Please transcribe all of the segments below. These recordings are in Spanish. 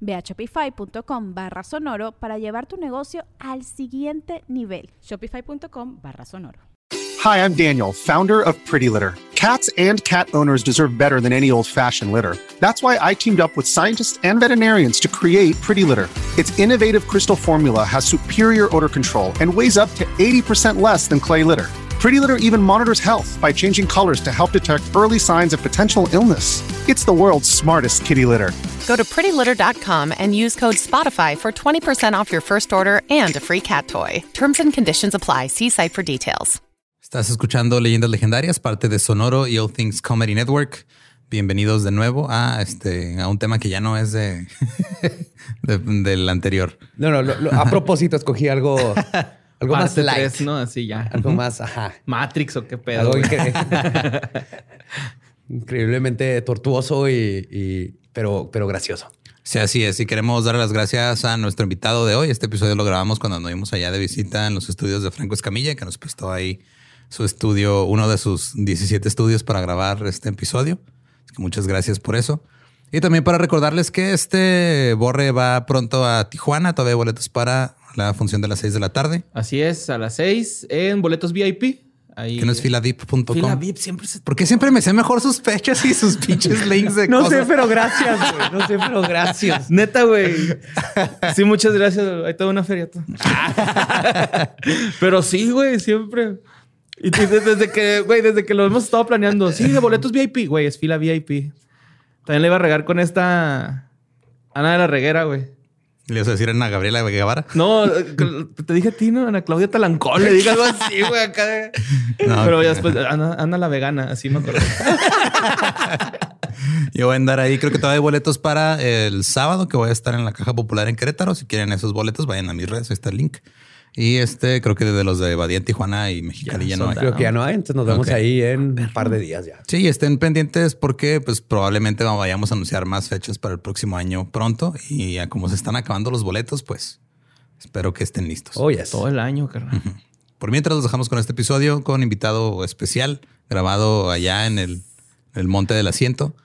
Ve a shopify.com barra sonoro para llevar tu negocio al siguiente nivel. Shopify.com barra sonoro. Hi, I'm Daniel, founder of Pretty Litter. Cats and cat owners deserve better than any old-fashioned litter. That's why I teamed up with scientists and veterinarians to create Pretty Litter. Its innovative crystal formula has superior odor control and weighs up to 80% less than clay litter. Pretty Litter even monitors health by changing colors to help detect early signs of potential illness. It's the world's smartest kitty litter. Go to prettylitter.com and use code SPOTIFY for 20% off your first order and a free cat toy. Terms and conditions apply. See site for details. Estás escuchando Leyendas Legendarias, parte de Sonoro y All Things Comedy Network. Bienvenidos de nuevo a este a un tema que ya no es de, de del anterior. No, no, lo, lo, a propósito escogí algo algo más light, 3, ¿no? Así ya. algo más, ajá. Matrix o qué pedo. Algo güey. incre- increíblemente tortuoso y, y- pero, pero gracioso. Sí, así es. Y queremos dar las gracias a nuestro invitado de hoy. Este episodio lo grabamos cuando anduvimos allá de visita en los estudios de Franco Escamilla, que nos prestó ahí su estudio, uno de sus 17 estudios para grabar este episodio. Así que muchas gracias por eso. Y también para recordarles que este Borre va pronto a Tijuana. Todavía hay boletos para la función de las 6 de la tarde. Así es, a las 6 en boletos VIP. Ahí. Que no es filadip.com. Fila VIP siempre se... ¿Por qué siempre me sé mejor sus fechas y sus pinches links de No sé, pero gracias, güey. No sé, pero gracias. Neta, güey. Sí, muchas gracias. Hay toda una feria. tú. Pero sí, güey, siempre. Y desde que, güey, desde que lo hemos estado planeando. Sí, de boletos VIP, güey, es fila VIP. También le iba a regar con esta Ana de la Reguera, güey. Le ibas a decir a Ana Gabriela Guevara. No, te dije a ti, ¿no? Ana Claudia Talancón. Le dije algo así, güey, acá. de- No, Pero ya después, Ana, Ana la vegana, así me acuerdo. Yo voy a andar ahí. Creo que todavía hay boletos para el sábado que voy a estar en la Caja Popular en Querétaro. Si quieren esos boletos, vayan a mis redes. Ahí está el link. Y este creo que de los de Badía, Tijuana y Mexicali ya, Ya, no hay. Creo que ya no hay, entonces nos vemos ahí en un par de días ya. Sí, estén pendientes porque pues probablemente vayamos a anunciar más fechas para el próximo año pronto. Y ya como se están acabando los boletos, pues espero que estén listos. Oh, yes. Todo el año, carnal. Por mientras los dejamos con este episodio con invitado especial grabado allá en el, en el Monte del Asiento,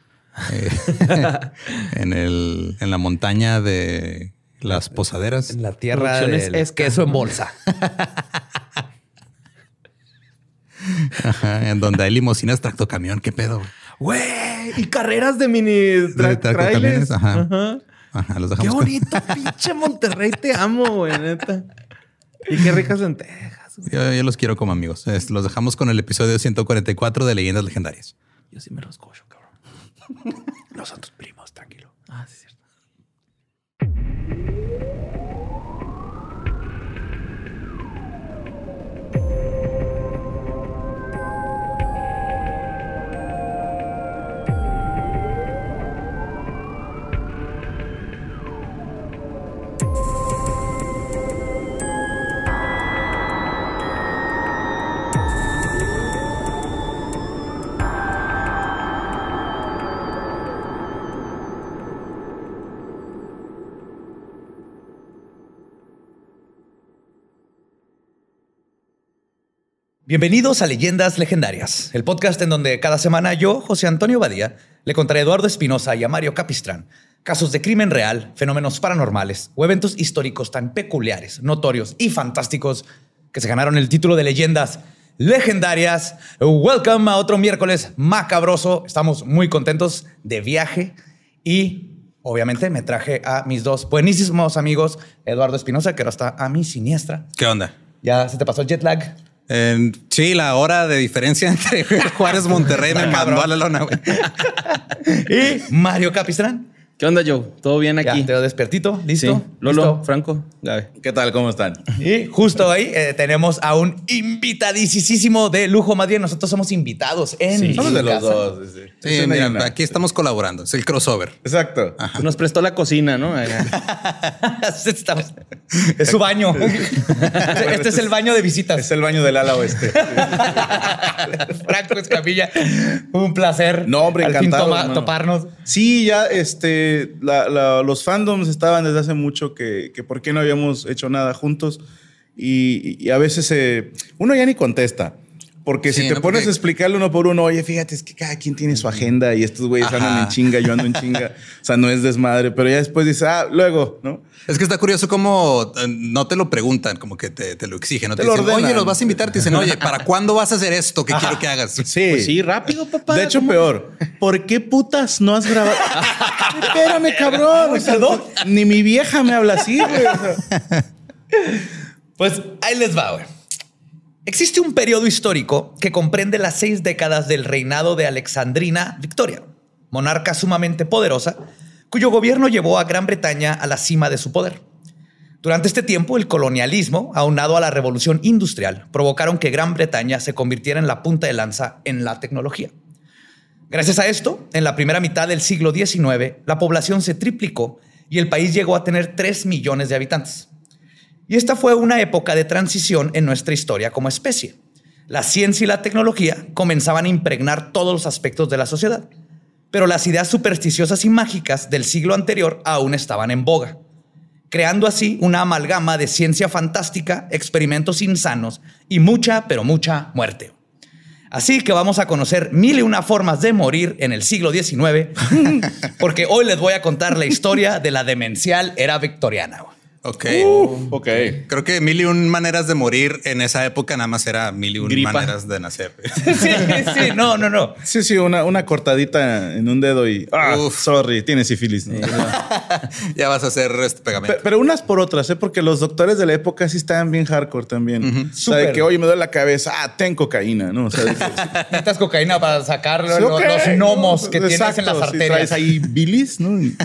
eh, en, el, en la montaña de las posaderas. En la tierra del Esca. queso en bolsa. Ajá, en donde hay limusinas tractocamión. ¿Qué pedo? güey? Güey, y carreras de mini tra- tractocamiones, ajá. Ajá. Ajá, los Qué dejamos con- bonito, pinche Monterrey. Te amo, güey, neta. Y qué ricas lentejas. güey. Yo, yo los quiero como amigos. Los dejamos con el episodio 144 de Leyendas Legendarias. Yo sí me los cocho, cabrón. Nosotros primos, tranquilo. Ah, sí, es Bienvenidos a Leyendas Legendarias, el podcast en donde cada semana yo, José Antonio Badía, le contaré a Eduardo Espinosa y a Mario Capistrán casos de crimen real, fenómenos paranormales o eventos históricos tan peculiares, notorios y fantásticos que se ganaron el título de Leyendas Legendarias. Welcome a otro miércoles macabroso. Estamos muy contentos de viaje y obviamente me traje a mis dos buenísimos amigos, Eduardo Espinosa, que ahora está a mi siniestra. ¿Qué onda? ¿Ya se te pasó el jet lag? Eh, sí, la hora de diferencia entre Juárez Monterrey me mandó a la lona, güey. Y Mario Capistrán. ¿Qué onda, Joe? ¿Todo bien Ya, aquí? te veo despiertito. ¿Listo? Sí. Lolo, ¿Listo? Franco, Gabe. ¿Qué tal? ¿Cómo están? Y justo ahí eh, tenemos a un invitadísimo de lujo. Más bien, nosotros somos invitados en Sí. Somos de los casa. dos. sí, sí. Mira, una. aquí estamos colaborando. Es el crossover. Exacto. Nos prestó la cocina, ¿no? Estamos- es su baño. este es el baño de visitas. Es el baño del ala oeste. Franco Escamilla, un placer. No, hombre, Al fin toma- toparnos. Sí, ya este, los fandoms estaban desde hace mucho que, que por qué no habíamos hecho nada juntos y, y a veces eh, uno ya ni contesta. Porque Sí, si te ¿no? pones Porque- a explicarle uno por uno, oye, fíjate, es que cada quien tiene su agenda y estos güeyes andan en chinga, yo ando en chinga. O sea, no es desmadre, pero ya después dices, ah, luego, ¿no? Es que está curioso cómo eh, no te lo preguntan, como que te, te lo exigen. No te, Te lo dicen, ordenan. oye, los vas a invitar. Te dicen, oye, ¿para cuándo vas a hacer esto que quiero que hagas? Sí. Pues sí, rápido, papá. De hecho, ¿Cómo? peor. ¿Por qué putas no has grabado? Espérame, cabrón. O sea, ni mi vieja me habla así, güey. O sea, Pues ahí les va, güey. Existe un periodo histórico que comprende las seis décadas del reinado de Alexandrina Victoria, monarca sumamente poderosa, cuyo gobierno llevó a Gran Bretaña a la cima de su poder. Durante este tiempo, el colonialismo, aunado a la revolución industrial, provocaron que Gran Bretaña se convirtiera en la punta de lanza en la tecnología. Gracias a esto, en la primera mitad del siglo XIX, la población se triplicó y el país llegó a tener 3 millones de habitantes. Y esta fue una época de transición en nuestra historia como especie. La ciencia y la tecnología comenzaban a impregnar todos los aspectos de la sociedad, pero las ideas supersticiosas y mágicas del siglo anterior aún estaban en boga, creando así una amalgama de ciencia fantástica, experimentos insanos y mucha, pero mucha muerte. Así que vamos a conocer mil y una formas de morir en el siglo XIX, porque hoy les voy a contar la historia de la demencial era victoriana. Ok. ok. Creo que mil y un maneras de morir en esa época nada más era mil y un Gripa. maneras de nacer. Sí, sí, no, no, no. Sí, sí, una, una cortadita en un dedo y. Ah, Uf. sorry, tiene sífilis. ¿no? ya vas a hacer este pegamento. Pe- Pero unas por otras, ¿eh? Porque los doctores de la época sí estaban bien hardcore también. O sea, de que, oye, me duele la cabeza. Ah, ten cocaína, ¿no? O sea, Necesitas cocaína para sacar lo- sí, lo- ok, los gnomos ¿no? que tienes en las arterias. traes ahí bilis, ¿no? Y,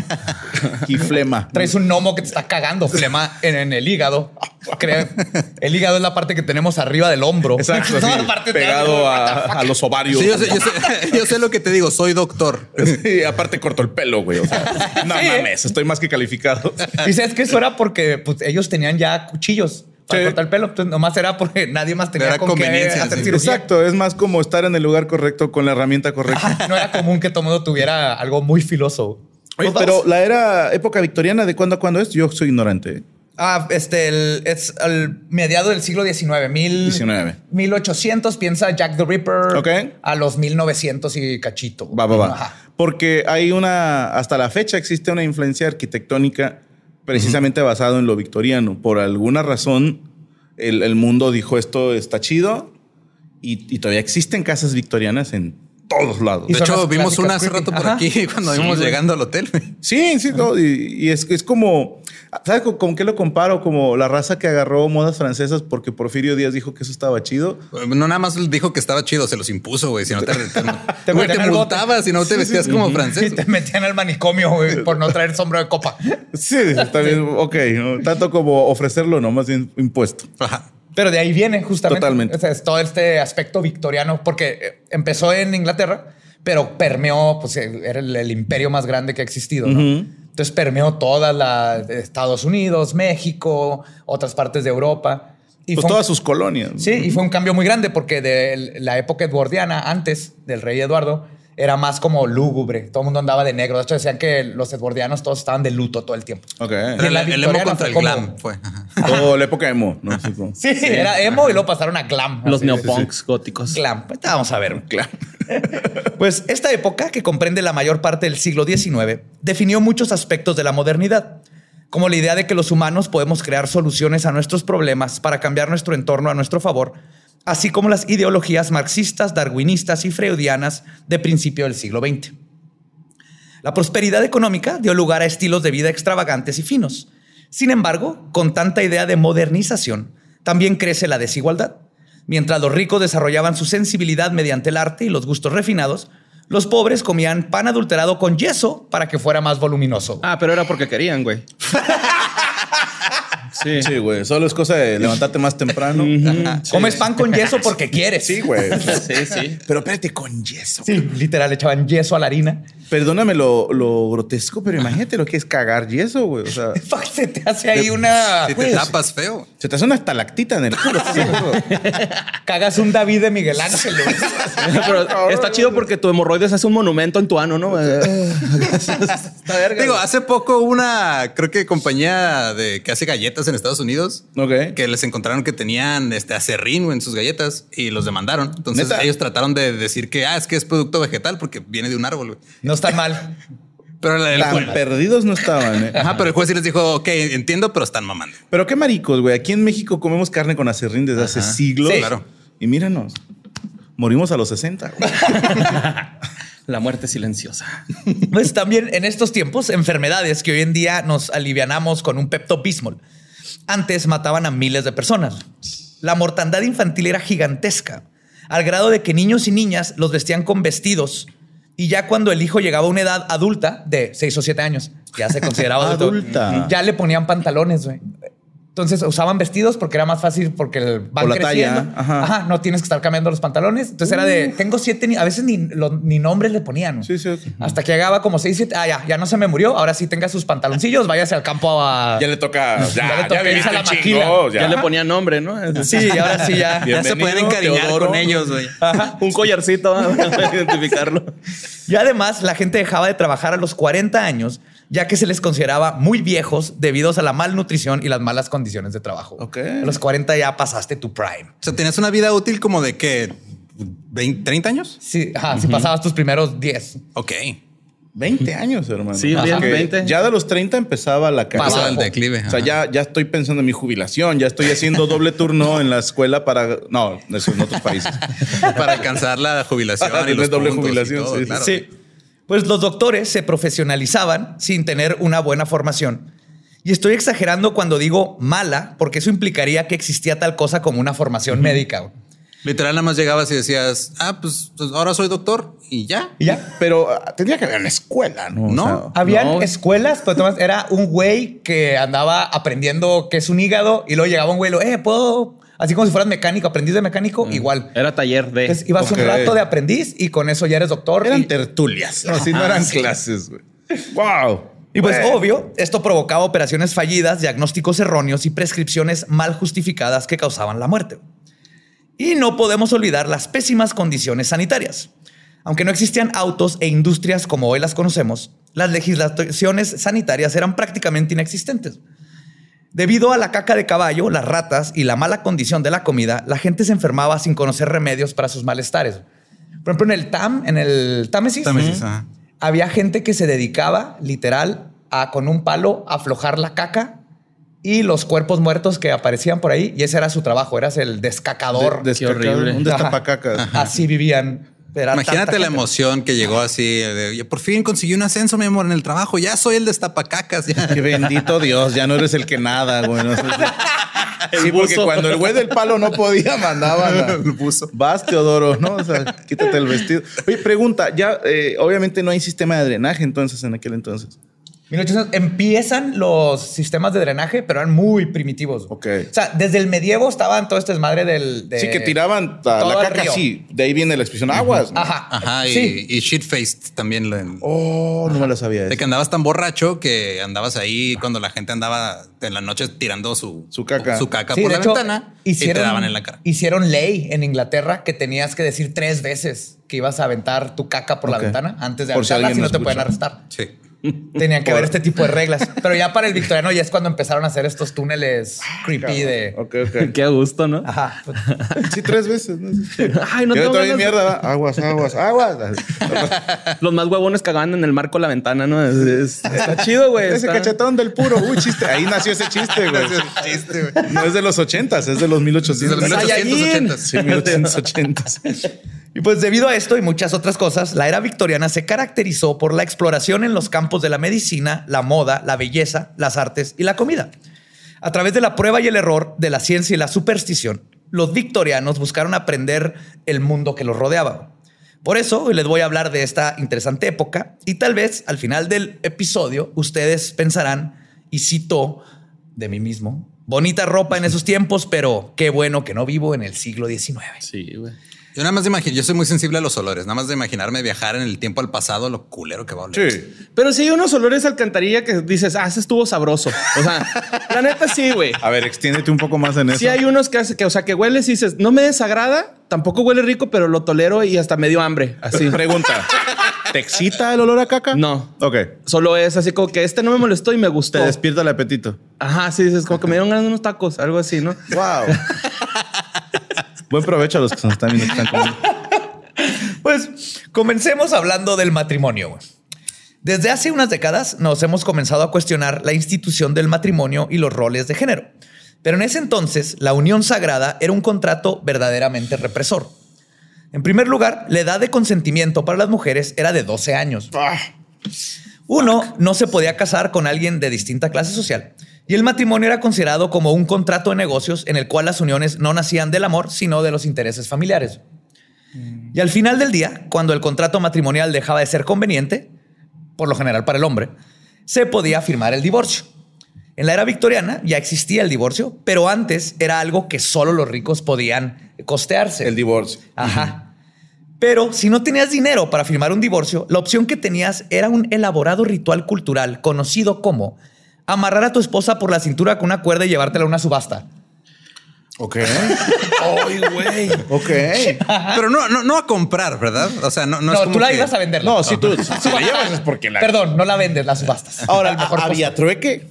y flema. Traes un gnomo que te está cagando flema en, en el hígado. Creo- el hígado es la parte que tenemos arriba del hombro. Exacto, sí, parte de pegado a, a los ovarios. Sí, yo, sé, yo sé- yo sé lo que te digo. Soy doctor. Sí, aparte corto el pelo, güey. O sea, no Sí. mames, estoy más que calificado. Y sabes que eso era porque pues, ellos tenían ya cuchillos para Sí. cortar el pelo. Entonces, nomás era porque nadie más tenía Era con qué conveniencia, hacer sí. cirugía. Exacto, es más como estar en el lugar correcto con la herramienta correcta. No era común que todo mundo tuviera algo muy filoso. Oye, pero la era época victoriana, ¿de cuándo a cuándo es? Yo soy ignorante. Ah, este, el- es el mediado del siglo XIX, mil, 19. 1800, piensa Jack the Ripper. A los 1900 y cachito. Va, va, va. Ajá. Porque hay una, hasta la fecha existe una influencia arquitectónica precisamente basado en lo victoriano. Por alguna razón, el, el mundo dijo esto está chido y, y todavía existen casas victorianas en todos lados. Y De hecho, vimos una hace rato por aquí cuando Sí, íbamos güey. llegando al hotel. Sí, sí, no, y, y es, es como, ¿sabes con, con qué lo comparo? Como la raza que agarró modas francesas porque Porfirio Díaz dijo que eso estaba chido. No nada más dijo que estaba chido, se los impuso, güey. Si no te, te, Te güey, te si no te vestías como Sí, francés. te metían al manicomio güey, por no traer sombrero de copa. Sí, está bien, ok, ¿no? tanto como ofrecerlo, no, más bien impuesto. Ajá. Pero de ahí viene justamente. Totalmente. O sea, es todo este aspecto victoriano, porque eh, empezó en Inglaterra, pero permeó, pues era el, el imperio más grande que ha existido, ¿no? Entonces permeó toda la Estados Unidos, México, otras partes de Europa. Y Pues fue un- todas sus colonias. Sí, y fue un cambio muy grande porque de la época edwardiana, antes del rey Eduardo, era más como lúgubre. Todo el mundo andaba de negro. De hecho, decían que los edwardianos todos estaban de luto todo el tiempo. Ok. Y en El, la el emo contra el como- glam fue. O la época emo, ¿no? Sí, como- Sí, era emo y luego pasaron a glam. Los Así, neopunks góticos. Glam. Pues, vamos a ver. Glam. Pues esta época, que comprende la mayor parte del siglo XIX, definió muchos aspectos de la modernidad, como la idea de que los humanos podemos crear soluciones a nuestros problemas para cambiar nuestro entorno a nuestro favor, así como las ideologías marxistas, darwinistas y freudianas de principio del siglo XX. La prosperidad económica dio lugar a estilos de vida extravagantes y finos. Sin embargo, con tanta idea de modernización, también crece la desigualdad. Mientras los ricos desarrollaban su sensibilidad mediante el arte y los gustos refinados, los pobres comían pan adulterado con yeso para que fuera más voluminoso. Ah, pero era porque querían, güey. Sí. Sí, güey. Solo es cosa de levantarte más temprano. Ajá. Comes pan con yeso porque quieres. Sí, güey. Sí, sí. Pero espérate, con yeso. Sí, literal, echaban yeso a la harina. Perdóname lo, lo grotesco, pero imagínate lo que es cagar yeso, güey. O sea, Fuck, Se te hace ahí una. Si te pues, tapas feo. se te hace una estalactita en el culo. ¿sí? cagas un David de Miguel Ángel. güey. Pero está chido porque tu hemorroides hace un monumento en tu ano, ¿no? Está verga. Digo, hace poco una, creo que compañía de que hace galletas en Estados Unidos, Ok. que les encontraron que tenían este acerrín en sus galletas y los demandaron. Entonces ¿Neta? ellos trataron de decir que ah, es que es producto vegetal porque viene de un árbol. No está mal. Pero el, el Tan juez, perdidos no estaban, ¿eh? ajá, pero el juez sí les dijo, ok, entiendo, pero están mamando. Pero qué maricos, güey. Aquí en México comemos carne con acerrín desde hace siglos. Sí. Claro. Y míranos. Morimos a los 60. güey. La muerte silenciosa. Pues también en estos tiempos, enfermedades que hoy en día nos alivianamos con un Pepto Bismol. Antes mataban a miles de personas. La mortandad infantil era gigantesca, al grado de que niños y niñas los vestían con vestidos. Y ya cuando el hijo llegaba a una edad adulta de 6 o 7 años, ya se consideraba adulto, Adulta. Ya le ponían pantalones, güey. Entonces usaban vestidos porque era más fácil porque el- van Por la creciendo. talla, ajá. Ajá, no tienes que estar cambiando los pantalones. Entonces era de tengo siete, ni- a veces ni, lo- ni nombres le ponían. Sí, sí. Hasta que llegaba como 6, 7. Ah, ya, ya no se me murió. Ahora sí tenga sus pantaloncillos, váyase al campo a. Ya le toca. Ya, le toca ya a la maquila. Ya, le ponía nombre, ¿no? Sí, y ahora sí ya. Ya se pueden encariñar Teodoro. con ellos, güey. Un collarcito para identificarlo. Y además, la gente dejaba de trabajar a los 40 años, ya que se les consideraba muy viejos debido a la malnutrición y las malas condiciones de trabajo. Ok. A los 40 ya pasaste tu prime. O sea, tenías una vida útil como de que 20, 30 años. Sí, ajá, si pasabas tus primeros 10. Ok. 20 años, hermano. Sí, Ajá. bien, Que 20. Ya de los 30 empezaba la carrera. Pasaba el declive. O sea, ya, ya estoy pensando en mi jubilación, ya estoy haciendo doble turno en la escuela para. No, eso en otros países. Para alcanzar la jubilación y los doble y jubilación, todo, sí, claro. Sí. Pues los doctores se profesionalizaban sin tener una buena formación. Y estoy exagerando cuando digo mala, porque eso implicaría que existía tal cosa como una formación médica. güey. Literal, nada más llegabas y decías, ah, pues, pues, ahora soy doctor y ya. Y ya. Pero ah, tendría que haber una escuela, ¿no? O No. sea, Habían No. escuelas, pero Tomás, era un güey que andaba aprendiendo qué es un hígado y luego llegaba un güey y lo, eh, puedo, así como si fueras mecánico, aprendiz de mecánico, igual. Era taller de. Entonces ibas un rato de aprendiz y con eso ya eres doctor. eran y- tertulias. No, sí, no eran sí. clases, güey. ¡Wow! Y pues Bueno. obvio, esto provocaba operaciones fallidas, diagnósticos erróneos y prescripciones mal justificadas que causaban la muerte. Y no podemos olvidar las pésimas condiciones sanitarias. Aunque no existían autos e industrias como hoy las conocemos, las legislaciones sanitarias eran prácticamente inexistentes. Debido a la caca de caballo, las ratas y la mala condición de la comida, la gente se enfermaba sin conocer remedios para sus malestares. Por ejemplo, en el TAM, en el Támesis, Támesis, ajá. había gente que se dedicaba literal a con un palo aflojar la caca y los cuerpos muertos que aparecían por ahí. Y ese era su trabajo, eras el descacador. De-. Un destapacacas. Así vivían. Era Imagínate tanta la gente. emoción que llegó así. de, "Oye, por fin conseguí un ascenso, mi amor, en el trabajo. Ya soy el destapacacas. Ya. Que bendito Dios, ya no eres el que nada, güey. No sé si- Sí, porque cuando el güey del palo no podía, mandaban El buzo. Vas, Teodoro, ¿no? O sea, quítate el vestido. Oye, pregunta, ya eh, obviamente no hay sistema de drenaje entonces en aquel entonces. 1800 empiezan los sistemas de drenaje, pero eran muy primitivos. Ok. O sea, desde el medievo estaban todo este desmadre del. de- sí, que tiraban la caca así. De ahí viene la expresión aguas. ¿no? Ajá. Ajá. Y, Sí. y shit-faced también. Oh, no me la sabía. De esa. que andabas tan borracho que andabas ahí cuando la gente andaba en la noche tirando su, Su caca. su caca Sí, por de la hecho, ventana y te daban en la cara. Hicieron ley en Inglaterra que tenías que decir tres veces que ibas a aventar tu caca por Ok. la ventana antes de aventarla, si no te pueden arrestar. Sí. Tenían que ver este tipo de reglas. Pero ya para el victoriano ya es cuando empezaron a hacer estos túneles creepy de... Ok, ok. Qué a gusto, ¿no? Ajá. Sí, tres veces. ¿no? Ay, no Yo ganas- mierda. ¿va? Aguas, aguas, aguas. Los más huevones cagaban en el marco de la ventana, ¿no? Es- es- está chido, güey. Ese está- cachetón del puro. Uy, chiste. Ahí nació ese chiste, güey. Chiste, güey. No es de los ochentas, es de los 1800. De los 1880. Sí, 1880. Y pues debido a esto y muchas otras cosas, la era victoriana se caracterizó por la exploración en los campos de la medicina, la moda, la belleza, las artes y la comida. A través de la prueba y el error, de la ciencia y la superstición, los victorianos buscaron aprender el mundo que los rodeaba. Por eso hoy les voy a hablar de esta interesante época y tal vez al final del episodio ustedes pensarán, y cito de mí mismo, bonita ropa en esos tiempos, pero qué bueno que no vivo en el siglo XIX. Sí, güey. Yo nada más de imaginar, yo soy muy sensible a los olores, nada más de imaginarme viajar en el tiempo al pasado, lo culero que va a oler. Sí. Pero sí hay unos olores a alcantarilla que dices, ah, ese estuvo sabroso. O sea, la neta sí, güey. A ver, extiéndete un poco más en eso. Sí hay unos que, hace- que, o sea, que hueles y dices, no me desagrada, tampoco huele rico, pero lo tolero y hasta me dio hambre. Así. Pregunta. ¿Te excita el olor a caca? No. Ok. Solo es así como que este no me molestó y me gustó. Te despierta el apetito. Ajá, sí, dices como que me dieron ganas de unos tacos, algo así, ¿no? Wow. Buen provecho a los que nos están viendo. que están comiendo. Pues comencemos hablando del matrimonio. Desde hace unas décadas nos hemos comenzado a cuestionar la institución del matrimonio y los roles de género. Pero en ese entonces, la unión sagrada era un contrato verdaderamente represor. En primer lugar, la edad de consentimiento para las mujeres era de 12 años. Uno no se podía casar con alguien de distinta clase social y el matrimonio era considerado como un contrato de negocios en el cual las uniones no nacían del amor, sino de los intereses familiares. Y al final del día, cuando el contrato matrimonial dejaba de ser conveniente, por lo general para el hombre, se podía firmar el divorcio. En la era victoriana ya existía el divorcio, pero antes era algo que solo los ricos podían costearse. El divorcio. Ajá. Pero si no tenías dinero para firmar un divorcio, la opción que tenías era un elaborado ritual cultural conocido como amarrar a tu esposa por la cintura con una cuerda y llevártela a una subasta. Ok. Ay, güey. Ok. Pero no, no, no a comprar, ¿verdad? O sea, no, no, No, es como tú la que- ibas a venderla. No, si tú si la llevas es porque la. Perdón, no la vendes, la subastas. Ahora, El mejor ¿había trueque?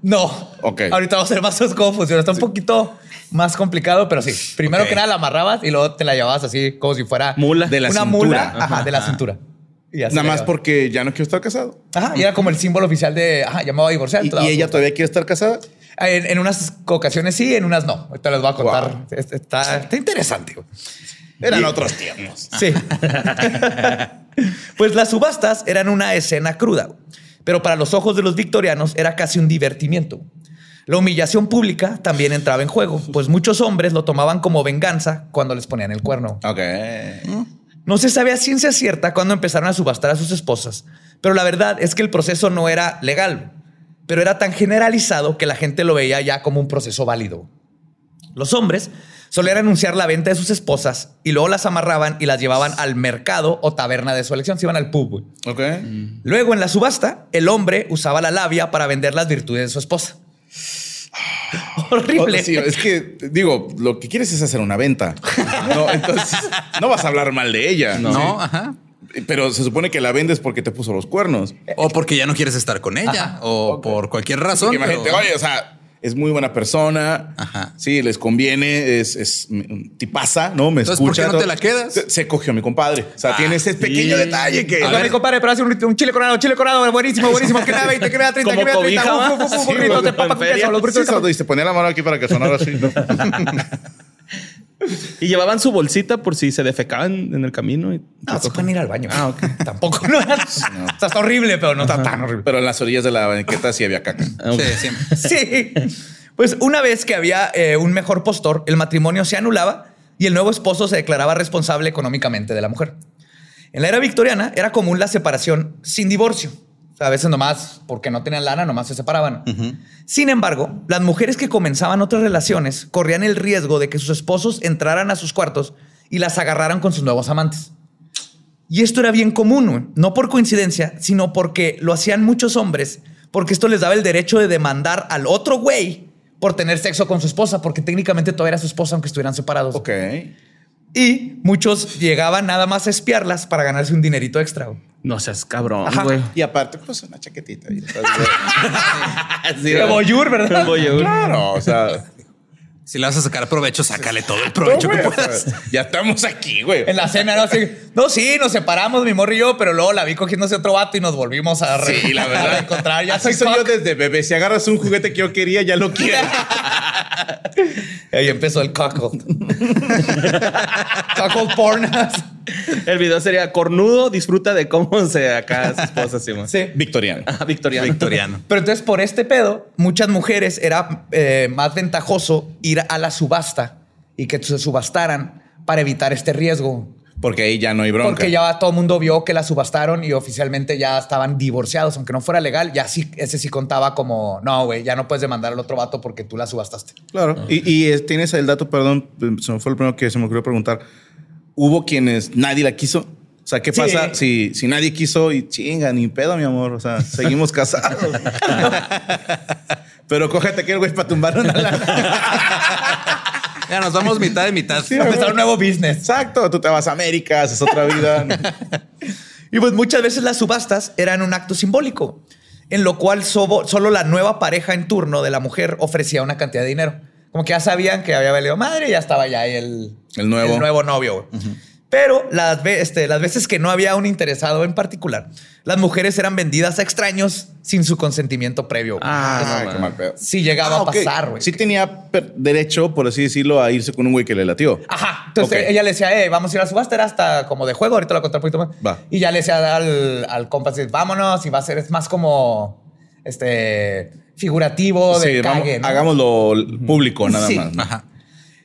No. Ok. Ahorita vamos a ver más cómo funciona. Está un poquito más complicado, pero sí. Primero que nada la amarrabas y luego te la llevabas así como si fuera Mula. De la una cintura. mula ajá, de la cintura. Y Nada más porque ya no quiero estar casado. Ajá, y era como el símbolo oficial de ajá, llamado a divorciar. ¿Y, te la y ella todavía quiere estar casada? En, en unas ocasiones sí, en unas no. Ahorita les voy a contar. Wow. Es- Está, está interesante. Eran Y- otros tiempos. Sí. pues las subastas eran una escena cruda, pero para los ojos de los victorianos era casi un divertimiento. La humillación pública también entraba en juego, pues muchos hombres lo tomaban como venganza cuando les ponían el cuerno. Ok. No se sabe a ciencia cierta cuándo empezaron a subastar a sus esposas, pero la verdad es que el proceso no era legal, pero era tan generalizado que la gente lo veía ya como un proceso válido. Los hombres solían anunciar la venta de sus esposas y luego las amarraban y las llevaban al mercado o taberna de su elección. Se iban al pub. Luego, en la subasta, el hombre usaba la labia para vender las virtudes de su esposa. Horrible. Oh, sí, es que, digo, lo que quieres es hacer una venta. No, entonces, no vas a hablar mal de ella. No, ajá. Pero se supone que la vendes porque te puso los cuernos. O porque ya no quieres estar con ella, o por cualquier razón. Porque imagínate, pero- oye, o sea, es muy buena persona. Ajá. Sí, les conviene, es, es tipaza, ¿no? Me Entonces, ¿por escucha. qué no te la quedas? Se, se cogió a mi compadre. O sea, tiene ese pequeño detalle que. Oiga, mi compadre, pero hace un, un chile coronado, chile coronado, buenísimo, buenísimo. Que me da 20, que me da 30, Como que me da 30. cobija, Uf, uf, ¿va? uf, uf, Sí, burritos de papa con queso, los burritos Sí, y se ponía la mano aquí para que sonara así. Y llevaban su bolsita por si se defecaban en el camino. Y No, se pueden ir al baño. Ah, ok. Tampoco. No, era- O sea, está horrible, pero no está tan horrible. Pero en las orillas de la banqueta sí había caca. Sí, siempre. Sí. Pues una vez que había eh, un mejor postor, el matrimonio se anulaba y el nuevo esposo se declaraba responsable económicamente de la mujer. En la era victoriana era común la separación sin divorcio. O sea, a veces nomás, porque no tenían lana, nomás se separaban. Sin embargo, las mujeres que comenzaban otras relaciones corrían el riesgo de que sus esposos entraran a sus cuartos y las agarraran con sus nuevos amantes. Y esto era bien común, no por coincidencia, sino porque lo hacían muchos hombres, porque esto les daba el derecho de demandar al otro güey por tener sexo con su esposa, porque técnicamente todavía era su esposa aunque estuvieran separados. Ok. Y muchos llegaban nada más a espiarlas para ganarse un dinerito extra. güey. No seas cabrón, Ajá. güey. Y aparte, pues una chaquetita. y- Sí, De voyeur, ¿verdad? Voyeur. Claro, o sea. Si le vas a sacar provecho, sácale todo el provecho que güey, o puedas. ya estamos aquí, güey. En la cena, ¿no? Así, no, sí, nos separamos, mi morro y yo, pero luego la vi cogiéndose otro vato y nos volvimos a, re- Sí, la a verdad. reencontrar. Ya Así soy soy yo cock. desde bebé. Si agarras un juguete que yo quería, ya lo quiero. Ahí empezó el cuckold. cuckold porn. El video sería cornudo, disfruta de cómo se acá su esposa. Sí, sí. Victoriano. Ah, Victoriano. Victoriano. Pero entonces, por este pedo, muchas mujeres era eh, más ventajoso ir a la subasta y que se subastaran para evitar este riesgo. Porque ahí ya no hay bronca. Porque ya todo el mundo vio que la subastaron y oficialmente ya estaban divorciados, aunque no fuera legal, ya sí, ese sí contaba como, no, güey, ya no puedes demandar al otro vato porque tú la subastaste. Claro. Y, y, eh, tienes el dato, perdón, se me fue el primero que se me ocurrió preguntar. ¿Hubo quienes nadie la quiso? O sea, ¿qué Sí. pasa si, si nadie quiso y chinga, ni pedo, mi amor? O sea, seguimos casados. Pero cógete aquel güey para tumbar una lana. Ya nos damos mitad de mitad. Empezar un nuevo business. Exacto. Tú te vas a América, haces otra vida. Y pues muchas veces las subastas eran un acto simbólico, en lo cual solo la nueva pareja en turno de la mujer ofrecía una cantidad de dinero. Como que ya sabían que había valido madre y ya estaba ya ahí el, El nuevo. el nuevo novio. güey. Pero las, ve- este, las veces que no había un interesado en particular, las mujeres eran vendidas a extraños sin su consentimiento previo. güey. Ah, qué mal pedo. Sí llegaba Ah, a pasar, güey. Sí tenía derecho, por así decirlo, a irse con un güey que le latió. Ajá. Entonces ella le decía, eh, vamos a ir a subasta, era hasta como de juego, ahorita lo contar un poquito más. Va. Y ya le decía al, al compa, vámonos, y va a ser, es más como este figurativo de Sí, vamos- cague, ¿no? hagámoslo público nada Sí. más. ¿no? Ajá.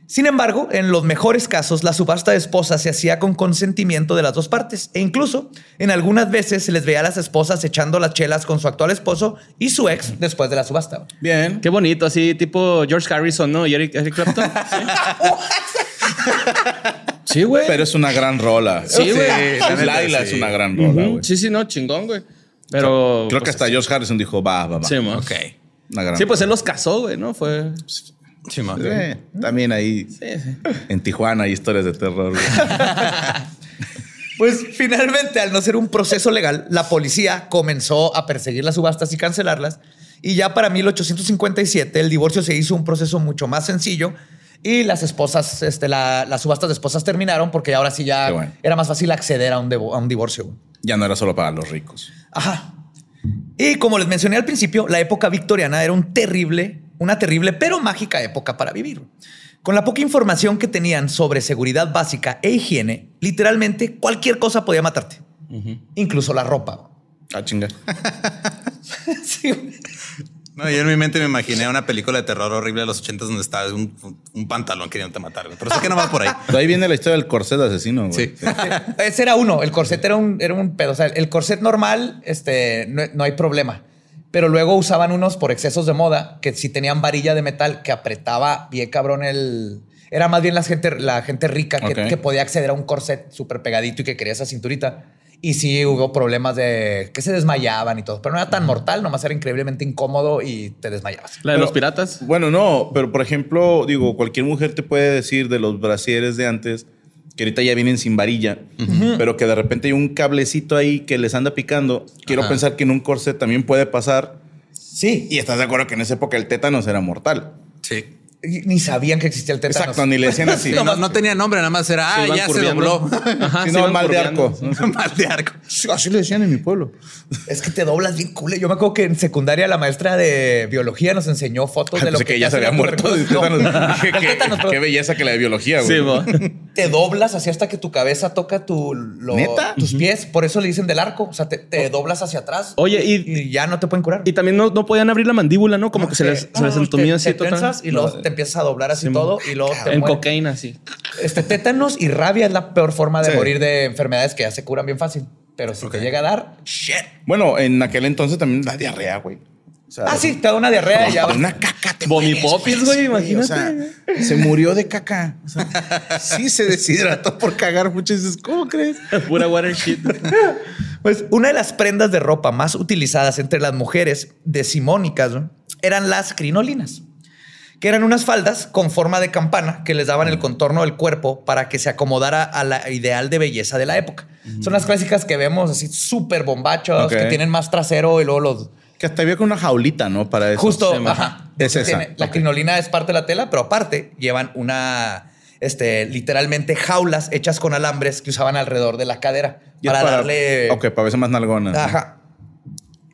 Sin embargo, en los mejores casos, la subasta de esposas se hacía con consentimiento de las dos partes. E incluso, en algunas veces se les veía a las esposas echando las chelas con su actual esposo y su ex después de la subasta. Bien. Qué bonito, así tipo George Harrison, ¿no? Y Eric, Eric Clapton. Sí, güey. Pero es una gran rola. Sí, güey. Laila sí. es una gran rola, güey. Sí, sí, no, chingón, güey. Pero. Creo que pues, hasta George Harrison dijo, va, va, va. Sí, mo. Ok. Una gran Sí, pues rola. él los casó, güey, ¿no? Fue. Eh, también ahí Sí, sí. en Tijuana hay historias de terror. Pues finalmente, al no ser un proceso legal, la policía comenzó a perseguir las subastas y cancelarlas. Y ya para 1857 el divorcio se hizo un proceso mucho más sencillo y las esposas, este, la- las subastas de esposas terminaron porque ahora sí ya bueno. era más fácil acceder a un, a un divorcio. ya no era solo para los ricos. Ajá. Y como les mencioné al principio, la época victoriana era un terrible, una terrible pero mágica época para vivir. Con la poca información que tenían sobre seguridad básica e higiene, literalmente cualquier cosa podía matarte, incluso la ropa. Ah, chinga. Sí. No, yo en mi mente me imaginé una película de terror horrible de los ochentas donde estaba un, un pantalón queriéndote matar. güey. Pero sé que no va por ahí. Ahí viene la historia del corset asesino, güey. Sí. Ese era uno. El corset era un, era un pedo. O sea, el corset normal, este, no, no hay problema. Pero luego usaban unos por excesos de moda que sí tenían varilla de metal que apretaba bien cabrón el. Era más bien la gente, la gente rica que, podía acceder a un corset súper pegadito y que quería esa cinturita. Y sí hubo problemas de que se desmayaban y todo. Pero no era tan mortal, nomás era increíblemente incómodo y te desmayabas. La de Pero- los piratas. Bueno, no, pero por ejemplo, digo, cualquier mujer te puede decir de los brasieres de antes que ahorita ya vienen sin varilla, pero que de repente hay un cablecito ahí que les anda picando. Quiero Ajá. pensar que en un corset también puede pasar. Sí. Y estás de acuerdo que en esa época el tétanos era mortal. Sí. Ni sabían que existía el tétanos. Exacto, ni le decían así. Sí, no, no tenía nombre, nada más era, ah, ya se dobló. Ajá, Sí, no, mal de arco. Mal de arco. Así le decían en mi pueblo. Es que te doblas bien cool. Yo me acuerdo que en secundaria la maestra de biología nos enseñó fotos Ay, de lo que, que ya se había muerto de tétanos. Qué- tétanos, pero Qué belleza que la de biología, güey. Sí, te doblas así hasta que tu cabeza toca tu, lo- ¿Neta? tus pies. Por eso le dicen del arco. O sea, te, te doblas hacia atrás. Oye, y, y ya no te pueden curar. y también no, no podían abrir la mandíbula, ¿no? Como que se les, se les así te y luego te empiezas a doblar así Sí, todo y luego te En mueres. cocaína, sí. Este tétanos y rabia es la peor forma de Sí. morir de enfermedades que ya se curan bien fácil. Pero si te llega a dar, shit. Bueno, en aquel entonces también la diarrea, güey. O sea, Ah, sí, te da una diarrea y ya. Una caca te Vomipopis, güey, imagínate. O sea, se murió de caca. O sea, sí se deshidrató por cagar mucho. Y dices, ¿cómo crees? Pura water shit. Pues una de las prendas de ropa más utilizadas entre las mujeres decimónicas ¿no? eran las crinolinas, que eran unas faldas con forma de campana que les daban el contorno del cuerpo para que se acomodara a la ideal de belleza de la época. Son las clásicas que vemos así súper bombachos, que tienen más trasero y luego los... Que hasta había con una jaulita, ¿no? Para eso. Justo, Sí, ajá. Es esa. Tiene- la crinolina es parte de la tela, pero aparte llevan una, este, literalmente jaulas hechas con alambres que usaban alrededor de la cadera es para, darle... Ok, para verse más nalgona. Ajá.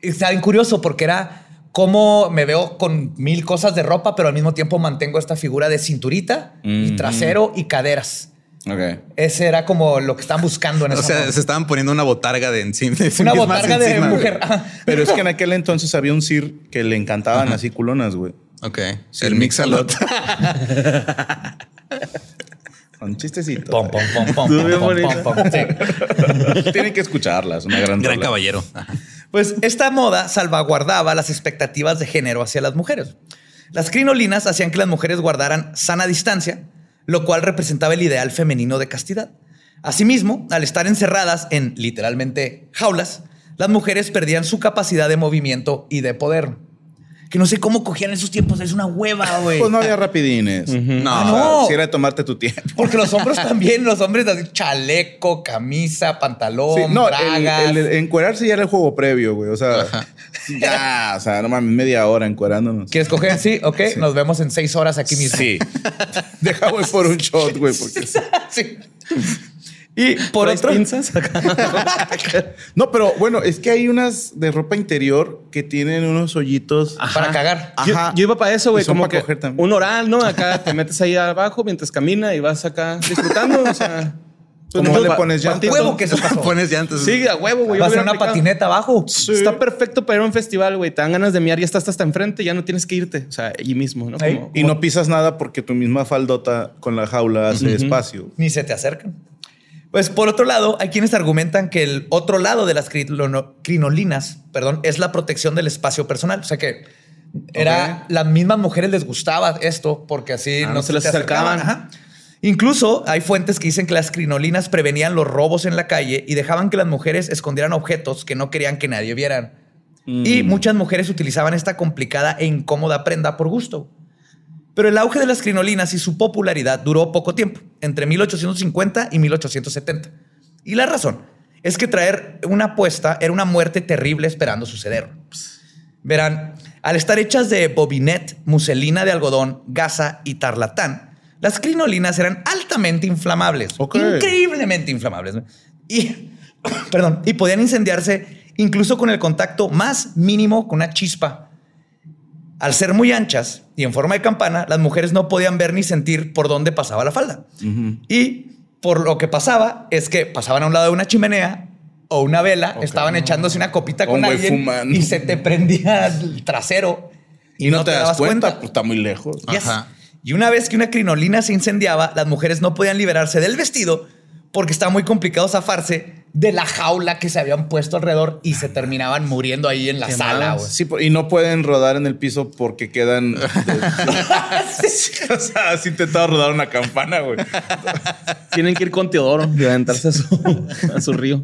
Está bien curioso porque era cómo me veo con mil cosas de ropa, pero al mismo tiempo mantengo esta figura de cinturita y trasero y caderas. Ok. Ese era como lo que estaban buscando en O ese sea, momento. se estaban poniendo una botarga de encima. de sí Una botarga de encima, mujer. Pero es que en aquel entonces había un Sir que le encantaban así culonas, güey. Ok. el Mixalot. Con chistecitos. Pom, pom, pom, pom, pom, pom, pom, pom. Sí. Tienen que escucharlas, una gran, Gran rola. caballero. Ajá. Pues esta moda salvaguardaba las expectativas de género hacia las mujeres. Las crinolinas hacían que las mujeres guardaran sana distancia, lo cual representaba el ideal femenino de castidad. Asimismo, al estar encerradas en literalmente jaulas, las mujeres perdían su capacidad de movimiento y de poder. Que no sé cómo cogían esos tiempos, es una hueva, güey. Pues no había rapidines. No. Ah, no. Si era de tomarte tu tiempo. Porque los hombres también, los hombres así, chaleco, camisa, pantalón, Sí, no, bragas. el- el encuerarse ya era el juego previo, güey. O sea, ya, o sea, no mames, media hora encuerándonos. ¿Quieres coger? Sí, ok. Nos vemos en seis horas aquí mismo. Sí. Deja, voy por un shot, güey, porque... Sí. Y por ¿Traes otro, pinzas? No, pero bueno, es que hay unas de ropa interior que tienen unos hoyitos. para cagar. Yo, Ajá. yo iba para eso, güey. Como que coger también. un oral, ¿no? Acá te metes ahí abajo mientras camina y vas acá disfrutando. O sea, pues, ¿Cómo le pones ya? Huevo que se pasó. Pones llantas. Sí, a huevo, güey. Va a una aplicado. patineta abajo. Está perfecto para ir a un festival, güey. Te dan ganas de miar, ya estás hasta enfrente, ya no tienes que irte. O sea, allí mismo, ¿no? Como- Y no pisas nada porque tu misma faldota con la jaula hace espacio. Ni se te acercan. Pues por otro lado, hay quienes argumentan que el otro lado de las crinolinas, perdón, es la protección del espacio personal. O sea que era las mismas mujeres les gustaba esto porque así Ah, no se les acercaban. Ajá. Incluso hay fuentes que dicen que las crinolinas prevenían los robos en la calle y dejaban que las mujeres escondieran objetos que no querían que nadie vieran. Y muchas mujeres utilizaban esta complicada e incómoda prenda por gusto. Pero el auge de las crinolinas y su popularidad duró poco tiempo, entre 1850 y 1870. Y la razón es que traer una apuesta era una muerte terrible esperando suceder. Verán, al estar hechas de bobinette, muselina de algodón, gasa y tarlatán, las crinolinas eran altamente inflamables, increíblemente inflamables. Y, perdón, y podían incendiarse incluso con el contacto más mínimo con una chispa. Al ser muy anchas y en forma de campana, las mujeres no podían ver ni sentir por dónde pasaba la falda. Y por lo que pasaba es que pasaban a un lado de una chimenea o una vela, estaban echándose una copita con alguien fumando. y se te prendía el trasero Y, no, te, das cuenta, pues está muy lejos. Yes. Ajá. Y una vez que una crinolina se incendiaba, las mujeres no podían liberarse del vestido porque estaba muy complicado zafarse de la jaula que se habían puesto alrededor y se terminaban muriendo ahí en la sala. Sí, por- y no pueden rodar en el piso porque quedan. o sea, has intentado rodar una campana, güey. Tienen que ir con Teodoro y aventarse a su, a su río.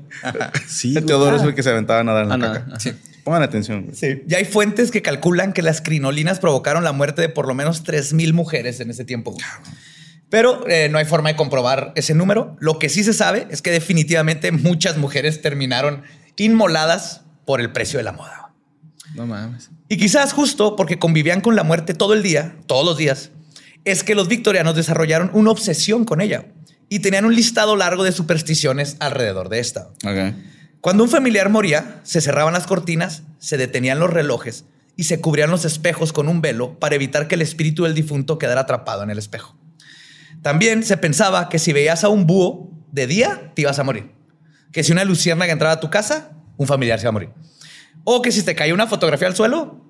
Sí. El Teodoro es el que se aventaba a nadar en la Ah, caca. Pongan atención. güey. Sí. Y hay fuentes que calculan que las crinolinas provocaron la muerte de por lo menos 3.000 mujeres en ese tiempo. Pero eh, no hay forma de comprobar ese número. Lo que sí se sabe es que definitivamente muchas mujeres terminaron inmoladas por el precio de la moda. No mames. Y quizás justo porque convivían con la muerte todo el día, todos los días, es que los victorianos desarrollaron una obsesión con ella y tenían un listado largo de supersticiones alrededor de esta. Cuando un familiar moría, se cerraban las cortinas, se detenían los relojes y se cubrían los espejos con un velo para evitar que el espíritu del difunto quedara atrapado en el espejo. También se pensaba que si veías a un búho de día, te ibas a morir. Que si una luciérnaga entraba a tu casa, un familiar se iba a morir. O que si te caía una fotografía al suelo,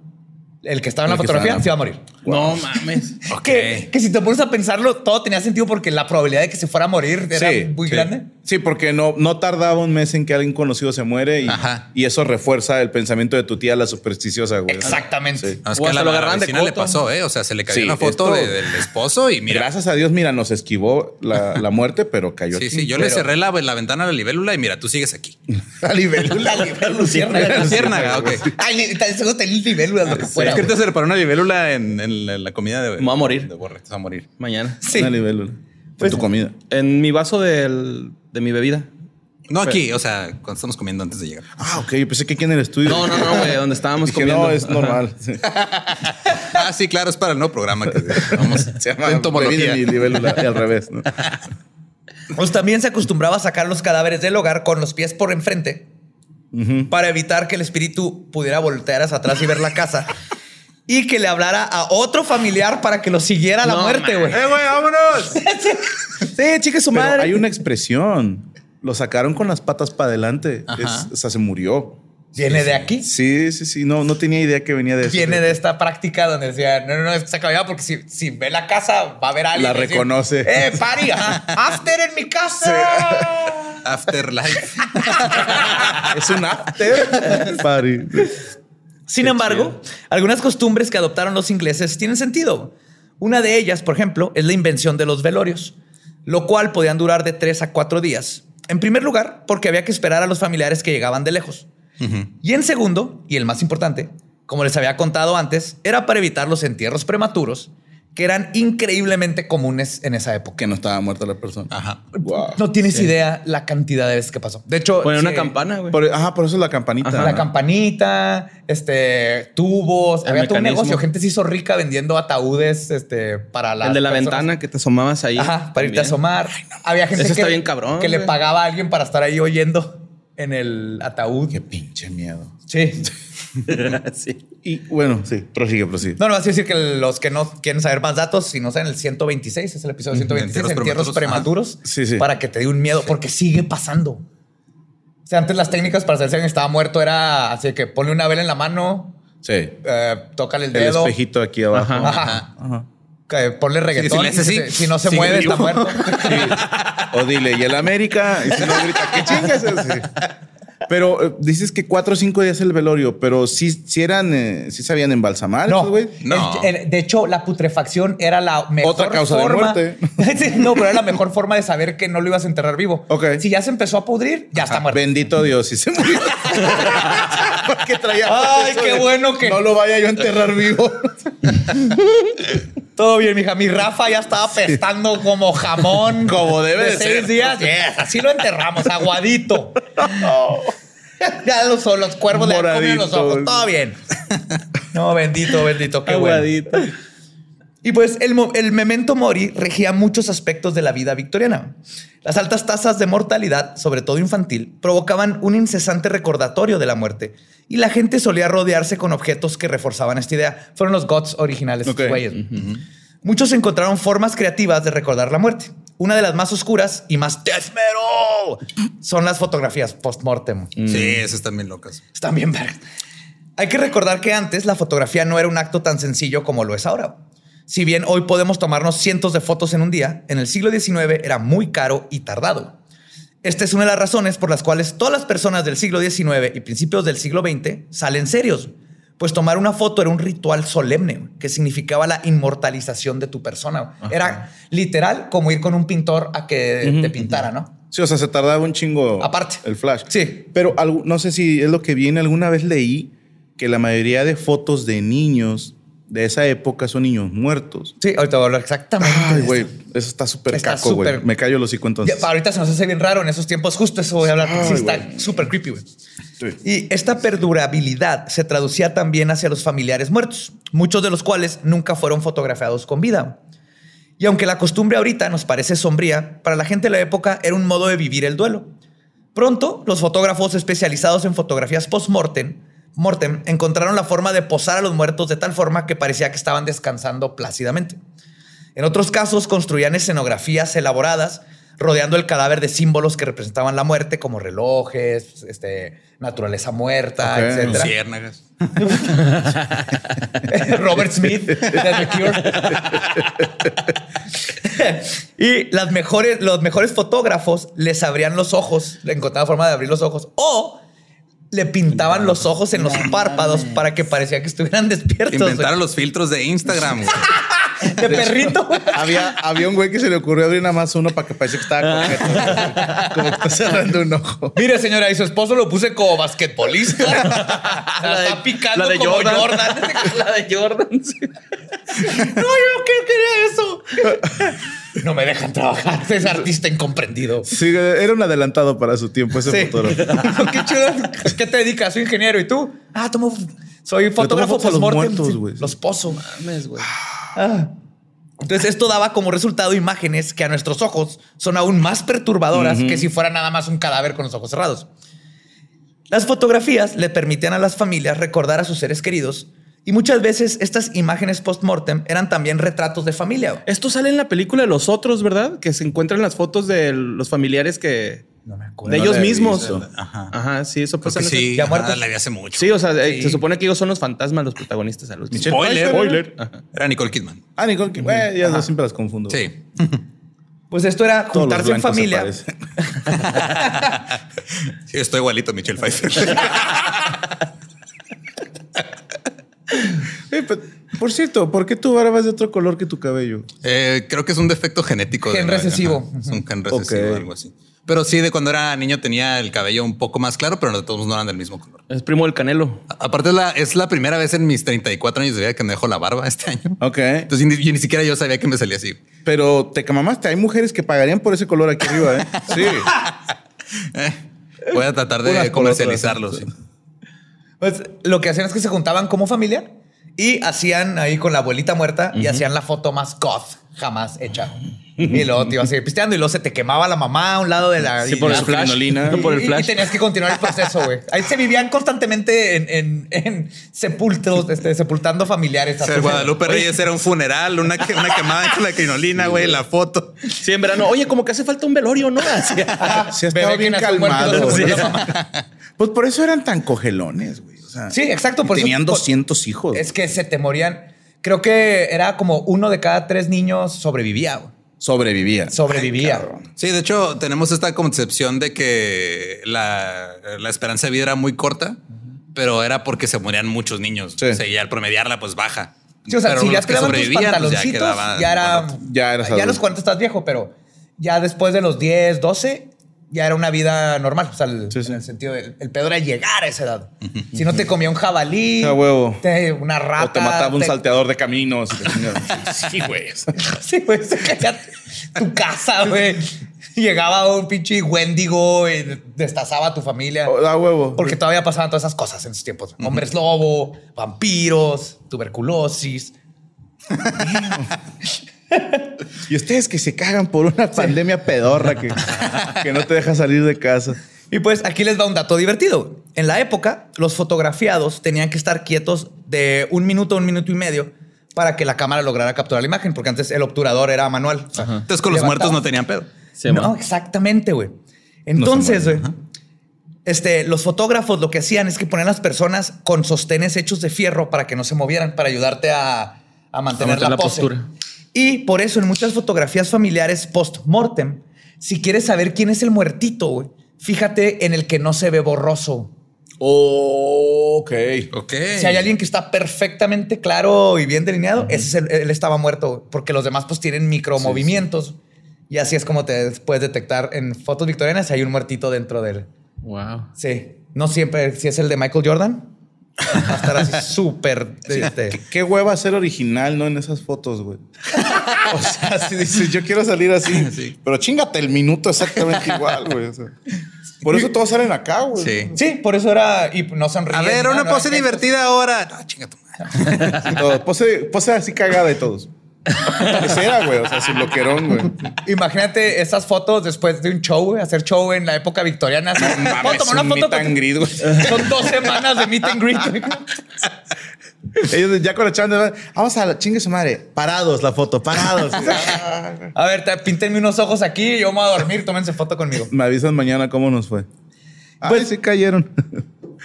el que estaba en la El fotografía estaba- se iba a morir. No mames. Que, que si te pones a pensarlo, todo tenía sentido porque la probabilidad de que se fuera a morir era Sí, muy sí. grande. Sí, porque no, no tardaba un mes en que alguien conocido se muere y, y eso refuerza el pensamiento de tu tía, la supersticiosa, güey. Exactamente. Sí. No, es O que a hasta la, lo la agarraban de le pasó, ¿eh? O sea, se le cayó Sí, una foto esto- de- del esposo y mira. Gracias a Dios, mira, nos esquivó la, la muerte, pero cayó Sí, aquí. sí, yo le cerré la, la ventana a la libélula y mira, tú sigues aquí. La libélula. La libélula, luciérnaga. Luciérnaga, ok. Ay, seguro tenía libélulas, lo que fuera. Es que te se reparó una libélula en, en la, en la comida de. Me voy a morir. De borre, te vas a morir. Mañana. Sí. Una libélula. Pues- tu comida. En mi vaso del, de mi bebida. No aquí, o sea, cuando estamos comiendo antes de llegar. Ah, ok. Yo pensé que aquí en el estudio. No, no, no, güey. Donde estábamos Dije, comiendo. no, es normal. Sí. Ah, sí, claro, es para el nuevo programa que vamos Se llama entomología. bebida y libélula y al revés. ¿no? Pues también se acostumbraba a sacar los cadáveres del hogar con los pies por enfrente para evitar que el espíritu pudiera voltear hacia atrás y ver la casa y que le hablara a otro familiar para que lo siguiera a la No, muerte, güey. ¡Eh, güey, vámonos! sí, chique su Pero hay una expresión. Lo sacaron con las patas para adelante. Es- o sea, se murió. Viene de aquí. Sí, sí, sí. No, no tenía idea que venía de eso. Viene de esta práctica donde decía, no, no, no, es que se acababa porque si, si ve la casa va a ver a alguien. La decir, reconoce. Eh, ajá. After en mi casa. Afterlife. Es un after party. Sin embargo, algunas costumbres que adoptaron los ingleses tienen sentido. Una de ellas, por ejemplo, es la invención de los velorios, lo cual podían durar de tres a cuatro días. En primer lugar, porque había que esperar a los familiares que llegaban de lejos. Y en segundo, y el más importante, como les había contado antes, era para evitar los entierros prematuros, que eran increíblemente comunes en esa época. Que no estaba muerta la persona. Ajá. Wow. No tienes idea la cantidad de veces que pasó. De hecho, Poner una campana, güey. Por- ajá, por eso la campanita. Ajá. La campanita, este, tubos, El había todo un mecanismo. negocio. Gente se hizo rica vendiendo ataúdes, este, para la El de la ventana que te asomabas ahí. Ajá, para irte a asomar. Había gente que, está bien cabrón, que le pagaba a alguien para estar ahí oyendo en el ataúd. Qué pinche miedo. Sí. sí. Y bueno, sí, prosigue, prosigue. No, no, vas a decir que los que no quieren saber más datos, si no saben, el 126 es el episodio 126, Entierros entierros prematuros, prematuros. Sí, sí. para que te dé un miedo, porque sigue pasando. O sea, antes las técnicas para saber si alguien estaba muerto era así de que ponle una vela en la mano, Sí. eh, tócale el El dedo, espejito aquí abajo. Ajá. Ajá. Ajá. que ponle reggaetón. si no se mueve, está muerto. O dile, y el América, y si no grita, ¿qué chingas? Pero eh, dices que cuatro o cinco días el velorio, pero sí, sí eran, eh, sí sabían embalsamar, No, güey. No. El- el- de hecho, la putrefacción era la mejor Otra causa de forma- muerte. Sí, no, pero era la mejor forma de saber que no lo ibas a enterrar vivo. Ok. Si ya se empezó a pudrir, ya está muerto. Bendito Dios, si se murió. Porque traía. Ay, eso qué de, bueno que- No lo vaya yo a enterrar vivo. Todo bien, mija. Mi Rafa ya estaba pestando como jamón. Como debe de seis ser. días. Yes, así lo enterramos, aguadito. ya los, los cuervos le comieron los ojos. Todo bien. No, bendito, bendito. Qué bueno. Aguadito. Y pues el, el memento mori regía muchos aspectos de la vida victoriana. Las altas tasas de mortalidad, sobre todo infantil, provocaban un incesante recordatorio de la muerte y la gente solía rodearse con objetos que reforzaban esta idea. Fueron los gods originales, estos. Muchos encontraron formas creativas de recordar la muerte. Una de las más oscuras y más death metal son las fotografías post-mortem. Sí, esas están bien locas. Están bien vergas. Hay que recordar que antes la fotografía no era un acto tan sencillo como lo es ahora. Si bien hoy podemos tomarnos cientos de fotos en un día, en el siglo XIX era muy caro y tardado. Esta es una de las razones por las cuales todas las personas del siglo XIX y principios del siglo XX salen serios, pues tomar una foto era un ritual solemne que significaba la inmortalización de tu persona. Era literal como ir con un pintor a que te pintara, ¿no? Sí, o sea, se tardaba un chingo. Aparte. El flash. Sí. Pero no sé si es lo que viene. Alguna vez leí que la mayoría de fotos de niños de esa época son niños muertos. Sí, ahorita voy a hablar exactamente. Ay, güey, eso está súper caco, güey. Me callo los hocico entonces. Ya, ahorita se nos hace bien raro en esos tiempos. Justo eso voy a hablar. porque sí, Ay, está súper creepy, güey. Sí. Y esta perdurabilidad se traducía también hacia los familiares muertos, muchos de los cuales nunca fueron fotografiados con vida. Y aunque la costumbre ahorita nos parece sombría, para la gente de la época era un modo de vivir el duelo. Pronto, los fotógrafos especializados en fotografías post-mortem mortem, encontraron la forma de posar a los muertos de tal forma que parecía que estaban descansando plácidamente. En otros casos, construían escenografías elaboradas rodeando el cadáver de símbolos que representaban la muerte, como relojes, este, naturaleza muerta. Luciérnagas. Robert Smith y las mejores, los mejores fotógrafos les abrían los ojos, le encontraban forma de abrir los ojos o le pintaban los ojos en los párpados para que parecía que estuvieran despiertos. Inventaron los filtros de Instagram. güey. de perrito. Había, había un güey que se le ocurrió abrir nada más uno para que parecía que estaba coqueto. Como que está cerrando un ojo. Mire, señora, y su esposo lo puse como basquetbolista. la está picando la de como Jordan. Jordan. la de Jordan. sí. no, yo qué quería eso. no me dejan trabajar. Es artista incomprendido. Sí, era un adelantado para su tiempo ese Sí. fotógrafo. Qué chido. ¿Qué te dedicas? Soy ingeniero. ¿Y tú? Ah, tomo... Soy fotógrafo a los muertos, güey. Los pozo. Mames, güey. Ah. Entonces esto daba como resultado imágenes que a nuestros ojos son aún más perturbadoras que si fuera nada más un cadáver con los ojos cerrados. Las fotografías le permitían a las familias recordar a sus seres queridos y muchas veces estas imágenes post-mortem eran también retratos de familia. Esto sale en la película de los otros, ¿verdad? Que se encuentran las fotos de los familiares que No me acuerdo. De ellos mismos. visto. Ajá. Ajá, sí, eso pasa. sí, ya muertos. la vi hace mucho. Sí, o sea, eh, Sí. se supone que ellos son los fantasmas, los protagonistas. a los- Michelle Spoiler. Spoiler. Ajá. Era Nicole Kidman. Ah, Nicole, Kidman. Güey, ya siempre las confundo. Sí. Pues esto era Todos los juntarse en familia. Sí, estoy igualito Michelle Pfeiffer. Eh, pero, por cierto, ¿por qué tu barba es de otro color que tu cabello? Eh, creo que es un defecto genético. de Gen la- recesivo. ajá, Es un gen recesivo Ok. o algo así. Pero sí, de cuando era niño tenía el cabello un poco más claro, pero de todos no eran del mismo color. Es primo del Canelo. A- Aparte, es la, es la primera vez en mis 34 años de vida que me dejo la barba este año. Ok. Entonces, ni, yo ni siquiera yo sabía que me salía así. Pero te camamaste. Hay mujeres que pagarían por ese color aquí arriba, ¿eh? Sí. Eh, voy a tratar Unas de por comercializarlo. otras. sí. Pues lo que hacían es que se juntaban como familia y hacían ahí con la abuelita muerta y hacían la foto más goth jamás hecha. Y luego te ibas a seguir pisteando y luego se te quemaba la mamá a un lado de la. Sí, y por la- el flash. por el flash. y tenías que continuar el proceso, güey. Ahí se vivían constantemente en, en, en sepultos, este, sepultando familiares. O sea, el Guadalupe Reyes era un funeral, una, que- una quemada con la crinolina, güey, la foto. Sí, en verano. Oye, como que hace falta un velorio, ¿no? Así. Se ha estado bien muerto calmado. Sí. Pues por eso eran tan cogelones, güey. Sea, Sí, exacto. Por eso- tenían por- 200 hijos. Es que se te morían. Creo que era como uno de cada tres niños sobrevivía. Sobrevivía. Sobrevivía. Ay. Sí, de hecho, tenemos esta concepción de que la, la esperanza de vida era muy corta, pero era porque se morían muchos niños. Sí. O sea, y al promediarla, pues baja. Sí, o sea, Pero si los ya que quedaban tus sobrevivían, pues, pantaloncitos, ya, quedaban- era. Ya eras Ya a los adulto. 40 estás viejo, pero ya después de los 10, 12, ya era una vida normal. O sea, el- Sí, sí. en el sentido del el pedo era llegar a esa edad. Si no te comía un jabalí, A huevo. te- una rata. O te mataba un te- salteador de caminos. Sí, güey. Sí, güey, se caía tu casa, güey. Llegaba un pinche Wendigo y destazaba a tu familia. Da huevo. Porque todavía pasaban todas esas cosas en esos tiempos. Hombres lobo, vampiros, tuberculosis. Y ustedes que se cagan por una pandemia pedorra que, que no te deja salir de casa. Y pues aquí les va un dato divertido. En la época, los fotografiados tenían que estar quietos de un minuto a un minuto y medio para que la cámara lograra capturar la imagen, porque antes el obturador era manual. O sea, Entonces, con los muertos no tenían pedo. No, exactamente, güey. Entonces, este, los fotógrafos lo que hacían es que ponían a las personas con sostenes hechos de fierro para que no se movieran, para ayudarte a, a mantener mantener la, la pose. Y por eso en muchas fotografías familiares post-mortem, si quieres saber quién es el muertito, güey, fíjate en el que no se ve borroso. ok. Ok. Si hay alguien que está perfectamente claro y bien delineado, ese es el- él estaba muerto, porque los demás pues tienen micromovimientos. Y así es como te puedes detectar en fotos victorianas si hay un muertito dentro de él. Wow. Sí. No siempre, si es el de Michael Jordan, va a estar así súper. este, ¿Qué, qué hueva ser original, ¿no? En esas fotos, güey. O sea, si dices, yo quiero salir así, Sí. pero chingate el minuto exactamente igual, güey. o sea. por eso todos salen acá, güey. Sí. Sí, por eso era. Y no sonríen. A ver, una pose no divertida ahora. No, chinga tu madre. Sí, todo. Pose, pose así cagada de todos. Era, güey. O sea, su loquerón, güey. Imagínate esas fotos después de un show, güey, hacer show en la época victoriana. así, Mames, "Puedo tomar un meet con- and greet, güey. Son dos semanas de meet and greet. güey. Ellos ya con la chanda, vamos a la chingue su madre. Parados la foto, parados. A ver, te- píntenme unos ojos aquí, yo me voy a dormir, tómense foto conmigo. Me avisan mañana cómo nos fue. Pues Pues- sí cayeron.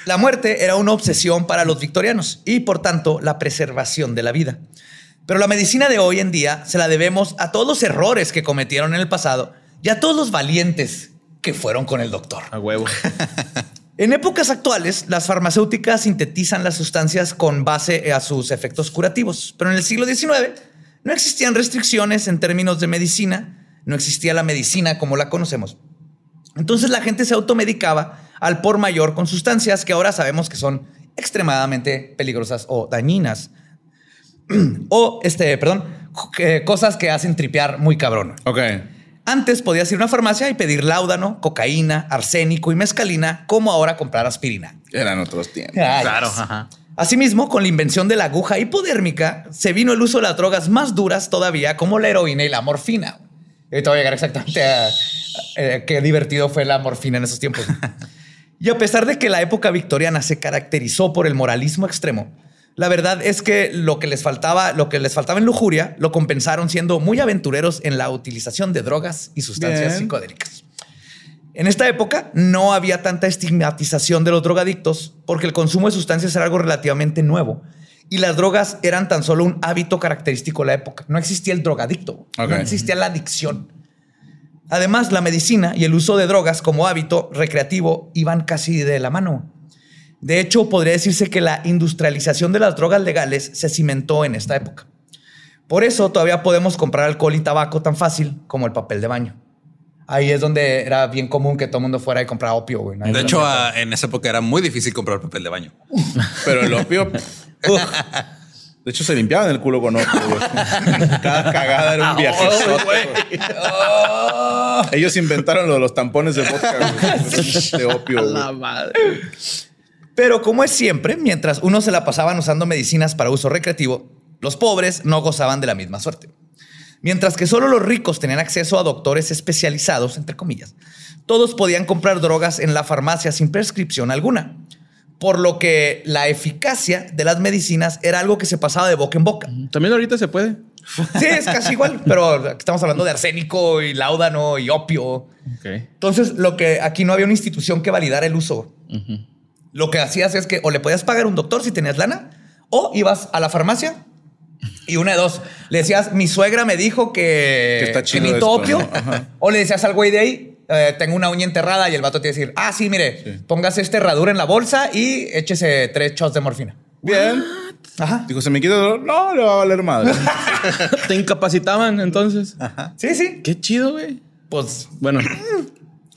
La muerte era una obsesión para los victorianos y, por tanto, la preservación de la vida. Pero la medicina de hoy en día se la debemos a todos los errores que cometieron en el pasado y a todos los valientes que fueron con el doctor. A huevo. En épocas actuales, las farmacéuticas sintetizan las sustancias con base a sus efectos curativos, pero en el siglo XIX no existían restricciones en términos de medicina, no existía la medicina como la conocemos. Entonces la gente se automedicaba al por mayor con sustancias que ahora sabemos que son extremadamente peligrosas o dañinas. o, este, perdón, que- cosas que hacen tripear muy cabrón. Ok. Antes podías ir a una farmacia y pedir láudano, cocaína, arsénico y mezcalina, como ahora comprar aspirina. Eran otros tiempos. Ay, Claro, ajá. Asimismo, con la invención de la aguja hipodérmica, se vino el uso de las drogas más duras todavía, como la heroína y la morfina. Y ahorita voy a llegar exactamente a, eh, qué divertido fue la morfina en esos tiempos. y a pesar de que la época victoriana se caracterizó por el moralismo extremo, la verdad es que lo que les faltaba, lo que les faltaba en lujuria, lo compensaron siendo muy aventureros en la utilización de drogas y sustancias Bien. psicodélicas. En esta época no había tanta estigmatización de los drogadictos porque el consumo de sustancias era algo relativamente nuevo y las drogas eran tan solo un hábito característico de la época. No existía el drogadicto, no existía la adicción. Además, la medicina y el uso de drogas como hábito recreativo iban casi de la mano. De hecho, podría decirse que la industrialización de las drogas legales se cimentó en esta época. Por eso todavía podemos comprar alcohol y tabaco tan fácil como el papel de baño. Ahí es donde era bien común que todo el mundo fuera y comprara opio, güey. De hecho, ah, en esa época era muy difícil comprar papel de baño. Pero el opio. De hecho, se limpiaban el culo con opio. güey. Cada cagada era un viaje. Ellos inventaron lo de los tampones de vodka güey. de opio. güey. La madre. Pero como es siempre, mientras unos se la pasaban usando medicinas para uso recreativo, los pobres no gozaban de la misma suerte. Mientras que solo los ricos tenían acceso a doctores especializados, entre comillas, todos podían comprar drogas en la farmacia sin prescripción alguna. Por lo que la eficacia de las medicinas era algo que se pasaba de boca en boca. También ahorita se puede. Sí, es casi igual, pero estamos hablando de arsénico y láudano y opio. Entonces, lo que aquí no había una institución que validara el uso. Lo que hacías es que o le podías pagar a un doctor si tenías lana, o ibas a la farmacia y una de dos. Le decías, mi suegra me dijo que, Que está chido necesito esto, opio. ¿no? Ajá. O le decías al güey de ahí, eh, tengo una uña enterrada y el vato te decir, ah, sí, mire, póngase este herradura en la bolsa y échese tres shots de morfina. Bien. Ajá. Digo, ¿se me quita el dolor? No, le va a valer madre. Te incapacitaban entonces. Sí, sí. Qué chido, güey. Pues Bueno,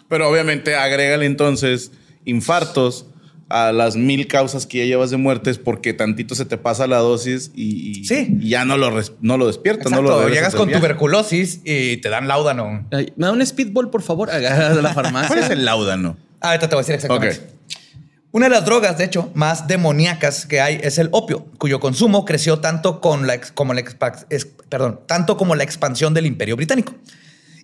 Pero obviamente agrégale entonces infartos a las mil causas que ya llevas de muertes porque tantito se te pasa la dosis y, y- Sí. y ya no lo, res- no lo despiertas. No lo llegas con tuberculosis y te dan láudano. ay, me da un speedball, por favor. De la farmacia. ¿Cuál es el láudano? Ah, ahorita te voy a decir exactamente. Una de las drogas, de hecho, más demoníacas que hay es el opio, cuyo consumo creció tanto, con la ex- como la expa- es- perdón, tanto como la expansión del imperio británico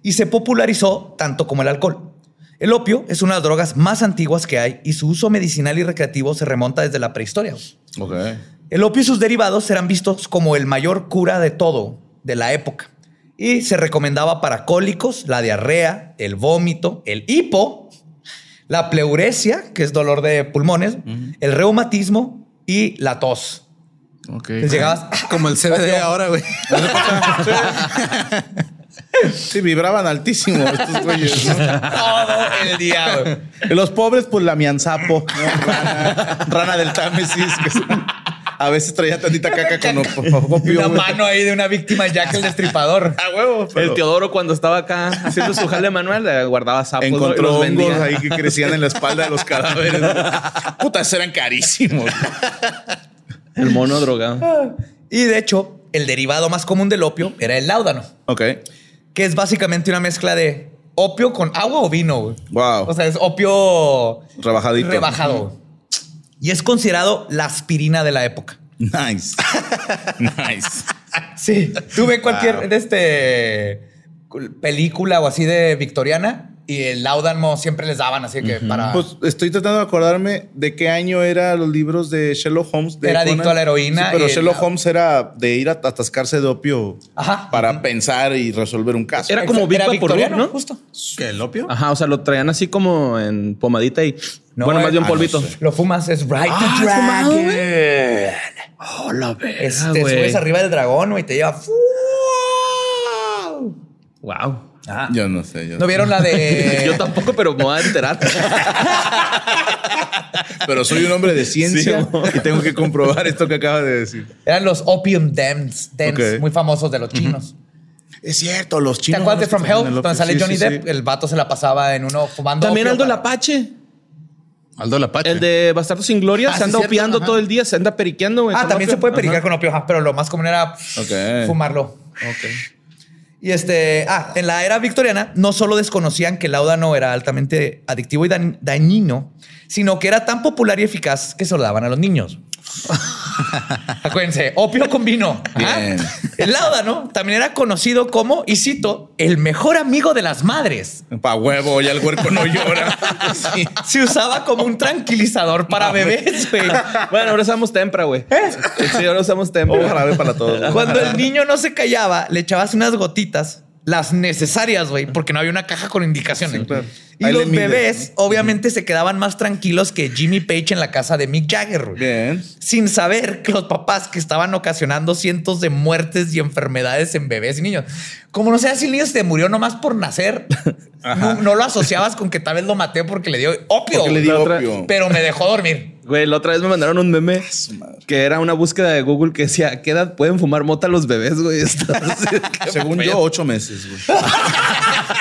y se popularizó tanto como el alcohol. El opio es una de las drogas más antiguas que hay y su uso medicinal y recreativo se remonta desde la prehistoria. Ok. El opio y sus derivados serán vistos como el mayor cura de todo de la época y se recomendaba para cólicos, la diarrea, el vómito, el hipo, la pleuresia, que es dolor de pulmones, el reumatismo y la tos. Llegabas Como el CBD ahora, güey. Sí, vibraban altísimo estos güeyes. ¿no? todo el día. güey. Y Los pobres, pues lamian sapo, ¿no? rana, rana del Támesis. que a veces traía tantita caca con op- opio. una güey. mano ahí de una víctima Jack el Destripador. A huevo. pero El Teodoro cuando estaba acá haciendo su jale manual eh, guardaba sapos ¿no? y Encontró los hongos vendía. ahí que crecían en la espalda de los cadáveres. Puta, esos eran carísimos. El mono drogado. Y de hecho, el derivado más común del opio era el láudano. Ok. Que es básicamente una mezcla de opio con agua o vino. güey. Wow. O sea, es opio Rebajadito. rebajado. Y es considerado la aspirina de la época. Nice. nice. Sí. Tú ves cualquier Wow. de este película o así de victoriana y el láudano siempre les daban así que para Pues estoy tratando de acordarme de qué año eran los libros de Sherlock Holmes. de Era adicto a la heroína Sí, pero Sherlock la- Holmes era de ir a atascarse de opio Ajá. para pensar y resolver un caso. Era como Era Vaporub, ¿no? Justo. ¿Qué, el opio? Ajá, o sea, lo traían así como en pomadita y. No, bueno, más bien ah, polvito. no sé. Lo fumas, es Right Ah, to ¿es fumado, Dragon. Oh, la verga, Es- te subes arriba del dragón güey, y te lleva. Wow. Ajá. Yo no sé. Yo ¿No vieron la de. Yo tampoco, pero me voy a enterar. Pero soy un hombre de ciencia Sí, y tengo que comprobar esto que acaba de decir. Eran los opium dens, dens muy famosos de los chinos. Es cierto, los ¿Te chinos. acuerdas de From Hell? el Donde sale Sí, Johnny sí, Depp. sí. El vato se la pasaba en uno fumando. También Aldo para- Lapache. Aldo Lapache. El de Bastardo sin Gloria. Ah, se anda opiando todo el día, se anda periqueando. Ah, también opio. se puede pericar Ajá. con opio, ajá, pero lo más común era fumarlo. Ok. Y este, ah, en la era victoriana no solo desconocían que el láudano era altamente adictivo y dañ- dañino, sino que era tan popular y eficaz que se lo daban a los niños. Acuérdense, opio con vino. El láudano también era conocido como, y cito, el mejor amigo de las madres. Pa' huevo, ya el huerco no llora. Sí. Se usaba como un tranquilizador para bebés, güey. Bueno, ahora usamos tempra, güey. Sí, ahora usamos tempra. O jarabe para todos. Cuando el niño no se callaba, le echabas unas gotitas las necesarias, güey, porque no había una caja con indicaciones. Y Ahí los bebés, obviamente, se quedaban más tranquilos que Jimmy Page en la casa de Mick Jagger. Bien. Sin saber que los papás que estaban ocasionando cientos de muertes y enfermedades en bebés y niños. Como no sé si el niño se murió nomás por nacer, no, no lo asociabas con que tal vez lo maté porque le dio opio. Porque le dio La otra- opio. Pero me dejó dormir. Güey, la otra vez me mandaron un meme que era una búsqueda de Google que decía, ¿a qué edad pueden fumar mota los bebés, güey? Según yo, ocho meses, güey.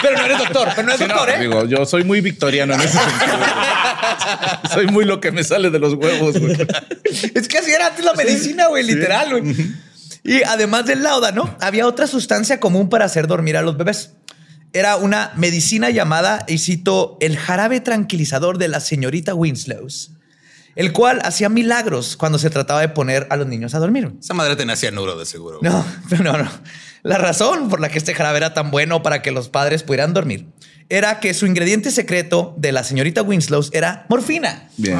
Pero no eres doctor, pero no eres Sí, no, doctor, ¿eh? digo, yo soy muy victoriano en ese sentido. güey. soy muy lo que me sale de los huevos, güey. Es que así era antes la medicina, güey, literal, güey. Y además del láudano, había otra sustancia común para hacer dormir a los bebés. Era una medicina llamada, y cito, el jarabe tranquilizador de la señorita Winslows, el cual hacía milagros cuando se trataba de poner a los niños a dormir. Esa madre tenía cianuro de seguro. No, no, no. La razón por la que este jarabe era tan bueno para que los padres pudieran dormir era que su ingrediente secreto de la señorita Winslows era morfina. Bien.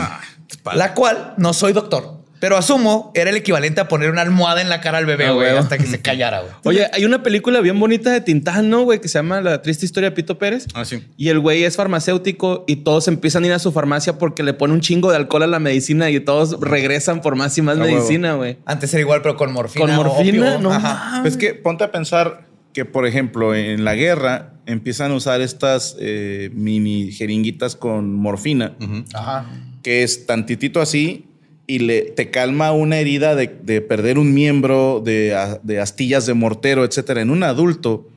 La cual no soy doctor, pero asumo era el equivalente a poner una almohada en la cara al bebé, Ah, güey, hasta que se callara, güey. Oye, hay una película bien bonita de Tintán, ¿no, güey? Que se llama La triste historia de Pito Pérez. Ah, sí. Y el güey es farmacéutico y todos empiezan a ir a su farmacia porque le pone un chingo de alcohol a la medicina y todos regresan por más y más A huevo. medicina, güey. Antes era igual, pero con morfina. Con o morfina, opio. no Ajá. Es que ponte a pensar que, por ejemplo, en la guerra empiezan a usar estas eh, mini jeringuitas con morfina, Ajá. que es tantitito así y le, te calma una herida de, de perder un miembro, de, de astillas de mortero, etcétera. En un adulto,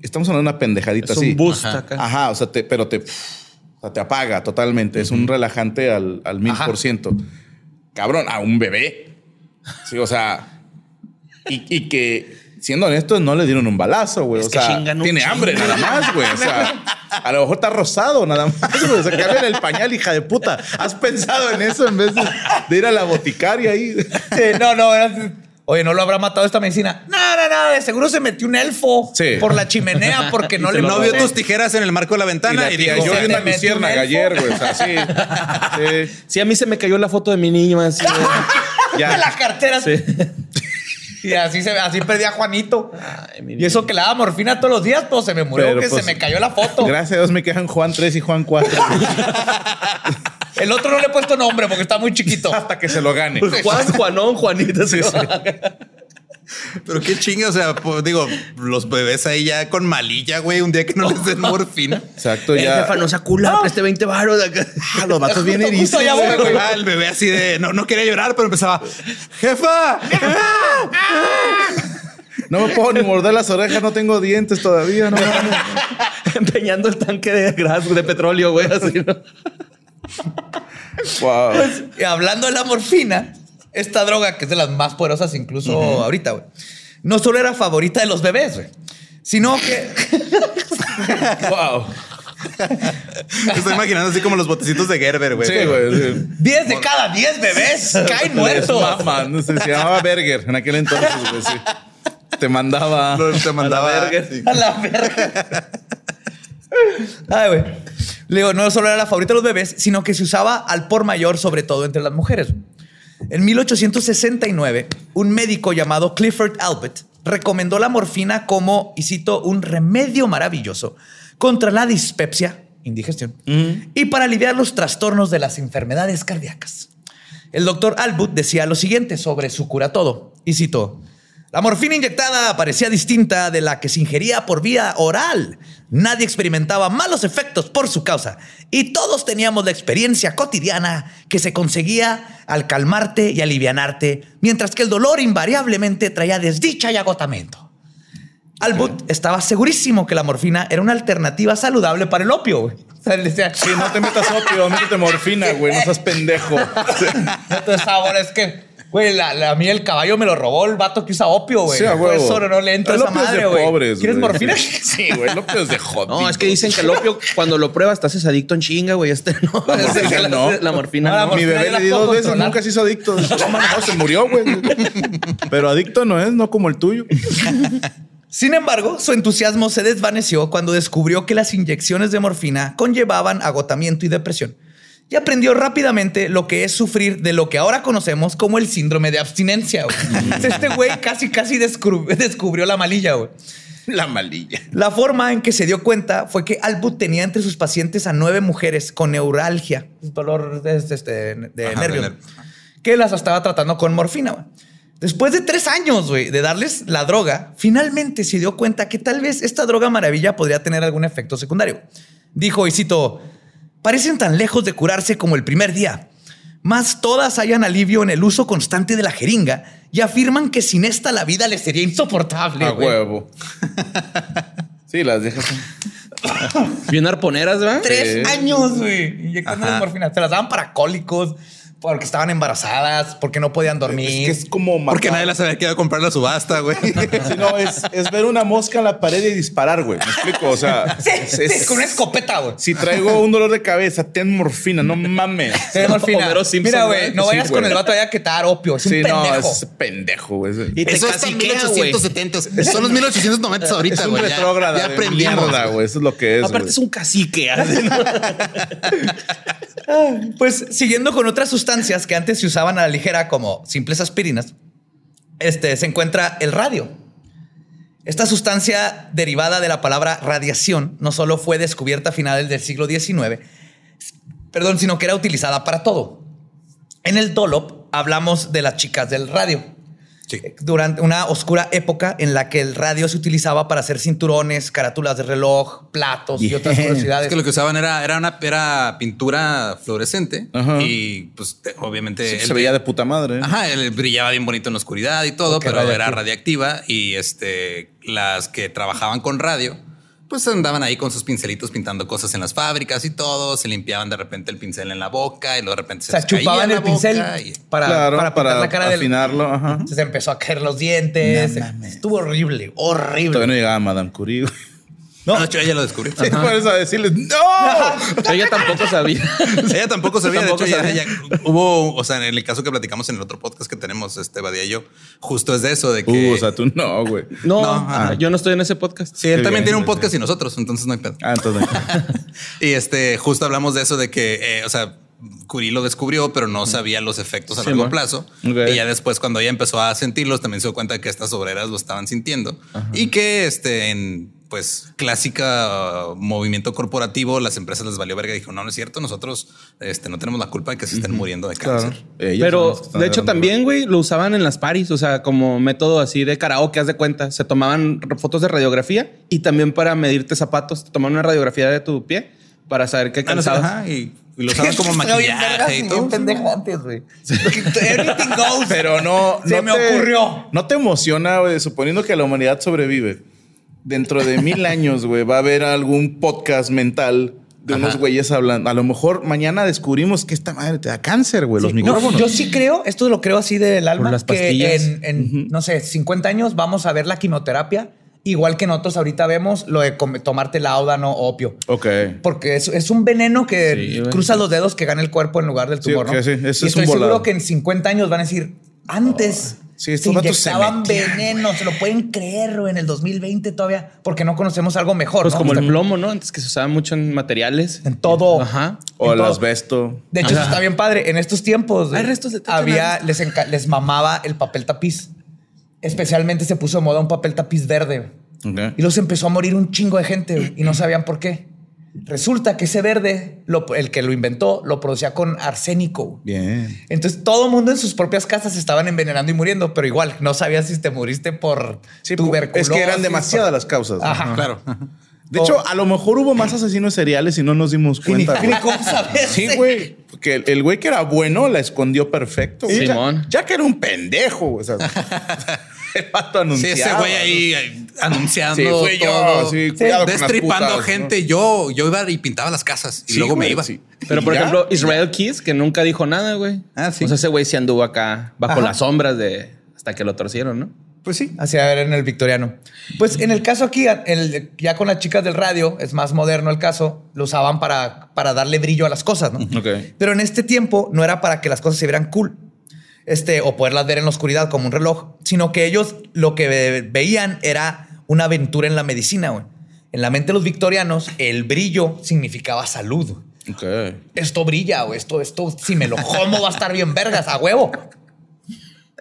estamos hablando de una pendejadita Es así. un boost Ajá. acá. Ajá, o sea, te- pero te, o sea, te apaga totalmente. Es un relajante al, al mil por ciento. Cabrón, a un bebé. Sí, o sea, y, y que, siendo honestos, no le dieron un balazo, güey. Es O que sea, chingan un tiene chingo. hambre nada más, güey. O sea, a lo mejor está rosado nada más, güey. O sea, cámbiale el pañal, hija de puta. ¿Has pensado en eso en vez de, de ir a la boticaria ahí? Sí, no, no. era- Oye, ¿no lo habrá matado esta medicina? No, no, no. de Seguro se metió un elfo Sí. por la chimenea porque no le No vio tus tijeras en el marco de la Y, ventana la y, dijo, yo "Se vi una elfo". ayer, güey. O sea, sí. Sí. Sí, a mí se me cayó la foto de mi niño así. güey. Ya. De la cartera. Sí. Y así, se, así perdí a Juanito. Ay, mi y eso que le daba morfina todos los días, pues se me murió Pero, que pues, se me cayó la foto. Gracias a Dios me quedan Juan 3 y Juan 4. El otro no le he puesto nombre porque está muy chiquito. hasta que se lo gane. Juan, Juanón, Juanita. Sí, pero qué chinga, o sea, pues, digo, los bebés ahí ya con malilla, güey, un día que no les den morfina. Exacto, El ya. jefa no se acula, preste 20 baros de acá. Ah, los vatos bien erizos. Ah, el bebé así de no, no quería llorar, pero empezaba, jefa, No me puedo ni morder las orejas, no tengo dientes todavía. No. Empeñando el tanque de gas, de petróleo, güey. Así, ¿no? Wow. Y hablando de la morfina, esta droga que es de las más poderosas incluso ahorita, güey. No solo era favorita de los bebés, güey. Sino que wow. Estoy imaginando así como los botecitos de Gerber, güey. Sí, güey. sí. 10 de cada 10 bebés caen muertos. mama, no sé, se llamaba Berger en aquel entonces, güey, sí. Te mandaba. Te mandaba. verga. sí. A la verga. Ay, güey. Le digo, no solo era la favorita de los bebés, sino que se usaba al por mayor, sobre todo entre las mujeres. En 1869, un médico llamado Clifford Albert recomendó la morfina como, y cito, un remedio maravilloso contra la dispepsia, indigestión, y para aliviar los trastornos de las enfermedades cardíacas. El doctor Albut decía lo siguiente sobre su cura todo, y cito, la morfina inyectada parecía distinta de la que se ingería por vía oral. Nadie experimentaba malos efectos por su causa y todos teníamos la experiencia cotidiana que se conseguía al calmarte y alivianarte, mientras que el dolor invariablemente traía desdicha y agotamiento. Albut estaba segurísimo que la morfina era una alternativa saludable para el opio. güey. O sea, él decía, Sí, no te metas opio, métete morfina, güey, no seas pendejo. Entonces, ahora es que, güey, la, la- a mí el caballo me lo robó el vato que usa opio, güey. Sí, huevo. eso no, no le entra El esa madre, güey. ¿Quieres güey. morfina? Sí, güey, el opio es de jodido. No, es que dicen que el opio, cuando lo pruebas, te haces adicto en chinga, güey. Este no. La morfina la, no. La morfina No, la no. Mi bebé le di puedo dos veces, controlar. nunca se hizo adicto. No, man, no, se murió, güey. Pero adicto no es, no como el tuyo. Sin embargo, su entusiasmo se desvaneció cuando descubrió que las inyecciones de morfina conllevaban agotamiento y depresión. Y aprendió rápidamente lo que es sufrir de lo que ahora conocemos como el síndrome de abstinencia. güey. Este güey casi, casi descubrió la malilla. güey. La malilla. La forma en que se dio cuenta fue que Albut tenía entre sus pacientes a nueve mujeres con neuralgia, dolor de, de- de- de Ajá, nervios, de ner- que las estaba tratando con morfina. güey. Después de tres años güey, de darles la droga, finalmente se dio cuenta que tal vez esta droga maravilla podría tener algún efecto secundario. Dijo, y cito, parecen tan lejos de curarse como el primer día. Más todas hayan alivio en el uso constante de la jeringa y afirman que sin esta la vida les sería insoportable. A huevo. Sí, las dejas. Bien arponeras, ¿verdad? Tres Sí. años, güey, inyectando morfina. Se las daban para cólicos, porque estaban embarazadas, porque no podían dormir. Es que es como Porque matar- nadie las había quedado a comprar la subasta, güey. Sí, no, es, es ver una mosca en la pared y disparar, güey. Me explico. O sea, Sí, es- sí, con una escopeta, güey. si traigo un dolor de cabeza, ten morfina, no mames. Ve morfina. Homero Simpson, Mira, güey. no Sí, vayas con güey. el vato allá que te opio. Es un Sí, no, pendejo. es pendejo, güey. Y te Eso está en caciquea, güey. 1870. Son los 1890 ahorita, Es un güey. Ya- retrógrada Ya aprendimos. mierda, güey. Eso es lo que es, Aparte güey. es un cacique. ¿no? Pues siguiendo con otras sustancias que antes se usaban a la ligera como simples aspirinas, este, se encuentra el radio. Esta sustancia derivada de la palabra radiación no solo fue descubierta a finales del siglo XIX, perdón, sino que era utilizada para todo. En el Dolop hablamos de las chicas del radio. Sí. Durante una oscura época en la que el radio se utilizaba para hacer cinturones, carátulas de reloj, platos y otras curiosidades. Es que lo que usaban era, era una era pintura fluorescente Ajá. y pues te- obviamente Sí, se veía de puta madre. ¿eh? Ajá, él brillaba bien bonito en la oscuridad y todo, pero era radiactiva y este las que trabajaban con radio pues andaban ahí con sus pincelitos pintando cosas en las fábricas y todo, se limpiaban de repente el pincel en la boca y luego de repente o se sea, les caía chupaban la el pincel boca y- para, claro, para, la cara del, afinarlo. Ajá. Se empezó a caer los dientes. No. Estuvo horrible, horrible. Todavía no llegaba Madame Curie. No, de hecho ella lo descubrió. Sí, por eso a decirles, ¡No! Ella tampoco sabía. Ella tampoco sabía. Tampoco de hecho, sabía. ella- hubo, o sea, en el caso que platicamos en el otro podcast que tenemos, este Badía y yo, justo es de eso, de que Uh, o sea, tú no, güey. No, No, ajá, ah. yo no estoy en ese podcast. Sí, él Qué también bien, tiene un podcast y nosotros, entonces no hay pedo. Ah, entonces. Y este, justo hablamos de eso, de que, eh, o sea, Curie lo descubrió, pero no sabía los efectos a Sí, largo plazo. Y ya después, cuando ella empezó a sentirlos, también se dio cuenta que estas obreras lo estaban sintiendo. Y que este, en pues clásica uh, movimiento corporativo, las empresas les valió verga y dijo, no, no es cierto, nosotros este, no tenemos la culpa de que se estén muriendo de Claro. cáncer. Ellos Pero de hecho también, güey, lo usaban en las paris, o sea, como método así de karaoke, haz de cuenta. Se tomaban fotos de radiografía y también para medirte zapatos. Te tomaban una radiografía de tu pie para saber qué Ah, no calzabas. ajá, y, y lo usaban como maquillaje y todo. pendejo antes, güey. Everything goes. Pero no. Se no me te- ocurrió. No te emociona, güey, suponiendo que la humanidad sobrevive. Dentro de mil años, güey, va a haber algún podcast mental de unos güeyes hablando. A lo mejor mañana descubrimos que esta madre te da cáncer, güey, los No, micrófonos. yo sí creo, esto lo creo así del alma, Por las que pastillas. en, en, no sé, 50 años vamos a ver la quimioterapia, igual que nosotros ahorita vemos lo de tomarte laudano o opio. Ok. Porque es, es un veneno que Sí, cruza los dedos que gana el cuerpo en lugar del Sí, tumor, ok, ¿no? sí, ese y es un estoy seguro que en 50 años van a decir, antes Sí, se se inyectaban metían. veneno, se lo pueden creer güey, en el 2020 todavía, porque no conocemos algo mejor. Pues ¿no? como el plomo, ¿no? Antes que se usaba mucho en materiales. En todo. Ajá. O el todo. asbesto. De hecho, eso está bien padre. En estos tiempos Hay restos de había, les, mamaba el papel tapiz. Especialmente se puso de moda un papel tapiz verde. Y los empezó a morir un chingo de gente y no sabían por qué. Resulta que ese verde, lo- el que lo inventó, lo producía con arsénico. Bien. Entonces todo el mundo en sus propias casas se estaban envenenando y muriendo, pero igual no sabías si te moriste por tuberculosis. Es que eran demasiadas las causas. ¿no? Ajá. Claro. De hecho, a lo mejor hubo más asesinos seriales y no nos dimos cuenta. ni cómo saber. Sí, güey. Porque el, el güey que era bueno la escondió perfecto. güey. Simón. Ya, ya que era un pendejo. O sea, el pato Sí, anunciaba. ese güey ahí anunciando. Sí, fui yo, sí, cuidado Destripando putas, gente. ¿no? Yo, yo iba y pintaba las casas y Sí, luego me iba. sí. Pero por ejemplo, Israel Keys, que nunca dijo nada, güey. Ah, sí. O sea, ese güey sí anduvo acá bajo Ajá. las sombras de hasta que lo torcieron, ¿no? Pues sí, hacia ver en el victoriano. Pues en el caso aquí, el- ya con las chicas del radio, es más moderno el caso, lo usaban para, para darle brillo a las cosas, ¿no? Ok. Pero en este tiempo no era para que las cosas se vieran cool. Este, o poderlas ver en la oscuridad como un reloj, sino que ellos lo que ve- veían era una aventura en la medicina, güey. En la mente de los victorianos, el brillo significaba salud. Ok. Esto brilla, o esto, esto, si me lo como va a estar bien vergas, a huevo.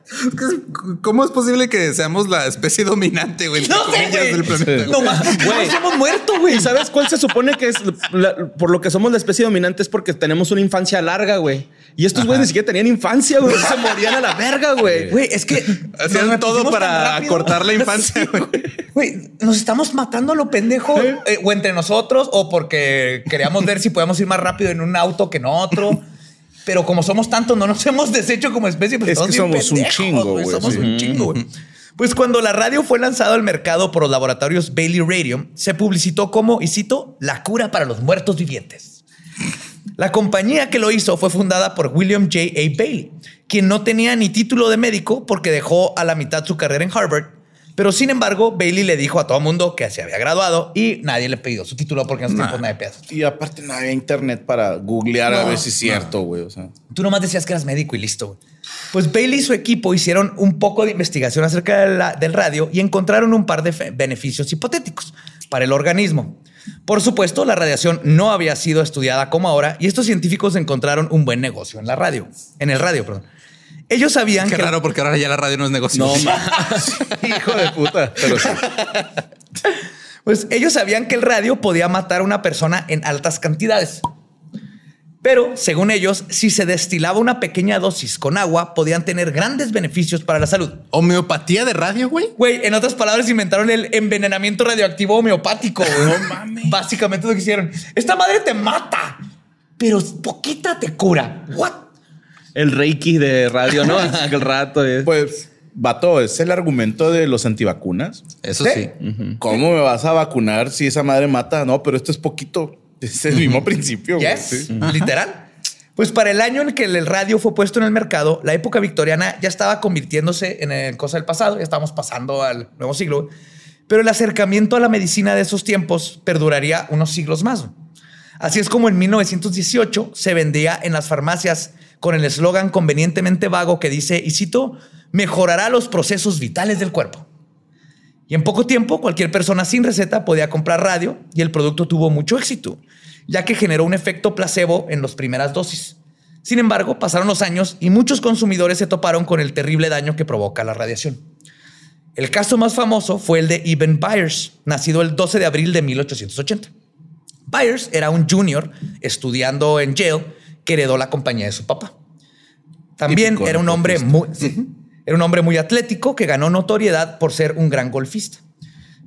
¿Cómo es posible que seamos la especie dominante, güey? entre No sé, güey. del planeta, No güey? más, güey. Nos hemos muerto, güey. ¿Y sabes cuál se supone que es la- por lo que somos la especie dominante? Es porque tenemos una infancia larga, güey. Y estos güeyes ni siquiera tenían infancia, güey. Se morían a la verga, güey. Güey, es que Hacían todo para acortar la infancia, güey. Güey, nos estamos matando a lo pendejo eh, o entre nosotros o porque queríamos ver si podemos ir más rápido en un auto que en otro. Pero como somos tantos, no nos hemos deshecho como especie. Pues Es que somos un chingo, güey, Somos sí. un chingo, güey. Pues cuando la radio fue lanzada al mercado por los laboratorios Bailey Radio, se publicitó como, y cito, la cura para los muertos vivientes. La compañía que lo hizo fue fundada por William J. A. Bailey, quien no tenía ni título de médico porque dejó a la mitad su carrera en Harvard. Pero sin embargo, Bailey le dijo a todo mundo que se había graduado y nadie le pidió su título porque en esos tiempos nadie título. Y aparte no había internet para googlear a ver si es cierto, güey. O sea, Tú nomás decías que eras médico y listo. güey. Pues Bailey y su equipo hicieron un poco de investigación acerca de la- del radio y encontraron un par de beneficios hipotéticos para el organismo. Por supuesto, la radiación no había sido estudiada como ahora y estos científicos encontraron un buen negocio en la radio, en el radio, perdón. Ellos sabían Qué que raro porque ahora ya la radio no es negocio. no más. Hijo de puta. Pero sí. Pues ellos sabían que el radio podía matar a una persona en altas cantidades. Pero, según ellos, si se destilaba una pequeña dosis con agua, podían tener grandes beneficios para la salud. Homeopatía de radio, güey. Güey, en otras palabras, inventaron el envenenamiento radioactivo homeopático. güey. Básicamente lo que hicieron. Esta madre te mata, pero poquita te cura. What? El reiki de radio, ¿no? Aquel rato. eh. Pues, vato, es el argumento de los antivacunas. Eso ¿Sí? sí. ¿Cómo me vas a vacunar si esa madre mata? No, pero esto es poquito. Es el mismo principio. güey, Yes, sí. literal. Pues para el año en que el radio fue puesto en el mercado, la época victoriana ya estaba convirtiéndose en el cosa del pasado, ya estábamos pasando al nuevo siglo, pero el acercamiento a la medicina de esos tiempos perduraría unos siglos más. Así es como en 1918 se vendía en las farmacias con el eslogan convenientemente vago que dice, y cito, mejorará los procesos vitales del cuerpo. Y en poco tiempo, cualquier persona sin receta podía comprar radio y el producto tuvo mucho éxito, ya que generó un efecto placebo en las primeras dosis. Sin embargo, pasaron los años y muchos consumidores se toparon con el terrible daño que provoca la radiación. El caso más famoso fue el de Eben Byers, nacido el 12 de abril de 1880. Byers era un junior estudiando en Yale que heredó la compañía de su papá. También Típico era un hombre muy, sí, era un hombre muy atlético que ganó notoriedad por ser un gran golfista.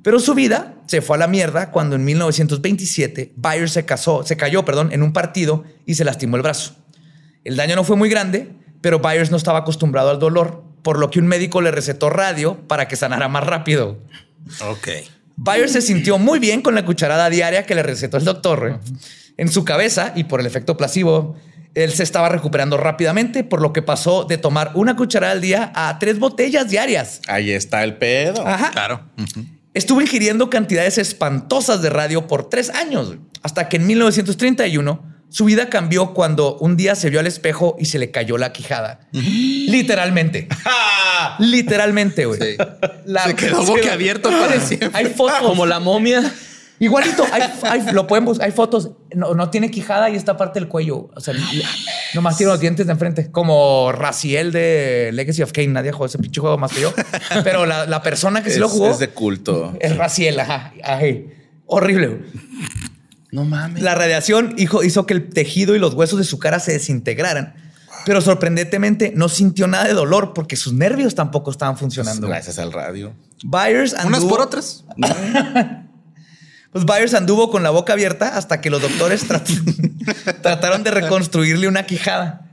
Pero su vida se fue a la mierda cuando en 1927 Byers se casó, se cayó, perdón, en un partido y se lastimó el brazo. El daño no fue muy grande, pero Byers no estaba acostumbrado al dolor, por lo que un médico le recetó radio para que sanara más rápido. Ok. Byers se sintió muy bien con la cucharada diaria que le recetó el doctor. ¿eh? En su cabeza y por el efecto placebo, él se estaba recuperando rápidamente, por lo que pasó de tomar una cucharada al día a tres botellas diarias. Ahí está el pedo. Ajá. Claro. Estuvo ingiriendo cantidades espantosas de radio por tres años, hasta que en 1931 su vida cambió cuando un día se vio al espejo y se le cayó la quijada. Literalmente. Literalmente, güey. Sí. La- Se quedó boquiabierto para siempre. Hay fotos. Como la momia. Igualito, hay, hay- lo pueden buscar, hay fotos. No, no tiene quijada y esta parte del cuello. O sea, nomás tiene los dientes de enfrente. Como Raciel de Legacy of Kane. Nadie jugó ese pinche juego más que yo. Pero la, la persona que sí es, lo jugó es de culto. es Raciel. Ajá. Ay, horrible. No mames. La radiación hizo, hizo que el tejido y los huesos de su cara se desintegraran. Pero sorprendentemente no sintió nada de dolor porque sus nervios tampoco estaban funcionando. Gracias al radio. Byers Unas por otras. Pues Byers anduvo con la boca abierta hasta que los doctores trat- trataron de reconstruirle una quijada.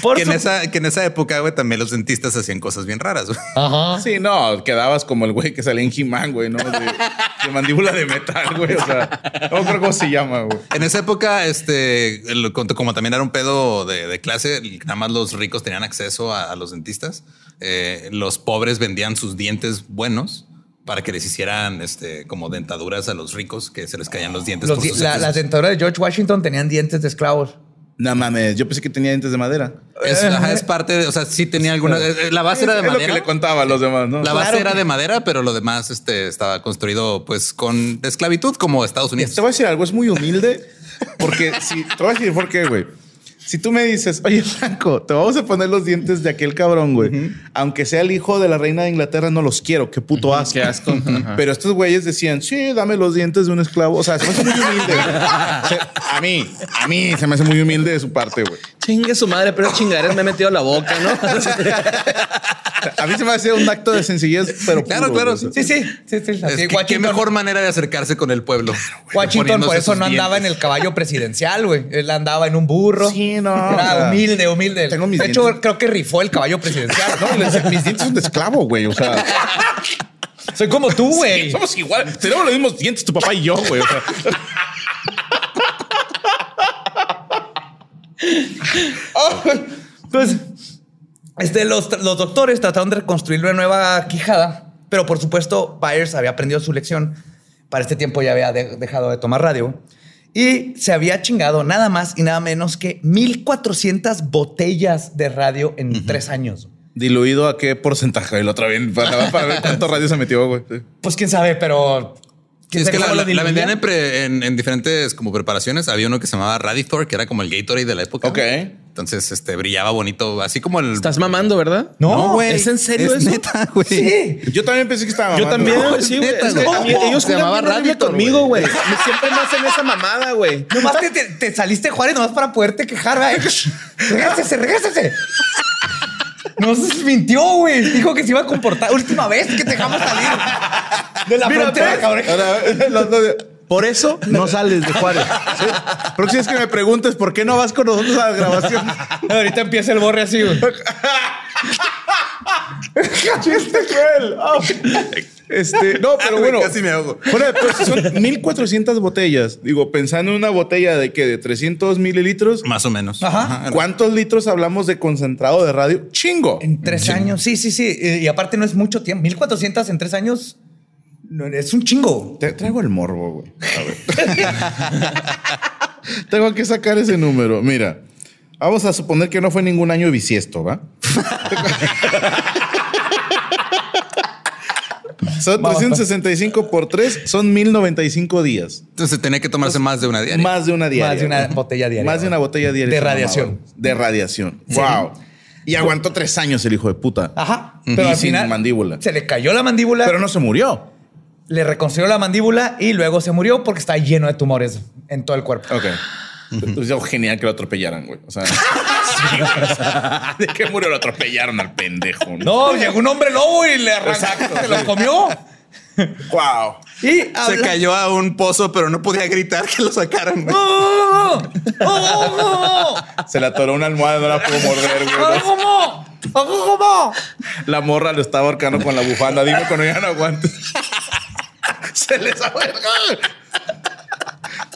Por Que en, esa, que en esa época, güey, también los dentistas hacían cosas bien raras. güey. Ajá. Sí, no, quedabas como el güey que salía en He-Man, güey, ¿no? De, de mandíbula de metal, güey. O sea, no creo cómo se llama, güey. En esa época, este, el- como también era un pedo de, de clase, nada más los ricos tenían acceso a, a los dentistas. Eh, los pobres vendían sus dientes buenos para que les hicieran este, como dentaduras a los ricos que se les caían los dientes. Los por di- sus la- excesos. las dentaduras de George Washington tenían dientes de esclavos. No mames, yo pensé que tenía dientes de madera. Es, ajá, es parte de, o sea, sí tenía alguna. eh, La base era de es lo que madera. le contaba a los demás, ¿no? La base Claro era que- de madera, pero lo demás este, estaba construido pues con esclavitud como Estados Unidos. Te voy a decir algo, es muy humilde. Porque si te voy a decir por qué, güey. Si tú me dices, oye, Franco, te vamos a poner los dientes de aquel cabrón, güey. Aunque sea el hijo de la reina de Inglaterra, no los quiero. Qué puto asco. Qué asco. Pero estos güeyes decían, sí, dame los dientes de un esclavo. O sea, se me hace muy humilde. O sea, a mí, a mí se me hace muy humilde de su parte, güey. Chingue su madre, pero chingaderas me he metido la boca, ¿no? A mí se me hace un acto de sencillez, pero Claro, puro, claro. güey. Sí, sí, sí, sí. Es así, que, qué mejor manera de acercarse con el pueblo. Washington por eso no andaba en el caballo presidencial, güey. Él andaba en un burro. Sí, no, Era o sea, humilde, humilde. tengo mis de hecho, dientes. creo que rifó el caballo presidencial. No, mis dientes son de esclavo, güey. O sea, Soy como tú, güey. somos igual. Tenemos los mismos dientes, tu papá y yo, güey. O sea, Pues, este, los, los doctores trataron de reconstruir una nueva quijada, pero por supuesto, Byers había aprendido su lección. Para este tiempo ya había de- dejado de tomar radio y se había chingado nada más y nada menos que 1400 botellas de radio en tres años. diluido a qué porcentaje. El otro bien para, para ver cuánto radio se metió, güey. Sí. Pues quién sabe, pero. Sí, ¿quién es que la, vendían diluían? en, pre- en- en diferentes como preparaciones. Había uno que se llamaba Radithor, que era como el Gatorade de la época. Ok. Entonces, este brillaba bonito, así como el. Estás mamando, ¿verdad? No, güey. ¿Es en serio Es eso? neta, güey. Sí. Yo también pensé que estaba Yo mamando. también, No, sí, es güey. Es que mí- ellos Se llamaba Raditor, conmigo, güey. Siempre me hacen esa mamada, güey. Nomás te, te- te saliste Juárez nomás para poderte quejar, güey. Regrésese, regrésese. No se mintió, güey. Dijo que se iba a comportar. Última vez que te dejamos salir de la Mira, frontera, cabrón. Por eso no sales de Juárez. Sí. Próxima vez que me preguntes por qué no vas con nosotros a la grabación. Ahorita empieza el borre así, güey. ¡Chiste cruel! Oh. Este, no, pero Güey, bueno. casi me ahogo. Fuera de pedo, son 1400 botellas. Digo, pensando en una botella de que de 300 mililitros. Más o menos. Ajá. ¿Cuántos litros hablamos de concentrado de radio? Chingo. En tres años. Sí, sí, sí. Y, y aparte no es mucho tiempo. 1400 en tres años no, es un chingo. Te traigo el morbo, güey. A ver. Tengo que sacar ese número. Mira, vamos a suponer que no fue ningún año bisiesto, ¿va? Son 365 por 3, son 1095 días. Entonces tenía que tomarse más de una diaria. Más de una diaria. Más de una botella diaria. Más de una botella diaria. De radiación. De radiación. Wow. Y aguantó tres años el hijo de puta. Ajá. Y Pero al sin final mandíbula. se le cayó la mandíbula, Pero no se murió. Le reconstruyó la mandíbula y luego se murió porque está lleno de tumores en todo el cuerpo. Ok. Entonces, genial que lo atropellaran, güey. O sea, sí, güey, o sea, ¿de qué murió? Lo atropellaron al pendejo. No, llegó un hombre lobo y le arrancó, se lo comió. Wow. Y Se habla- cayó a un pozo, pero no podía gritar que lo sacaran. güey. ¡Oh! ¡Oh! Se le atoró una almohada, no la pudo morder, güey. ¿Cómo? ¿Cómo? La morra lo estaba ahorcando con la bufanda. Dime cuando ya no aguantes. Se les ahorcó.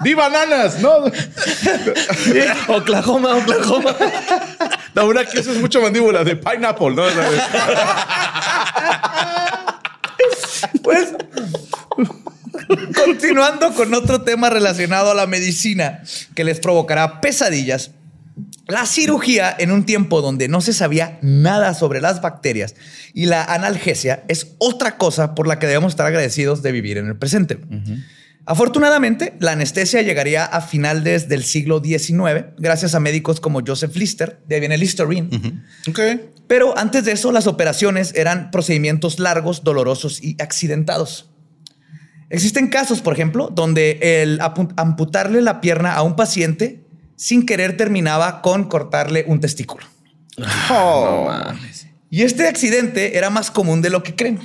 ¡Di bananas! No. Oklahoma, Oklahoma. La una que eso es mucho mandíbula de pineapple, ¿no? Pues, continuando con otro tema relacionado a la medicina que les provocará pesadillas. La cirugía en un tiempo donde no se sabía nada sobre las bacterias y la analgesia es otra cosa por la que debemos estar agradecidos de vivir en el presente. Afortunadamente, la anestesia llegaría a finales del siglo XIX gracias a médicos como Joseph Lister, de ahí viene Listerine, Ok. pero antes de eso, las operaciones eran procedimientos largos, dolorosos y accidentados. Existen casos, por ejemplo, donde el amputarle la pierna a un paciente sin querer terminaba con cortarle un testículo. Oh. Y este accidente era más común de lo que creen.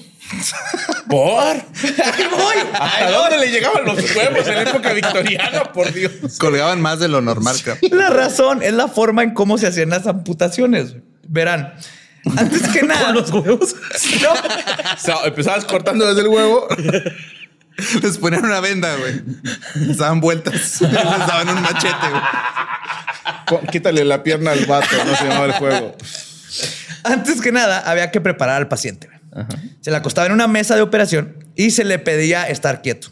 ¿Por? Ahí voy. ¿Hasta dónde le llegaban los huevos en época victoriana? Por Dios. Colgaban más de lo normal, creo. La razón es la forma en cómo se hacían las amputaciones. Verán, antes que nada. los huevos? No. O sea, empezabas cortando desde el huevo. Les ponían una venda, güey. Les daban vueltas. Les daban un machete, güey. Quítale la pierna al vato, no se llamaba el juego. Antes que nada, había que preparar al paciente. Se le acostaba en una mesa de operación y se le pedía estar quieto.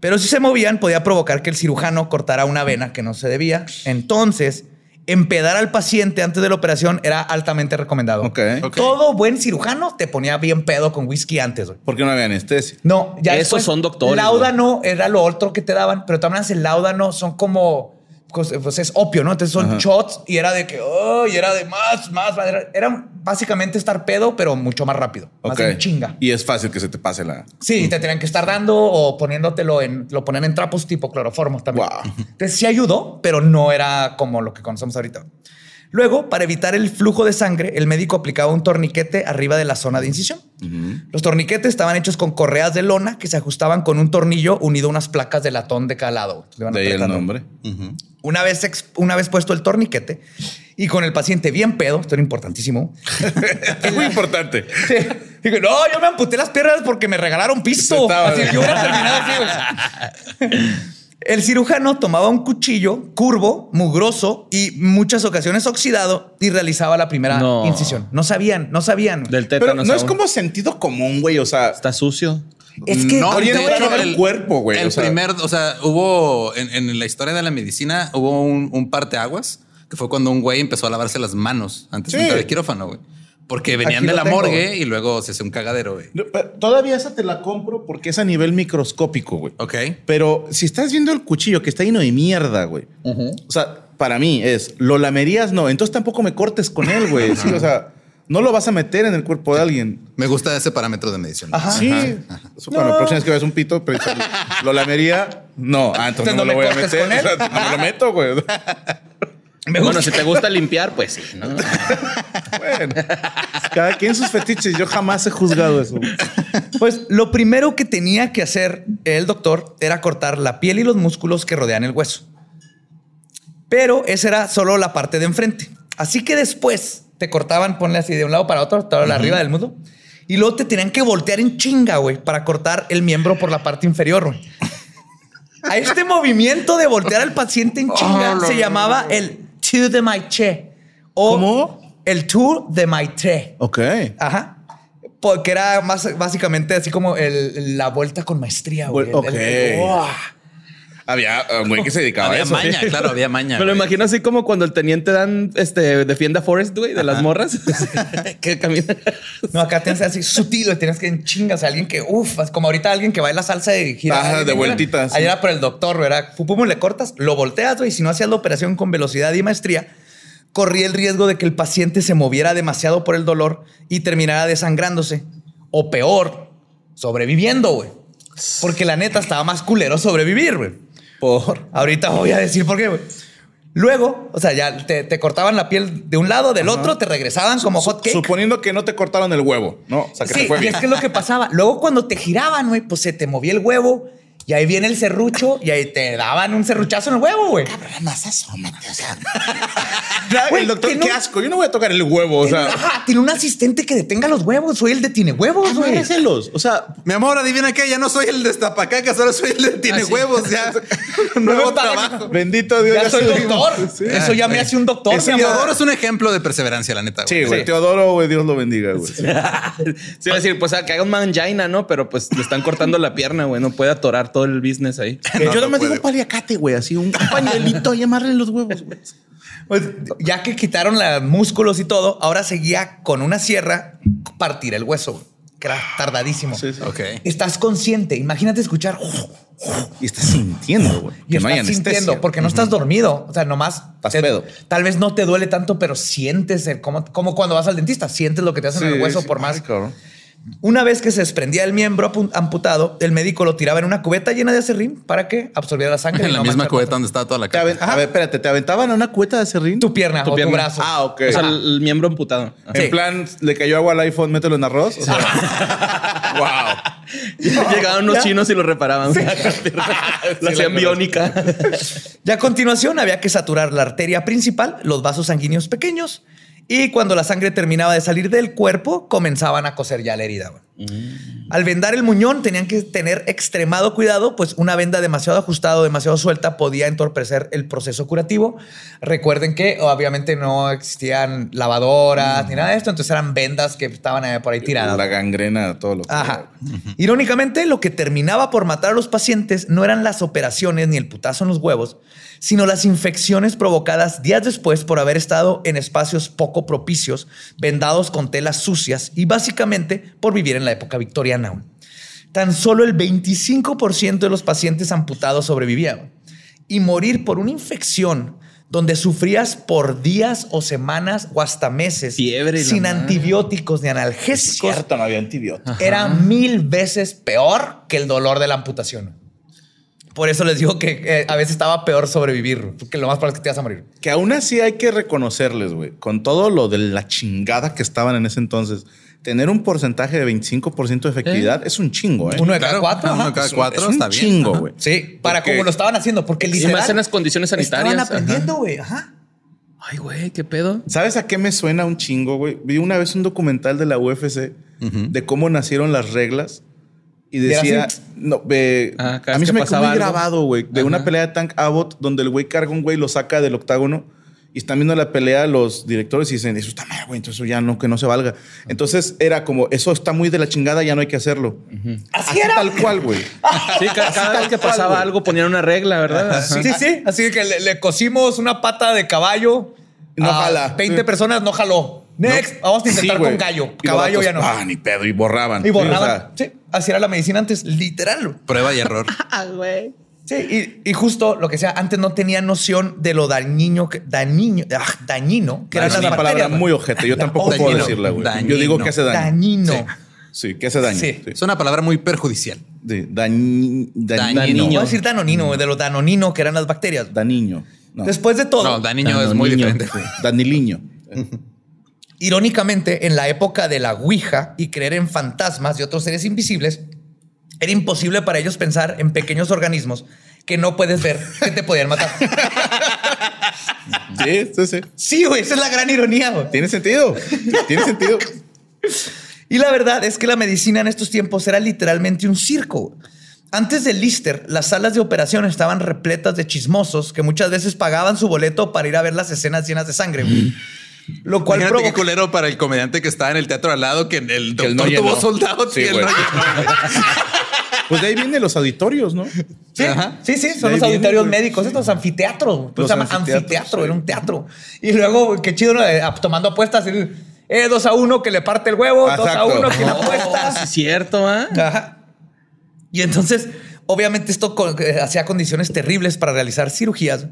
Pero si se movían, podía provocar que el cirujano cortara una vena que no se debía. Entonces, empedar al paciente antes de la operación era altamente recomendado. Ok. Ok. Todo buen cirujano te ponía bien pedo con whisky antes. güey. Porque no había anestesia. No, ya Esos después, son doctores, Láudano era lo otro que te daban, pero también el láudano son como pues es opio, ¿no? Entonces son Ajá. shots y era de que, oh, y era de más, más. Era, era básicamente estar pedo, pero mucho más rápido. Más en chinga. Y es fácil que se te pase la. Sí, te tenían que estar dando o poniéndotelo en, lo ponían en trapos tipo cloroformo también. Wow. Entonces sí ayudó, pero no era como lo que conocemos ahorita. Luego, para evitar el flujo de sangre, el médico aplicaba un torniquete arriba de la zona de incisión. Los torniquetes estaban hechos con correas de lona que se ajustaban con un tornillo unido a unas placas de latón de cada lado. Le De ahí el nombre. Una vez, una vez puesto el torniquete y con el paciente bien pedo, esto era importantísimo. Es muy importante. Sí. Digo, no, yo me amputé las piernas porque me regalaron pisto. Así, yo hubiera terminado así, güey. El cirujano tomaba un cuchillo curvo, mugroso y muchas ocasiones oxidado y realizaba la primera No. incisión. No sabían, no sabían. Del Pero tétano. no es como sentido común, güey. O sea, Está sucio. Es que No, de era hecho, el cuerpo, güey, El o sea. primer, o sea, hubo en, en la historia de la medicina, hubo un, un parteaguas que fue cuando un güey empezó a lavarse las manos antes de Sí. entrar al quirófano, güey. Porque venían de la tengo. morgue y luego se hace un cagadero, güey. Todavía esa te la compro porque es a nivel microscópico, güey. Ok. Pero si estás viendo el cuchillo que está lleno de mierda, güey. O sea, para mí es, lo lamerías, no. Entonces tampoco me cortes con él, güey. Sí, o sea, no lo vas a meter en el cuerpo de alguien. Me gusta ese parámetro de medición. Ajá. Sí. Eso para la próxima vez que veas un pito, pero lo lamería, no. Ah, entonces Entonces no, no me lo voy a meter. con él. O sea, no me lo meto, güey. me Bueno, si te gusta limpiar, pues sí, ¿no? Bueno, cada quien sus fetiches. Yo jamás he juzgado eso. Pues lo primero que tenía que hacer el doctor era cortar la piel y los músculos que rodean el hueso. Pero esa era solo la parte de enfrente. Así que después te cortaban, ponle así de un lado para otro, todo la arriba del muslo. Y luego te tenían que voltear en chinga, güey, para cortar el miembro por la parte inferior, güey. A este movimiento de voltear al paciente en chinga se llamaba el to de maitre. O ¿Cómo? El tour de maitre. Ok. Ajá. Porque era más básicamente así como el- la vuelta con maestría. güey. Ok. El- el- ¡Uah! Había un güey que se dedicaba a Había eso. maña, claro, había maña. Me lo güey. imagino así como cuando el teniente dan, este, defienda Forest, güey, de las morras. que camina. No, acá tienes así sutil, tienes que en chingas a alguien que, uff, como ahorita alguien que baila salsa de gira. Ajá, de vueltitas. Ahí era por el doctor, güey, era pum, pum, le cortas, lo volteas, güey. Si no hacías la operación con velocidad y maestría, corría el riesgo de que el paciente se moviera demasiado por el dolor y terminara desangrándose. O peor, sobreviviendo, güey. Porque la neta estaba más culero sobrevivir, güey. Por. Ahorita voy a decir por qué, güey. Luego, o sea, ya te, te cortaban la piel de un lado, del otro, te regresaban como hot cake. Suponiendo que no te cortaron el huevo, ¿no? O sea, que Sí, te fue y bien. es que es lo que pasaba. Luego, cuando te giraban, güey, pues se te movía el huevo y ahí viene el serrucho y ahí te daban un serruchazo en el huevo, güey. Más asómate, o sea. Güey, el doctor, que qué no- asco. Yo no voy a tocar el huevo, o sea. Ajá, tiene un asistente que detenga los huevos. Soy el de tiene huevos, güey. Amárreselos. O sea, Mi amor, adivina qué, ya no soy el de destapacacas, ahora soy el de tiene huevos, ya. Nuevo trabajo. bendito Dios. Ya soy soy- doctor. Sí. Eso ya me hace un doctor. Mi amor. Teodoro es un ejemplo de perseverancia, la neta. Sí, güey. Sí. Teodoro, güey, Dios lo bendiga, güey. Sí, iba a decir, pues que haga un mangina, ¿no? Pero pues le están cortando la pierna, güey. No puede atorar todo el business ahí. Yo No, nada no más digo puede. paliacate, güey. Así un pañuelito y amarren los huevos, güey. Pues, ya que quitaron los músculos y todo, ahora seguía con una sierra partir el hueso, que era tardadísimo. Sí, sí. Ok. Estás consciente. Imagínate escuchar Y estás sintiendo, güey. y Que no hay estás sintiendo porque no estás dormido. O sea, nomás Estás te- pedo. Tal vez no te duele tanto, pero sientes el, como, como cuando vas al dentista, sientes lo que te hacen en el hueso sí. por más. Una vez que se desprendía el miembro amputado, el médico lo tiraba en una cubeta llena de acerrín para que absorbiera la sangre. En y la no misma cubeta donde estaba toda la cara. a ver, espérate, ¿te aventaban a una cueta de serrín? Tu pierna Tu o pierna. tu brazo. Ah, ok. O sea, el, el miembro amputado. Sí. En plan, le cayó agua al iPhone, mételo en arroz. O sea, wow. Llegaban unos chinos y lo reparaban. la hacían biónica. Ya a continuación había que saturar la arteria principal, los vasos sanguíneos pequeños y cuando la sangre terminaba de salir del cuerpo comenzaban a coser ya la herida. güey. Al vendar el muñón tenían que tener extremado cuidado, pues una venda demasiado ajustada o demasiado suelta podía entorpecer el proceso curativo. Recuerden que obviamente no existían lavadoras ni nada de esto, entonces eran vendas que estaban eh, por ahí tiradas. La gangrena, todo lo que. Ajá. Irónicamente, lo que terminaba por matar a los pacientes no eran las operaciones ni el putazo en los huevos, sino las infecciones provocadas días después por haber estado en espacios poco propicios, vendados con telas sucias y básicamente por vivir en la época victoriana. Tan solo el 25% de los pacientes amputados sobrevivían. y morir por una infección donde sufrías por días o semanas o hasta meses Fiebre sin madre. antibióticos ni Es analgésicos cierto, no había antibióticos. era mil veces peor que el dolor de la amputación. Por eso les digo que eh, a veces estaba peor sobrevivir, porque lo más probable es que te vas a morir. Que aún así hay que reconocerles, güey, con todo lo de la chingada que estaban en ese entonces, tener un porcentaje de 25% de efectividad es un chingo, ¿eh? Uno de cada Claro, cuatro. uno de cada cuatro, es un está bien. chingo, güey. Sí, para Porque- como lo estaban haciendo, porque Y literal. más en las condiciones sanitarias. Estaban aprendiendo, güey. Ajá. Ay, güey, qué pedo. ¿Sabes a qué me suena un chingo, güey? Vi una vez un documental de la UFC de cómo nacieron las reglas y decía, así? no, ve- Ah, cada a mí se me quedó muy grabado, güey, de una pelea de Tank Abbott donde el güey carga un güey, lo saca del octágono y están viendo la pelea los directores y dicen, eso está mal, güey, entonces eso ya no, que no se valga. Entonces era como, eso está muy de la chingada, ya no hay que hacerlo. Así era. tal cual, güey. Sí, ca- cada, vez que cual, pasaba algo ponían una regla, ¿verdad? Ajá. Sí, sí. Así que le, le cosimos una pata de caballo. No a jala. 20 Sí. personas, no jaló. Next, vamos a intentar Sí, güey. con gallo. Caballo ya no. Ah, ni pedo, y borraban. y Sí, o borraban. sea, Sí, así era la medicina antes, literal. Prueba y error. Sí, y, y justo lo que sea, antes no tenía noción de lo dañino, que, dañino, ah, dañino, que es las una palabra bacterias, muy ojete. Yo tampoco puedo Dañino. decirla, güey. Yo Dañino. digo que hace daño. Dañino. Sí. Sí, que hace daño. Sí. Sí. Es una palabra muy perjudicial. Dañi- dañino. Dañino. Voy a decir danonino, de lo danonino que eran las bacterias. Daniño. No. Después de todo, No, Daniño es muy diferente. Daniliño. Irónicamente, en la época de la Ouija y creer en fantasmas y otros seres invisibles, era imposible para ellos pensar en pequeños organismos que no puedes ver que te podían matar. Sí, sí, sí. Sí, güey, esa es la gran ironía. güey. Tiene sentido. Tiene sentido. Y la verdad es que la medicina en estos tiempos era literalmente un circo. Antes del Lister, las salas de operación estaban repletas de chismosos que muchas veces pagaban su boleto para ir a ver las escenas llenas de sangre. güey. Lo cual Imagínate qué provocó... culero para el comediante que estaba en el teatro al lado, que el Que doctor no tuvo soldados Sí, y él güey. no llenó. Pues de ahí vienen los auditorios, ¿no? Sí, Ajá. sí, sí, son los auditorios viene, médicos, estos anfiteatros. Pues Los se llama anfiteatros, anfiteatro, sí. era un teatro. Y luego, qué chido, ¿no? Eh, tomando apuestas, el, eh, 2 a 1 que le parte el huevo, 2 a. 1 que le Oh, apuesta. sí, es cierto, ¿ah? Ajá. Y entonces, obviamente, esto eh, hacía condiciones terribles para realizar cirugías,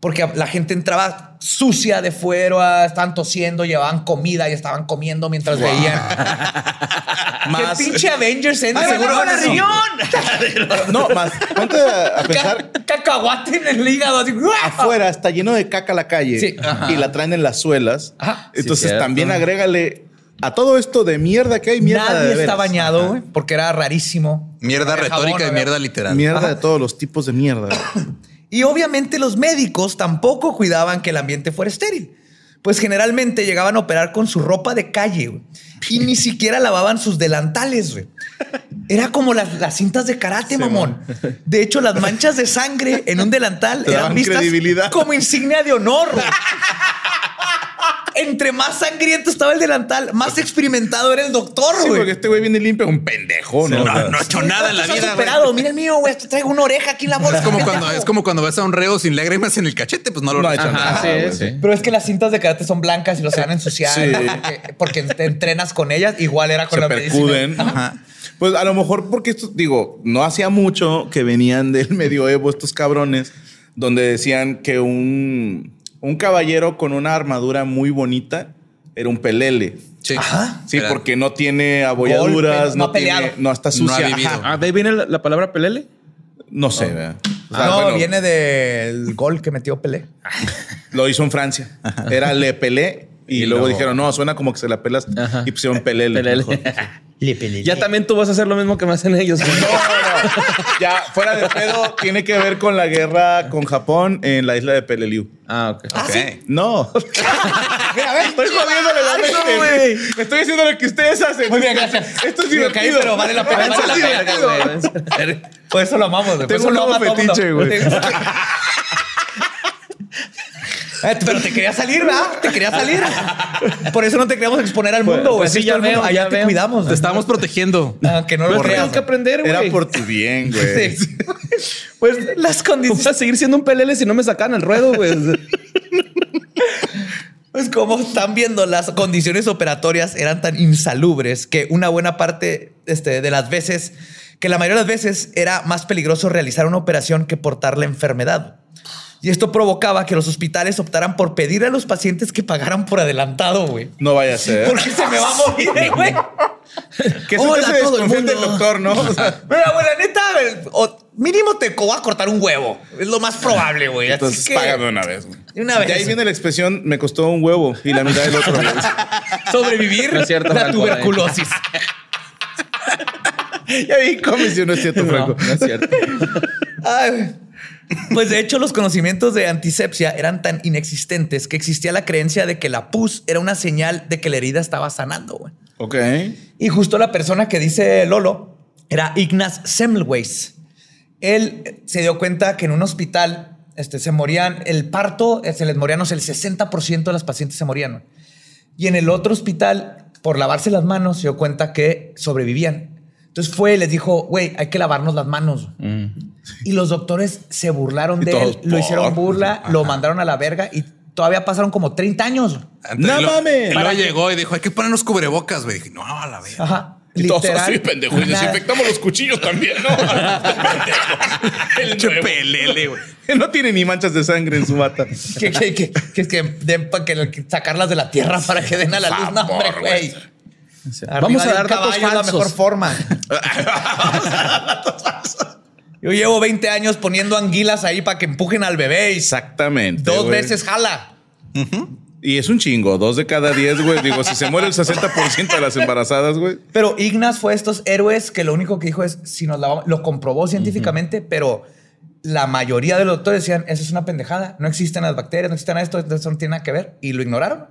porque la gente entraba sucia de fuera, estaban tosiendo, llevaban comida y estaban comiendo mientras veían. Más. ¡Qué pinche Avengers en no, más. Ponte a, a pensar. Ca- Cacahuate en el hígado. Así, Afuera está lleno de caca la calle Sí. y la traen en las suelas. Ajá. Entonces también agrégale a todo esto de mierda que hay mierda de Nadie veras. está bañado, güey, porque era rarísimo. Mierda retórica jabón, y mierda literal. Mierda Ajá. de todos los tipos de mierda. Y obviamente los médicos tampoco cuidaban que el ambiente fuera estéril. Pues generalmente llegaban a operar con su ropa de calle y ni siquiera lavaban sus delantales. güey. Era como las, las cintas de karate, mamón. De hecho, las manchas de sangre en un delantal eran vistas como insignia de honor. Entre más sangriento estaba el delantal, más experimentado era el doctor, Sí, güey. porque este güey viene limpio, un pendejo, ¿no? No, O sea, no he hecho nada en la ¿Cuántos has vida. superado? Mira el mío, güey. Te traigo una oreja aquí en la bolsa. Es como, cuando, pendejo. es como cuando ves a un reo sin lágrimas en el cachete, pues no lo No ha hecho Ajá, nada. sí, güey. sí. Pero es que las cintas de karate son blancas y los van a ensuciar Sí. porque, porque te entrenas con ellas. Igual era con se la percuden. medicina. Ajá. Pues a lo mejor porque esto, digo, no hacía mucho que venían del medioevo estos cabrones, donde decían que un, un caballero con una armadura muy bonita era un pelele. Sí. Ajá. Sí, Era- porque no tiene abolladuras, Golpe, no no, tiene, no está No ha sucia. Ajá. Ah, de ahí viene la, la palabra pelele. No sé, ¿verdad? O sea, no, bueno, viene del gol que metió Pelé. Lo hizo en Francia. Era Le Pelé. Y, Y luego luego- dijeron, no, suena como que se la pelas. Ajá. Y pusieron Pelele. Pelele. mejor. Ya también tú vas a hacer lo mismo que me hacen ellos. No, no, no. Ya, fuera de pedo, tiene que ver con la guerra con Japón en la isla de Peleliu. Ah, ok. Ok. No. Mira, a ver, Estoy jodiéndole la mente. güey. Estoy haciendo lo que ustedes hacen. Muy bien, gracias. Esto es Me caí, divertido. pero vale la pena, vale la pena, divertido. Por eso lo amamos, güey. Por Tengo eso un lo nuevo fetiche, güey. Eh, Pero te quería salir, ¿verdad? Te quería salir. Por eso no te queríamos exponer al mundo, güey. pues sí, Así ya veo, allá ya te veo. cuidamos. Te estábamos protegiendo. Aunque no lo creas. que aprender, güey. Era por tu bien, güey. Sí. Pues las ¿Cómo condiciones. vas a seguir siendo un pelele si no me sacan al ruedo, güey? Pues como están viendo, las condiciones operatorias eran tan insalubres que una buena parte este, de las veces que la mayoría de las veces era más peligroso realizar una operación que portar la enfermedad. Y esto provocaba que los hospitales optaran por pedir a los pacientes que pagaran por adelantado, güey. No vaya a ser. Porque se me va a morir, güey. Que eso Hola, te todo el desconfíe del mundo. doctor, ¿no? O sea, Mira, güey, la neta, o mínimo te co- va a cortar un huevo. Es lo más probable, güey. Así entonces que págame una vez. güey. Una vez. De ahí viene la expresión, me costó un huevo y la mitad del otro. güey. sobrevivir No es cierto, la Franco, tuberculosis. ya vi cómo si no es cierto, Franco. No, no es cierto. Ay, güey. Pues de hecho los conocimientos de antisepsia eran tan inexistentes que existía la creencia de que la pus era una señal de que la herida estaba sanando. güey. Ok. Y justo la persona que dice Lolo era Ignaz Semmelweis. Él eh, se dio cuenta que en un hospital este, se morían, el parto eh, se les morían, no sé, el 60% de las pacientes se morían. Y en el otro hospital, por lavarse las manos, se dio cuenta que sobrevivían. Entonces fue y les dijo, güey, hay que lavarnos las manos. Y los doctores se burlaron Y de todos, él, lo hicieron burla, lo mandaron a la verga y todavía pasaron como 30 años. Antes- ¡No mames! Luego llegó y dijo, hay que ponernos cubrebocas, güey. Dije, no, a la vez. Ajá. Y todos Literal, así, pendejo. Y desinfectamos los cuchillos también, ¿no? El pelele, güey. No tiene ni manchas de sangre en su bata. que, que, que, que, que den pa- que, sacarlas de la tierra para que den a la luz. No, hombre, güey. Vamos a dar datos es la falsos. mejor forma. Yo llevo 20 años poniendo anguilas ahí para que empujen al bebé y Exactamente. dos güey. veces jala. Y es un chingo. Dos de cada diez, güey. Digo, si se muere el 60% de las embarazadas, güey. Pero Ignaz fue estos héroes que lo único que dijo es si nos lavamos, lo comprobó científicamente, pero la mayoría de los doctores decían eso es una pendejada, no existen las bacterias, no existen esto, eso no tiene nada que ver y lo ignoraron.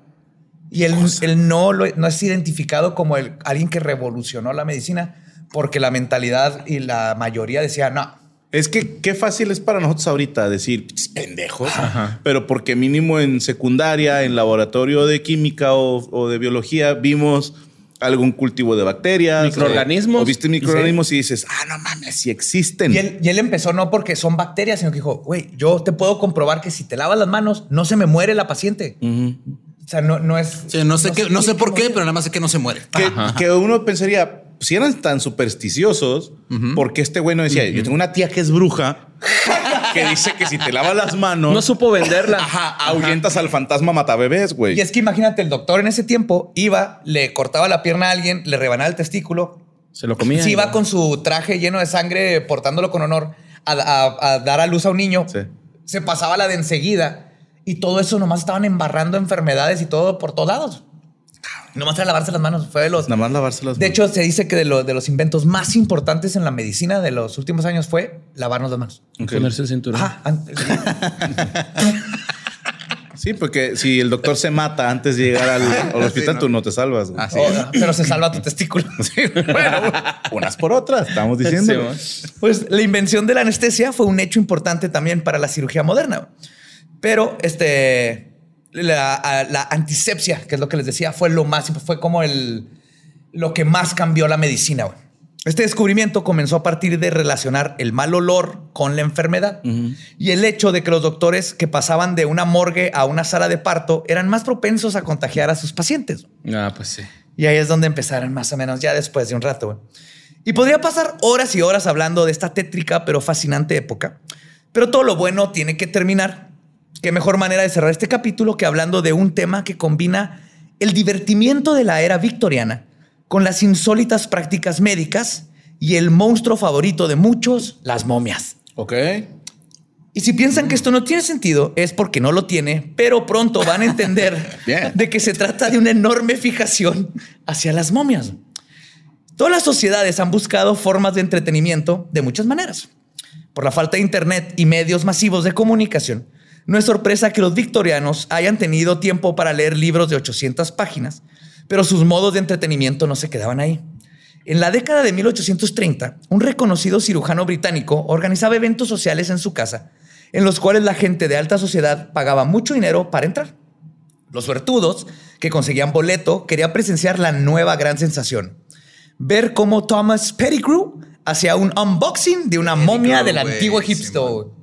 Y él, él no, lo, no es identificado como el, alguien que revolucionó la medicina porque la mentalidad y la mayoría decía no. Es que qué fácil es para nosotros ahorita decir "Pinches pendejos, pero porque mínimo en secundaria, en laboratorio de química o, o de biología, vimos algún cultivo de bacterias, Microorganismos. O, o viste microorganismos y dices, ah, no mames, si existen. Y él, y él empezó no porque son bacterias, sino que dijo, güey, yo te puedo comprobar que si te lavas las manos no se me muere la paciente. O sea, no, no es... Sí, no sé, qué, no sé por qué, pero nada más sé que no se muere. que, que uno pensaría, si eran tan supersticiosos, porque este güey no decía, yo tengo una tía que es bruja, que dice que si te lavas las manos, No supo venderla. ajá, ahuyentas al fantasma matabebés, güey. Y es que imagínate, el doctor en ese tiempo iba, le cortaba la pierna a alguien, le rebanaba el testículo. Se lo comía. Si iba con su traje lleno de sangre, portándolo con honor, a, a- a dar a luz a un niño, Sí. se pasaba la de enseguida. Y todo eso nomás estaban embarrando enfermedades y todo por todos lados. Nomás era lavarse las manos. Fue de los. Nada más lavarse las De manos. hecho, se dice que de, lo- de los inventos más importantes en la medicina de los últimos años fue lavarnos las manos. Ok. Ponerse el cinturón. Ajá. Sí, porque si el doctor se mata antes de llegar al, al hospital, no. tú no te salvas. güey. Así Oh, pero se salva tu testículo. bueno, unas por otras, estamos diciendo. Sí, Pues la invención de la anestesia fue un hecho importante también para la cirugía moderna. Pero este, la, antisepsia, que es lo que les decía, fue lo más, fue como el, lo que más cambió la medicina. güey. Este descubrimiento comenzó a partir de relacionar el mal olor con la enfermedad y el hecho de que los doctores que pasaban de una morgue a una sala de parto eran más propensos a contagiar a sus pacientes. Ah, pues sí. Y ahí es donde empezaron más o menos ya después de un rato. güey. Y podría pasar horas y horas hablando de esta tétrica pero fascinante época. Pero todo lo bueno tiene que terminar. Qué mejor manera de cerrar este capítulo que hablando de un tema que combina el divertimiento de la era victoriana con las insólitas prácticas médicas y el monstruo favorito de muchos, las momias. Ok. Y si piensan que esto no tiene sentido, es porque no lo tiene, pero pronto van a entender de que se trata de una enorme fijación hacia las momias. Todas las sociedades han buscado formas de entretenimiento de muchas maneras. Por la falta de internet y medios masivos de comunicación, no es sorpresa que los victorianos hayan tenido tiempo para leer libros de 800 páginas, pero sus modos de entretenimiento no se quedaban ahí. En la década de 1830, un reconocido cirujano británico organizaba eventos sociales en su casa, en los cuales la gente de alta sociedad pagaba mucho dinero para entrar. Los suertudos, que conseguían boleto, querían presenciar la nueva gran sensación. Ver cómo Thomas Pettigrew hacía un unboxing de una momia del antiguo sí, Egipto.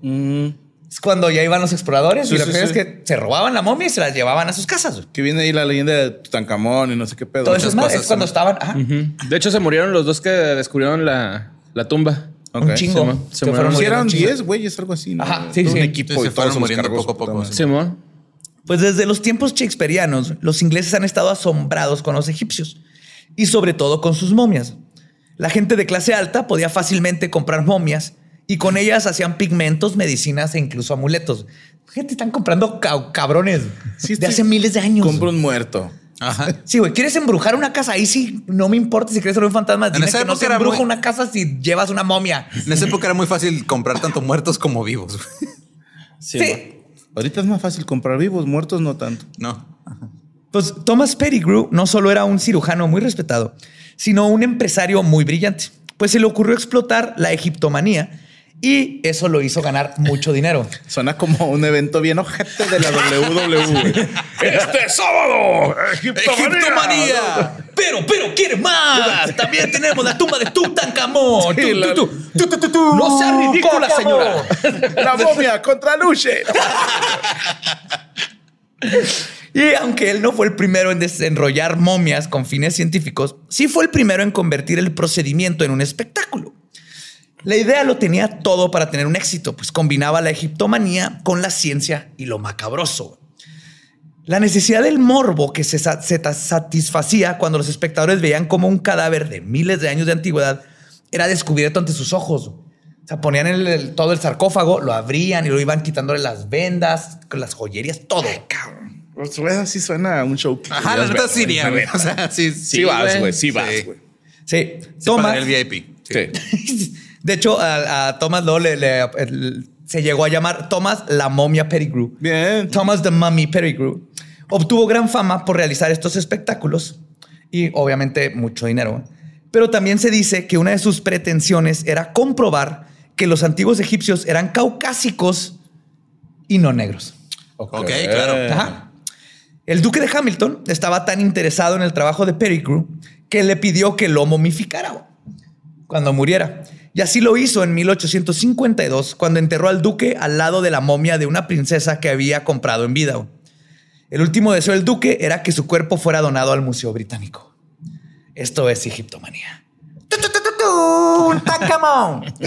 Es cuando ya iban los exploradores Sí, y lo sí, que es que se robaban la momia y se la llevaban a sus casas. Que viene ahí la leyenda de Tutankamón y no sé qué pedo. Todo eso es, más, es cuando estaban... ajá. De hecho, se murieron los dos que descubrieron la, La tumba. Un chingo. Se Simón. fueron Si muriendo eran un chingo. 10 güeyes, algo así. ¿no? Ajá, sí, Todo sí. Un equipo se y fueron se los muriendo poco a poco. Simón. Pues desde los tiempos shakespearianos, los ingleses han estado asombrados con los egipcios y sobre todo con sus momias. La gente de clase alta podía fácilmente comprar momias y con ellas hacían pigmentos, medicinas e incluso amuletos. Gente, están comprando ca- cabrones Sí, de sí. hace miles de años. Compro un muerto. Ajá. Sí, güey, ¿quieres embrujar una casa? Ahí sí, no me importa si quieres ser un fantasma. Dime esa que no época se era embruja muy- una casa si llevas una momia. En esa época era muy fácil comprar tanto muertos como vivos. Sí. Ahorita es más fácil comprar vivos, muertos no tanto. No. Pues Thomas Pettigrew no solo era un cirujano muy respetado, sino un empresario muy brillante, pues se le ocurrió explotar la egiptomanía y eso lo hizo ganar mucho dinero. Suena como un evento bien ojete de la WWE. este sábado, ¡Egiptomanía! Pero, pero, ¿quiere más? También tenemos la tumba de Tutankamón. Sí, la-. No sea ridícula, señora. La momia contra Luche. Y aunque él no fue el primero en desenrollar momias con fines científicos, sí fue el primero en convertir el procedimiento en un espectáculo. La idea lo tenía todo para tener un éxito, pues combinaba la egiptomanía con la ciencia y lo macabroso. La necesidad del morbo que se, satisfacía cuando los espectadores veían como un cadáver de miles de años de antigüedad era descubierto ante sus ojos. O sea, ponían el- el- todo el sarcófago, lo abrían y lo iban quitándole las vendas, con las joyerías, todo. Pues, güey, así suena a un show. Ajá, la neta sí iría, güey. O sea, sí, Sí, vas, güey. Sí vas, Sí. güey. Sí, Sí, para el VIP. Sí. Sí. De hecho, a, a Thomas Lowe le- se llegó a llamar Thomas la momia Pettigrew. Bien. Thomas the Mummy Pettigrew. Obtuvo gran fama por realizar estos espectáculos y obviamente mucho dinero. Pero también se dice que una de sus pretensiones era comprobar que los antiguos egipcios eran caucásicos y no negros. Ok, claro. Ajá. El duque de Hamilton estaba tan interesado en el trabajo de Pettigrew que le pidió que lo momificara cuando muriera. Y así lo hizo en 1852, cuando enterró al duque al lado de la momia de una princesa que había comprado en vida. El último deseo del duque era que su cuerpo fuera donado al Museo Británico. Esto es egiptomanía.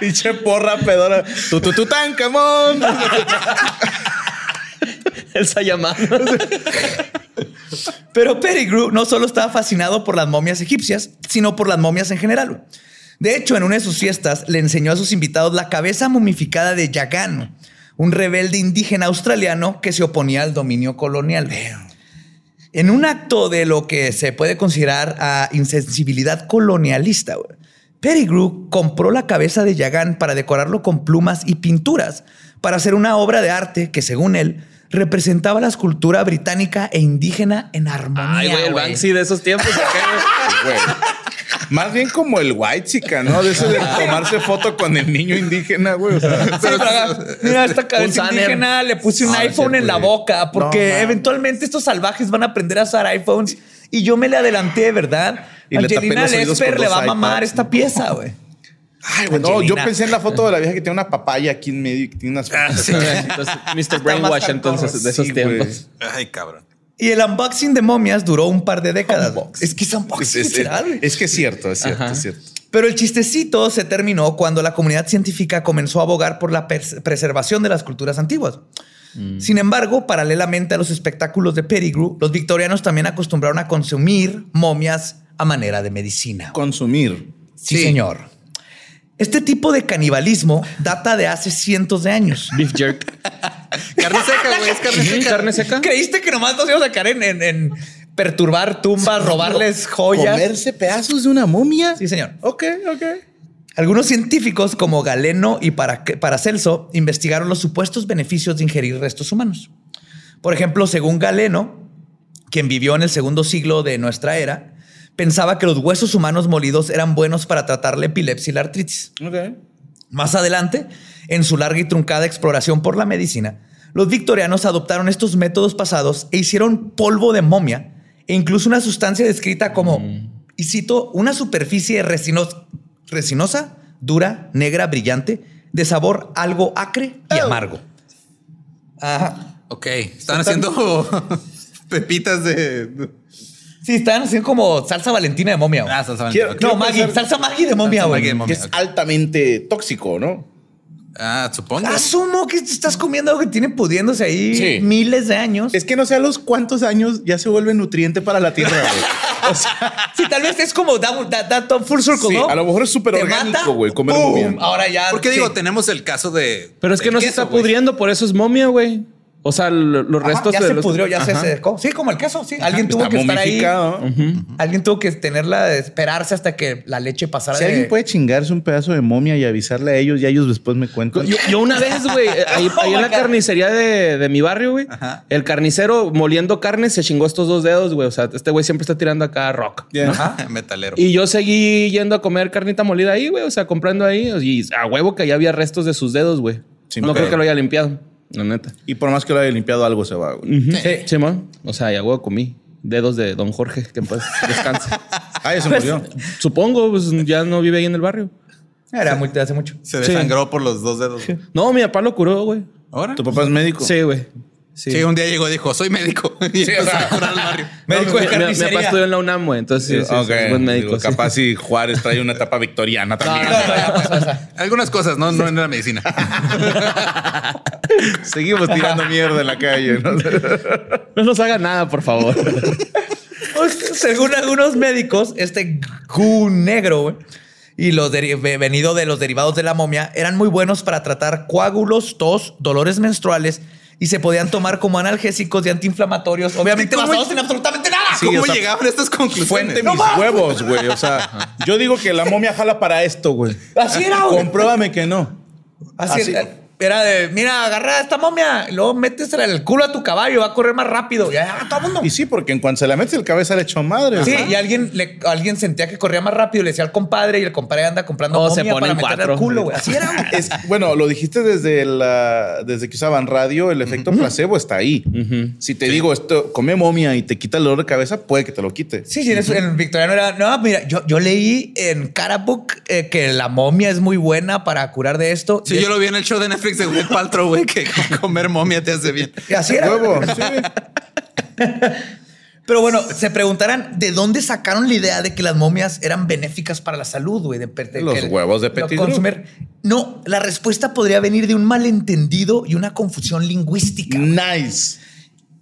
Pinche porra pedora. Tu, tu, tu, tan, camón. Esa llamada. Pero Pettigrew no solo estaba fascinado por las momias egipcias, sino por las momias en general. De hecho, en una de sus fiestas le enseñó a sus invitados la cabeza momificada de Yagan, un rebelde indígena australiano que se oponía al dominio colonial. En un acto de lo que se puede considerar a insensibilidad colonialista, Pettigrew compró la cabeza de Yagan para decorarlo con plumas y pinturas, para hacer una obra de arte que, según él, representaba la escultura británica e indígena en armonía. Ay, güey, el. Banksy de esos tiempos. Más bien como el white chica, ¿no? De ese de tomarse foto con el niño indígena, güey. O sea, Sí, mira, esta cabeza indígena le puse un Ah, iPhone sí, en la boca porque No, eventualmente estos salvajes van a aprender a usar iPhones y yo me le adelanté, ¿verdad? Y Angelina Lesper le va a mamar esta pieza, güey. Ay, no, yo pensé en la foto de la vieja que tiene una papaya aquí en medio y que tiene unas Entonces, Mr. Brainwash, entonces, de esos Sí, tiempos. Ay, cabrón. Y el unboxing de momias duró un par de décadas. Es que es unboxing Es, es- literal, güey. es que es cierto, es cierto, Ajá. es cierto. Pero el chistecito se terminó cuando la comunidad científica comenzó a abogar por la preservación de las culturas antiguas. Sin embargo, paralelamente a los espectáculos de Pettigrew, los victorianos también acostumbraron a consumir momias a manera de medicina. Consumir. Sí, Sí. señor. Este tipo de canibalismo data de hace cientos de años. Beef jerk. Carne seca, güey. Es carne seca. Carne seca. ¿Creíste que nomás nos íbamos a caer en, en- en perturbar tumbas, robarles joyas? ¿Comerse pedazos de una momia? Sí, señor. Ok, ok. Algunos científicos como Galeno y Para- Paracelso investigaron los supuestos beneficios de ingerir restos humanos. Por ejemplo, según Galeno, quien vivió en el segundo siglo de nuestra era, pensaba que los huesos humanos molidos eran buenos para tratar la epilepsia y la artritis. Más adelante, en su larga y truncada exploración por la medicina, los victorianos adoptaron estos métodos pasados e hicieron polvo de momia e incluso una sustancia descrita como, y cito, una superficie resinos- resinosa, dura, negra, brillante, de sabor algo acre y amargo. Ajá. Ok. Están haciendo pepitas de. Sí, estaban haciendo como salsa valentina de momia. güey. Ah, salsa Quiero- Valentina. no, quiero Maggie, pensar- salsa Maggie de momia, Salsa güey. Maggi de momia. Que es altamente tóxico, ¿no? Ah, supongo. Asumo que te estás comiendo algo que tiene pudiéndose ahí Sí. miles de años. Es que no sé a los cuántos años ya se vuelve nutriente para la tierra, güey. O sea, Sí, tal vez es como da, da, da todo full circle, Sí, ¿no? a lo mejor es súper Te orgánico, güey, comer ¡pum! momia. Ahora ya. Porque sí. digo, tenemos el caso de. Pero es que del no se queso, está güey. pudriendo, por eso es momia, güey. O sea, lo- los Ajá, restos ya de se los- pudrió, ya se secó. Sí, como el queso, sí. Alguien tuvo está que estar ahí. Alguien tuvo que tenerla, esperarse hasta que la leche pasara Si de... alguien puede chingarse un pedazo de momia y avisarle a ellos, ya ellos después me cuentan. Yo, yo una vez, güey, eh, ahí, Oh ahí en la God. carnicería de, de mi barrio, güey, Ajá. el carnicero moliendo carne se chingó estos dos dedos, güey. O sea, este güey siempre está tirando acá rock. Ya. Ajá. Metalero. Y yo seguí yendo a comer carnita molida ahí, güey. O sea, comprando ahí. Y a huevo que ya había restos de sus dedos, güey. No creo que lo haya limpiado. La neta. Y por más que lo haya limpiado, algo se va, güey. Sí, Simón. O sea, ya huevo comí. Dedos de Don Jorge, que pues descanse. Ah, ya se murió. Supongo, pues ya no vive ahí en el barrio. Era muy, hace mucho. Se desangró por los dos dedos. No, mi papá lo curó, güey. ¿Ahora? ¿Tu papá es médico? Sí, güey. Sí. un día llegó y dijo, soy médico. Y Sí, o empezó sea, a curar al barrio. Médico No, de mi- mi- Mi, carnicería. papá estudió en la UNAM, güey. Entonces, sí, es buen médico. digo, capaz si Juárez trae una etapa victoriana también. No, no, ya pasó esa. Algunas cosas, no, no en la medicina. Seguimos tirando mierda en la calle. ¿no? No nos haga nada, por favor. Pues, según algunos médicos, este gu negro güey, y los venido de los derivados de la momia eran muy buenos para tratar coágulos, tos, dolores menstruales y se podían tomar como analgésicos y antiinflamatorios, obviamente ¿Cómo- basados en absolutamente nada. Sí, ¿Cómo o sea, llegaban a estas conclusiones? Fuente No mis mames. huevos, güey. O sea, yo digo que la momia jala para esto, güey. Así era, güey. Compruébame que no. Así, Así. Era- de, mira, agarra esta momia y luego métesela en el culo a tu caballo, va a correr más rápido. Ya, ya, todo el mundo. Y sí, porque en cuanto se la metes el cabeza le echó madre. Sí, Ajá. y alguien, le, alguien sentía que corría más rápido, le decía al compadre y el compadre anda comprando Oh, se momia para meterle cuatro. al culo, güey. Así era. Es- bueno, lo dijiste desde la, desde que usaban radio, el efecto placebo está ahí. Si te digo esto, come momia y te quita el dolor de cabeza, puede que te lo quite. Sí, sí, en eso- en el victoriano era. No, mira, yo, yo leí en Carabook eh, que la momia es muy buena para curar de esto. Sí, Y yo es- lo vi en el show de Netflix de Gwyneth Paltrow, güey, que comer momia te hace bien. y así era. Huevo, sí. Pero bueno, se preguntarán de dónde sacaron la idea de que las momias eran benéficas para la salud, güey. De, de Los que huevos de Petit consumir. No, la respuesta podría venir de un malentendido y una confusión lingüística. Nice.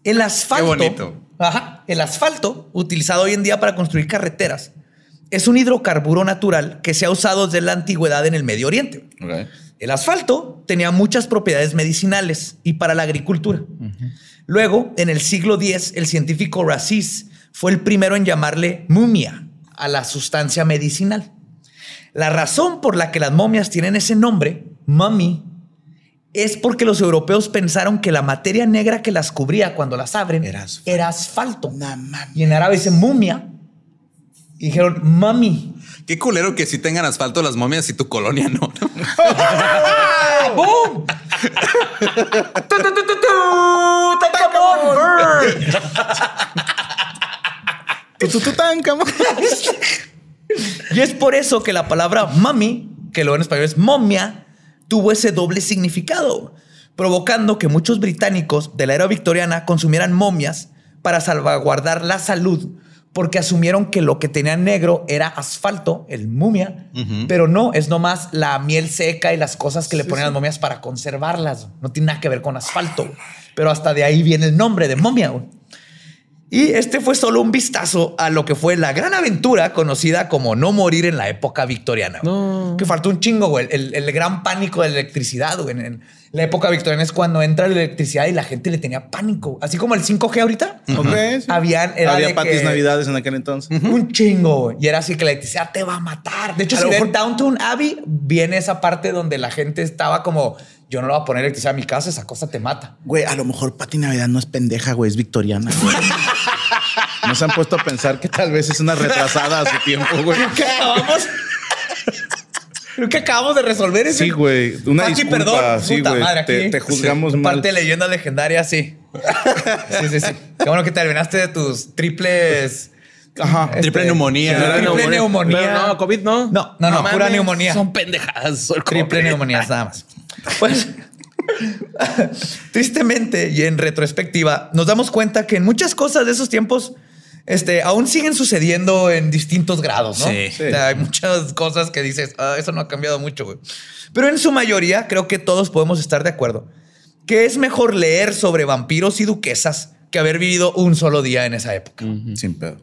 El asfalto. Qué bonito. Ajá. El asfalto, utilizado hoy en día para construir carreteras, es un hidrocarburo natural que se ha usado desde la antigüedad en el Medio Oriente. Ok. El asfalto tenía muchas propiedades medicinales y para la agricultura. Luego, en el siglo X, el científico Racis fue el primero en llamarle mumia a la sustancia medicinal. La razón por la que las momias tienen ese nombre, mummy, es porque los europeos pensaron que la materia negra que las cubría cuando las abren Era asfalto. era asfalto. Y en árabe dice mumia. Y dijeron mami. Qué culero que si tengan asfalto las momias y tu colonia no. ¡Boom! Tu, tu, tu, tu, tu, Tatamón, bird. Tu, tu, tu, tan, cama. Y es por eso que la palabra mami, que luego en español es momia, tuvo ese doble significado, provocando que muchos británicos de la era victoriana consumieran momias para salvaguardar la salud, porque asumieron que lo que tenía negro era asfalto, el mumia, pero no, es nomás la miel seca y las cosas que le ponen a las momias para conservarlas. No tiene nada que ver con asfalto, pero hasta de ahí viene el nombre de momia. Y este fue solo un vistazo a lo que fue la gran aventura conocida como no morir en la época victoriana. No. Que faltó un chingo, güey. El, el gran pánico de la electricidad, güey. En, en la época victoriana es cuando entra la electricidad y la gente le tenía pánico. Así como el 5G ahorita. Ok, sí. Habían, era Había patis que- navidades en aquel entonces. Un chingo, güey. Y era así que la electricidad te va a matar. De hecho, A si mejor- Downtown Abbey, viene esa parte donde la gente estaba como, yo no le voy a poner electricidad a mi casa, esa cosa te mata. Güey, a lo mejor Pati Navidad no es pendeja, güey, es victoriana. güey. No se han puesto a pensar que tal vez es una retrasada a su tiempo, güey. ¿Qué acabamos? Creo que acabamos de resolver eso. Sí, güey. Una Pati, disculpa. perdón. sí, Puta güey. madre, te, aquí. te juzgamos Sí. mal. Parte de leyenda legendaria, sí. Sí, sí, sí. Qué bueno que te alvenaste de tus triples. Ajá. Triple Este, neumonía. triple Neumonía. neumonía. Pero no, COVID no. No, no, no, pura mames, neumonía. Son pendejadas. son Triple neumonía, nada más. Pues, tristemente y en retrospectiva, nos damos cuenta que en muchas cosas de esos tiempos este, aún siguen sucediendo en distintos grados, ¿no? Sí. O sea, hay muchas cosas que dices, "Ah, eso no ha cambiado mucho, güey. Pero en su mayoría, creo que todos podemos estar de acuerdo que es mejor leer sobre vampiros y duquesas que haber vivido un solo día en esa época. Sin pedo.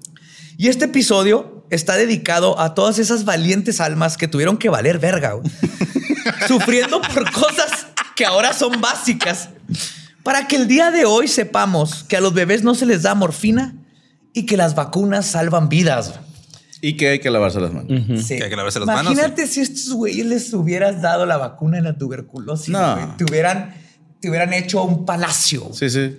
Y este episodio está dedicado a todas esas valientes almas que tuvieron que valer verga, güey. sufriendo por cosas que ahora son básicas, para que el día de hoy sepamos que a los bebés no se les da morfina y que las vacunas salvan vidas. Y que hay que lavarse las manos. Sí. Que hay que lavarse las manos, Imagínate si a estos güeyes les hubieras dado la vacuna de la tuberculosis. No. güey. Te hubieran, te hubieran hecho un palacio. Sí, sí.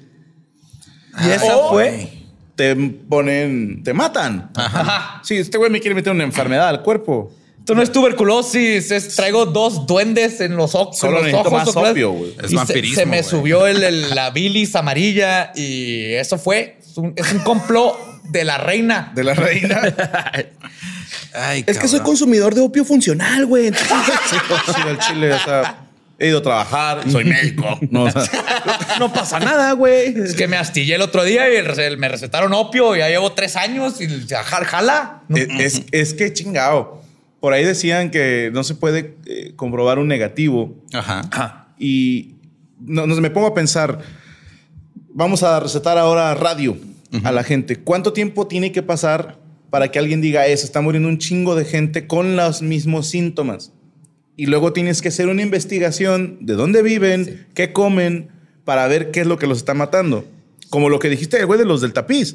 Y esa O fue. Te ponen, te matan. Ajá. Sí, este güey me quiere meter una enfermedad al cuerpo. Esto no es tuberculosis, es traigo dos duendes en los, ojos. Solo en los ojos. más güey. Es Y se- vampirismo, Se, me güey. subió el- el- la bilis amarilla y eso fue. Es un, es un complot de la reina. De la reina. Ay, Es que soy consumidor de opio funcional, güey. Entonces, sí, al chile, o sea, he ido a trabajar, soy médico. No, o sea, no pasa nada, güey. Es que me astillé el otro día y me recetaron opio. Ya llevo tres años y jala. Es, es, es que chingado. Por ahí decían que no se puede eh, comprobar un negativo. Ajá. Y no, no, me pongo a pensar, vamos a recetar ahora radio a la gente. ¿Cuánto tiempo tiene que pasar para que alguien diga eso? Está muriendo un chingo de gente con los mismos síntomas. Y luego tienes que hacer una investigación de dónde viven, qué comen, para ver qué es lo que los está matando. Como lo que dijiste, güey, de los del tapiz.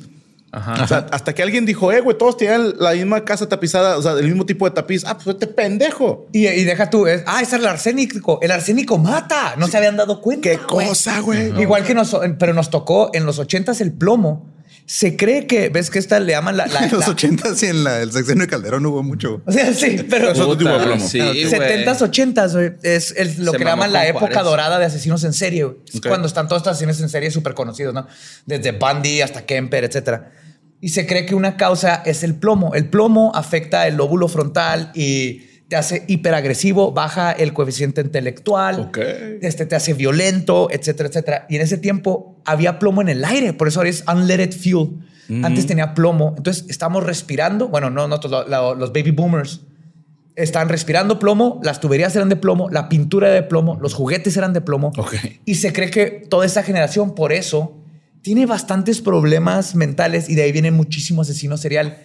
O sea, hasta que alguien dijo, eh, güey, todos tenían la misma casa tapizada, o sea, el mismo tipo de tapiz. Ah, pues este pendejo. Y, y deja tú, es, ah, es el arsénico. El arsénico mata. No se habían dado cuenta. Qué güey. cosa, güey. Igual que nos, pero nos tocó en los ochentas el plomo. Se cree que, ves que esta le llaman la. la- En los la- 80 y en la- el sexenio de Calderón hubo mucho. O sea, sí, pero. Plomo. Sí, güey. 70s, 80s, güey, es el- lo Se que llaman la época Juárez. dorada de asesinos en serie. güey. Es. Cuando están todos estos asesinos en serie súper conocidos, ¿no? Desde Bundy hasta Kemper, etcétera. Y se cree que una causa es el plomo. El plomo afecta el lóbulo frontal y te hace hiperagresivo, baja el coeficiente intelectual, este, te hace violento, etcétera, etcétera. Y en ese tiempo había plomo en el aire, por eso ahora es unleaded fuel. Antes tenía plomo, entonces estamos respirando, bueno, no nosotros, lo- lo- los baby boomers, están respirando plomo, las tuberías eran de plomo, la pintura era de plomo, los juguetes eran de plomo. Y se cree que toda esa generación, por eso, tiene bastantes problemas mentales y de ahí viene muchísimo asesino serial.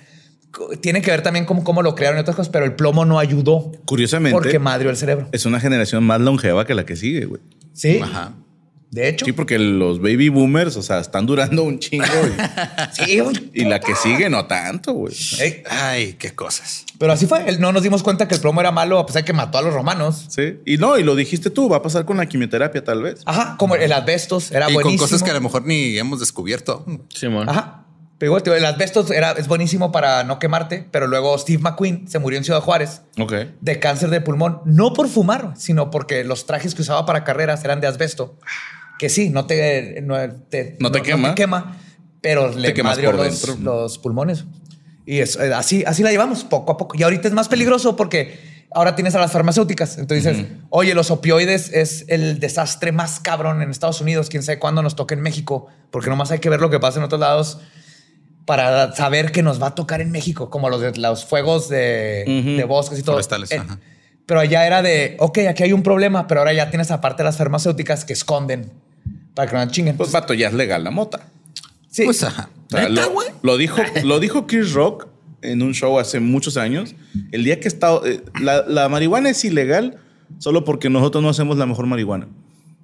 Tiene que ver también con cómo lo crearon y otras cosas, pero el plomo no ayudó Curiosamente, porque madrió el cerebro. es una generación más longeva que la que sigue, güey. Sí. Ajá. De hecho. Sí, porque los baby boomers, o sea, están durando un chingo. Sí, güey. Y, la que sigue no tanto, güey. Ey, Ay, qué cosas. Pero así fue. No nos dimos cuenta que el plomo era malo a pesar de que mató a los romanos. Sí. Y no, y lo dijiste tú, va a pasar con la quimioterapia tal vez. Ajá, como el asbestos era y buenísimo. con cosas que a lo mejor ni hemos descubierto. Simón. Ajá. Pero igual, tío, el asbestos era, es buenísimo para no quemarte, pero luego Steve McQueen se murió en Ciudad Juárez de cáncer de pulmón, no por fumar, sino porque los trajes que usaba para carreras eran de asbesto. Que sí, no te, no te, No te quema. quema, pero le quemas madrió los, los pulmones. Y es, eh, así, así la llevamos poco a poco. Y ahorita es más peligroso porque ahora tienes a las farmacéuticas. Entonces dices, oye, los opioides es el desastre más cabrón en Estados Unidos. Quién sabe cuándo nos toque en México, porque nomás hay que ver lo que pasa en otros lados para saber que nos va a tocar en México, como los, de, los fuegos de, de bosques y todo. Forestales, Eh, ajá. Pero allá era de, ok, aquí hay un problema, pero ahora ya tienes aparte las farmacéuticas que esconden para que no chinguen. Pues vato, ya es legal la mota. sí. Pues ajá. O sea, lo, lo dijo, lo dijo Chris Rock en un show hace muchos años. El día que está. eh, la, la marihuana es ilegal solo porque nosotros no hacemos la mejor marihuana.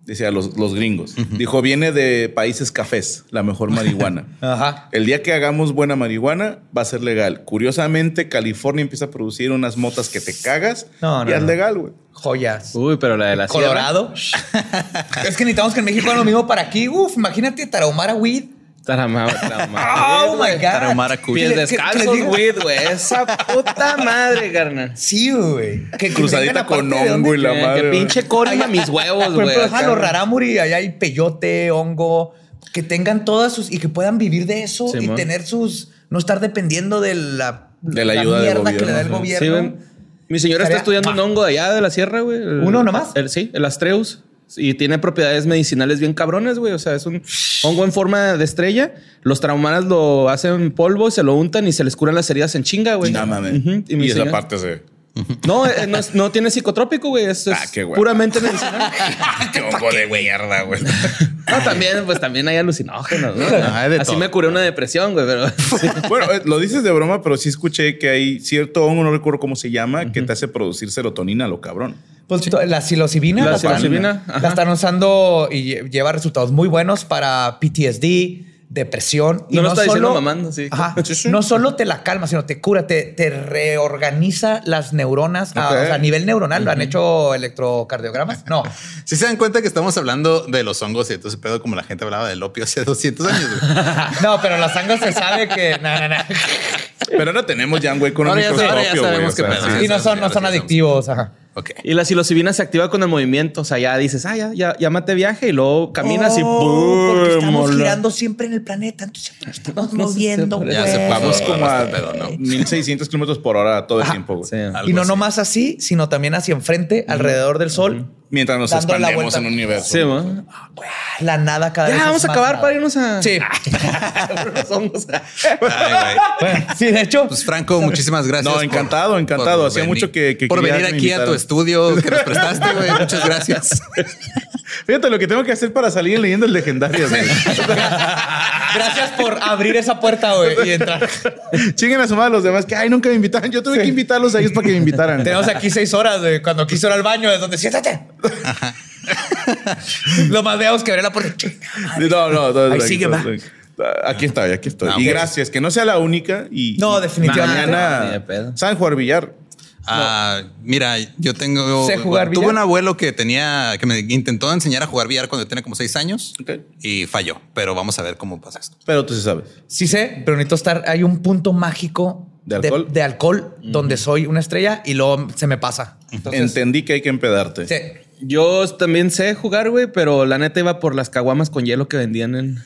Decía los, los gringos. Dijo, viene de países cafés, la mejor marihuana. Ajá. El día que hagamos buena marihuana va a ser legal. Curiosamente, California empieza a producir unas motas que te cagas. No, no, y es no. legal, güey. Joyas. Uy, pero la de la sierra. Colorado. es que necesitamos que en México hagan lo mismo para aquí. Uf, imagínate tarahumara weed. Tarama- tarama- Oh my God. Tarahumara Kush. Pies descalzos, güey, güey. Esa puta madre, carnal. Sí, güey. Que- que Cruzadita con hongo y la madre. que pinche corima mis huevos, Por güey. ejemplo, ajá, acá. los rarámuri, allá hay peyote, hongo, que tengan todas sus y que puedan vivir de eso y tener sus, no estar dependiendo de la, De la ayuda del mierda que le da el gobierno, gobierno. Sí, güey. Mi señora está estudiando un hongo de allá de la sierra, güey. ¿Uno nomás? El, sí, el Astreus. Y tiene propiedades medicinales bien cabrones, güey. O sea, es un hongo en forma de estrella. Los traumanas lo hacen polvo, se lo untan y se les curan las heridas en chinga, güey. No mames. Ujú. Y, mi esa parte se. No, eh, no, es- no tiene psicotrópico, güey. Es, es Ah, qué güey. puramente medicinal. Qué hongo de mierda, güey. No, también, pues también hay alucinógenos, ¿no? Ah, hay de Así todo. me curé una depresión, güey, pero Bueno, eh, lo dices de broma, pero sí escuché que hay cierto hongo, no recuerdo cómo se llama, que te hace producir serotonina, lo cabrón. Pues to- la psilocibina La la, están- psilocibina, ajá. la están usando y lle- lleva resultados muy buenos para PTSD, depresión. No lo está diciendo mamando, sí. Ajá. No solo te la calma, sino te cura, te, te reorganiza las neuronas a, Ok. o sea, a nivel neuronal. ¿Lo han hecho electrocardiogramas? No. Si se dan cuenta que estamos hablando de los hongos y entonces pedo como la gente hablaba del opio hace 200 años. No, pero la sangre se sabe que... No, no, no. Pero ahora tenemos ya un güey con un Ahora ya- ahora ya microscopio, güey. sabemos o sea, qué pedo. sí. Y no son, no son adictivos. Ajá. Y la psilocibina se activa con el movimiento. O sea, ya dices, ah, ya, ya, ya maté viaje y luego caminas y Oh, Porque ¡boom! estamos girando siempre en el planeta, entonces nos estamos moviendo. Ya güey. se Vamos como a este pedo, ¿no? 1600 kilómetros por hora todo el Ajá. tiempo. Sí. Y no así. nomás así, sino también hacia enfrente, alrededor del sol. Mientras nos expandemos en el universo. Sí, ¿no? La nada cada Ya, vez. vamos es a más acabar nada. para irnos a. Sí. Los hongos. Ay, güey. Bueno, sí, de hecho. Pues Franco, muchísimas gracias. No, por- encantado, encantado. Hacía venir- mucho que- que por venir aquí a tu. Estudio que nos prestaste, güey. Muchas gracias. Fíjate lo que tengo que hacer para salir en leyendas legendarias, güey. Gracias por abrir esa puerta, güey, y entrar. Chinguen a su madre los demás que, ay, nunca me invitaron. Yo tuve que invitarlos a ellos para que me invitaran. Tenemos aquí seis horas, güey. Cuando quiso ir al baño, es donde siéntate. Lo más veamos que veré la puerta. No, no, no. Ahí no, sigue, no, va. no. Aquí estoy, aquí estoy. Ah, Y gracias, que no sea la única. Y, No, definitivamente. Ni de Mañana, pedo. ¿saben jugar billar? Ah, mira, yo tengo. ¿Sé jugar Tuve billar? un abuelo que tenía, que me intentó enseñar a jugar billar cuando tenía como seis años y falló. Pero vamos a ver cómo pasa esto. Pero tú sí sabes. Sí sé, pero necesito estar. Hay un punto mágico ¿De alcohol? de alcohol donde soy una estrella y luego se me pasa. Entonces, Entendí que hay que empedarte. sí. Yo también sé jugar, güey, pero la neta iba por las caguamas con hielo que vendían en,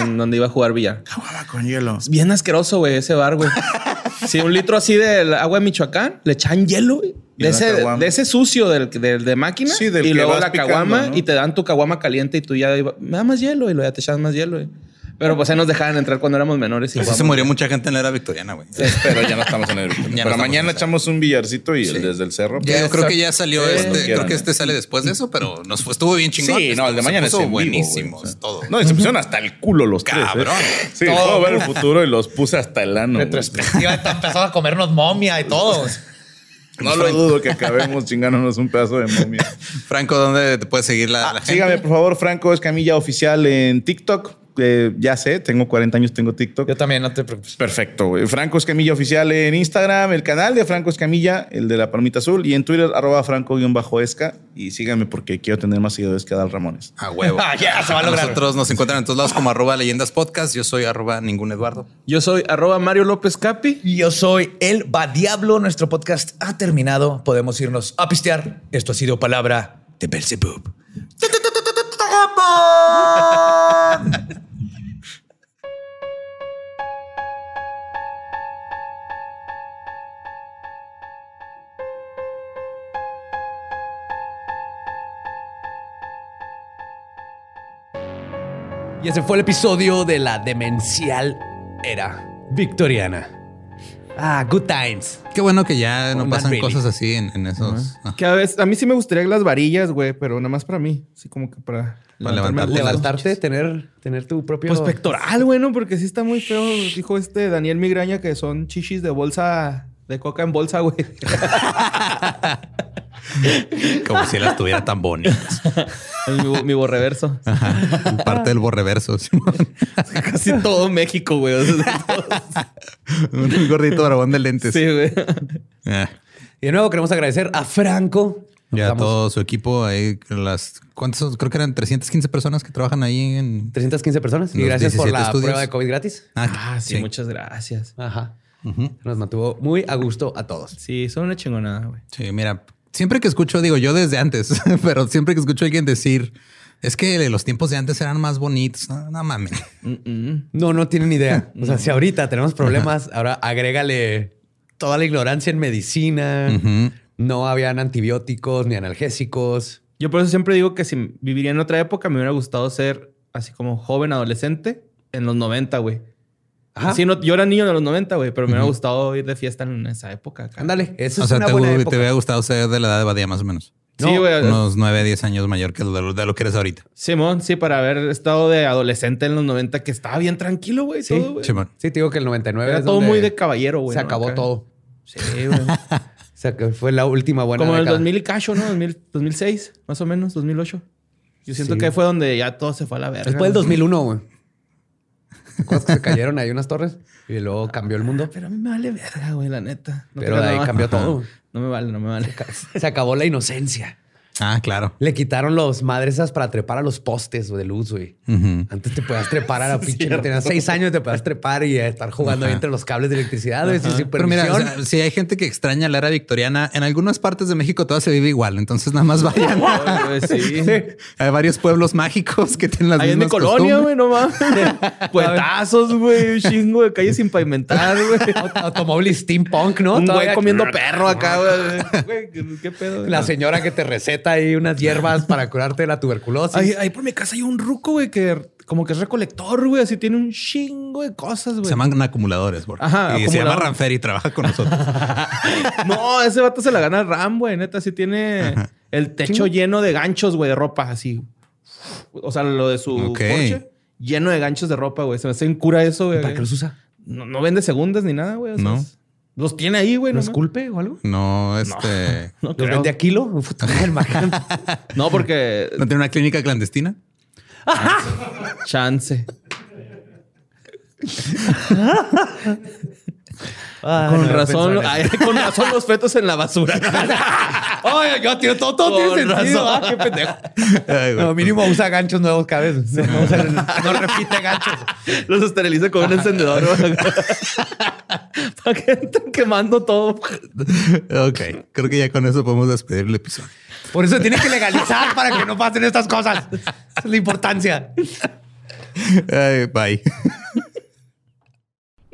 en donde iba a jugar billar. Caguama con hielo. Es bien asqueroso, güey, ese bar, güey. Sí, un litro así de agua de Michoacán, le echan hielo, güey. De ese, de ese sucio del, del- de máquina. Sí, del y luego la caguama ¿no? y te dan tu caguama caliente y tú ya me da más hielo y luego ya te echan más hielo, güey. Pero pues ahí nos dejaban entrar cuando éramos menores. Y Así se murió mucha gente en la era victoriana, güey. Pero ya no estamos en el. no Pero estamos mañana echamos un billarcito y Sí. el desde el cerro. Yo Ya creo está. que ya salió Sí, este. quieran. Creo que este sale después de eso, pero nos fue, estuvo bien chingón. Sí, no, el de Se mañana es puso en vivo, buenísimo. güey, o sea. todo. No, y se pusieron hasta el culo los tres. ¿eh? Cabrón. Sí, Todo. puedo ver el futuro y los puse hasta el ano. Retrospectiva, empezamos a comernos momia y todo. No lo dudo que acabemos chingándonos un pedazo de momia. Franco, ¿dónde te puede seguir la, la gente? Ah, Sígame, por favor, Franco Escamilla Oficial en TikTok. Eh, ya sé, tengo 40 años, tengo TikTok. Yo también, no te preocupes. Perfecto, güey. Franco Escamilla Oficial en Instagram, el canal de Franco Escamilla, el de la palmita azul, y en Twitter, arroba franco-esca. Y síganme porque quiero tener más seguidores que Adal Ramones. A huevo. Ah, ya, se va a lograr. Nosotros nos encuentran en todos lados como arroba leyendas podcast. Yo soy arroba ningún Eduardo. Yo soy arroba Mario López Capi. Y yo soy el Va Diablo. Nuestro podcast ha terminado. Podemos irnos a pistear. Esto ha sido palabra de Belzebub. Y ese fue el episodio de la demencial era victoriana. Ah, good times. Qué bueno que ya no Not pasan really. cosas así en, en esos. Ah, Que a veces, a mí sí me gustaría las varillas, güey, pero nada más para mí. Así como que para. Levantarte, tener, tener tu propio. Pues pectoral, güey, ¿no? Porque sí está muy feo. Dijo este Daniel Migraña que son chichis de bolsa, de coca en bolsa, güey. Como si las tuviera tan bonitas. Es mi, mi borreverso. Ajá. Parte del borreverso. Simón. Casi todo México, güey. Un gordito dragón de lentes. sí, güey. Ah. Y de nuevo queremos agradecer a Franco. Ya Vamos. todo su equipo ahí, las ¿cuántas? son? Creo que eran 315 personas que trabajan ahí en 315 personas. Y gracias por 17 la estudios. prueba de COVID gratis. Ah, sí, muchas gracias. Ajá. Nos mantuvo muy a gusto a todos. Sí, son una chingonada, güey. Sí, mira, siempre que escucho, digo yo desde antes, pero siempre que escucho a alguien decir es que los tiempos de antes eran más bonitos. No, no mames. No, no tienen idea. O sea, si ahorita tenemos problemas, ahora agrégale toda la ignorancia en medicina. No habían antibióticos ni analgésicos. Yo por eso siempre digo que si viviría en otra época, me hubiera gustado ser así como joven, adolescente, en los 90, güey. Ajá. Sí, no, yo era niño de los 90, güey, pero me hubiera Ujú. gustado ir de fiesta en esa época. Ándale, eso o es sea, una te, buena te época. hubiera gustado ser de la edad de Badía más o menos. Sí, güey. Unos 9, 10 años mayor que de lo, de lo que eres ahorita. Simón, sí, para haber estado de adolescente en los 90, que estaba bien tranquilo, güey. Sí, todo, güey. Simón. Sí, te digo que el 99 Era es todo donde muy de caballero, güey. Se ¿no? acabó Acá. todo. Sí, güey. O sea, que fue la última buena Como en el década. 2000 y cacho, ¿no? 2000, 2006, más o menos, 2008. Yo siento Sí. que ahí fue donde ya todo se fue a la verga. Después del güey. 2001, güey. ¿Te acuerdas que se cayeron ahí unas torres? Y luego cambió el mundo. Pero a mí me vale verga, güey, la neta. No Pero de ahí cambió todo. No me vale, no me vale. Se acabó la inocencia. Ah, claro. Le quitaron los madresas para trepar a los postes de luz, güey. Antes te podías trepar a la pinche. Tenías seis años, te podías trepar y estar jugando ahí entre los cables de electricidad, güey, sin Pero mira, o supervisión. sea, si hay gente que extraña la era victoriana, en algunas partes de México todo se vive igual. Entonces nada más vayan. Ay, güey, sí. hay varios pueblos mágicos que tienen las Ahí en mi mismas colonia, güey, no mames. Puetazos, güey. Un chingo de calles sin pavimentar, güey. Automóvil steampunk, ¿no? Un güey Todavía- comiendo perro acá, güey. ¿qué, qué pedo? güey? La señora que te receta ahí unas hierbas para curarte de la tuberculosis. Ahí, ahí por mi casa hay un ruco, güey, que como que es recolector, güey. Así tiene un chingo de cosas, güey. Se llaman acumuladores, bro. Ajá, y se llama. Ranfer y trabaja con nosotros. No, ese vato se la gana Ram, güey. Neta, sí tiene el techo lleno de ganchos, güey, de ropa, así. O sea, lo de su Ok. Porsche, lleno de ganchos de ropa, güey. Se me hace en cura eso, güey. ¿Para qué los usa? No, no vende segundas ni nada, güey. o sea, No. es- Los tiene ahí, güey. ¿No es culpe o algo? No, este. No, ¿Los vende a kilo? No, porque ¿No tiene una clínica clandestina? chance. Ah, con no, razón, ay, con razón los fetos en la basura. Oye, yo tío, todo, todo Con tiene sentido. razón. Ah, qué pendejo. Ay. No, mínimo usa ganchos nuevos cada vez. No, no usa- no repite ganchos. los esteriliza con un encendedor. Para que entren quemando todo. Ok, creo que ya con eso podemos despedir el episodio. Por eso tiene que legalizar para que no pasen estas cosas. Esa es la importancia. Ay, bye.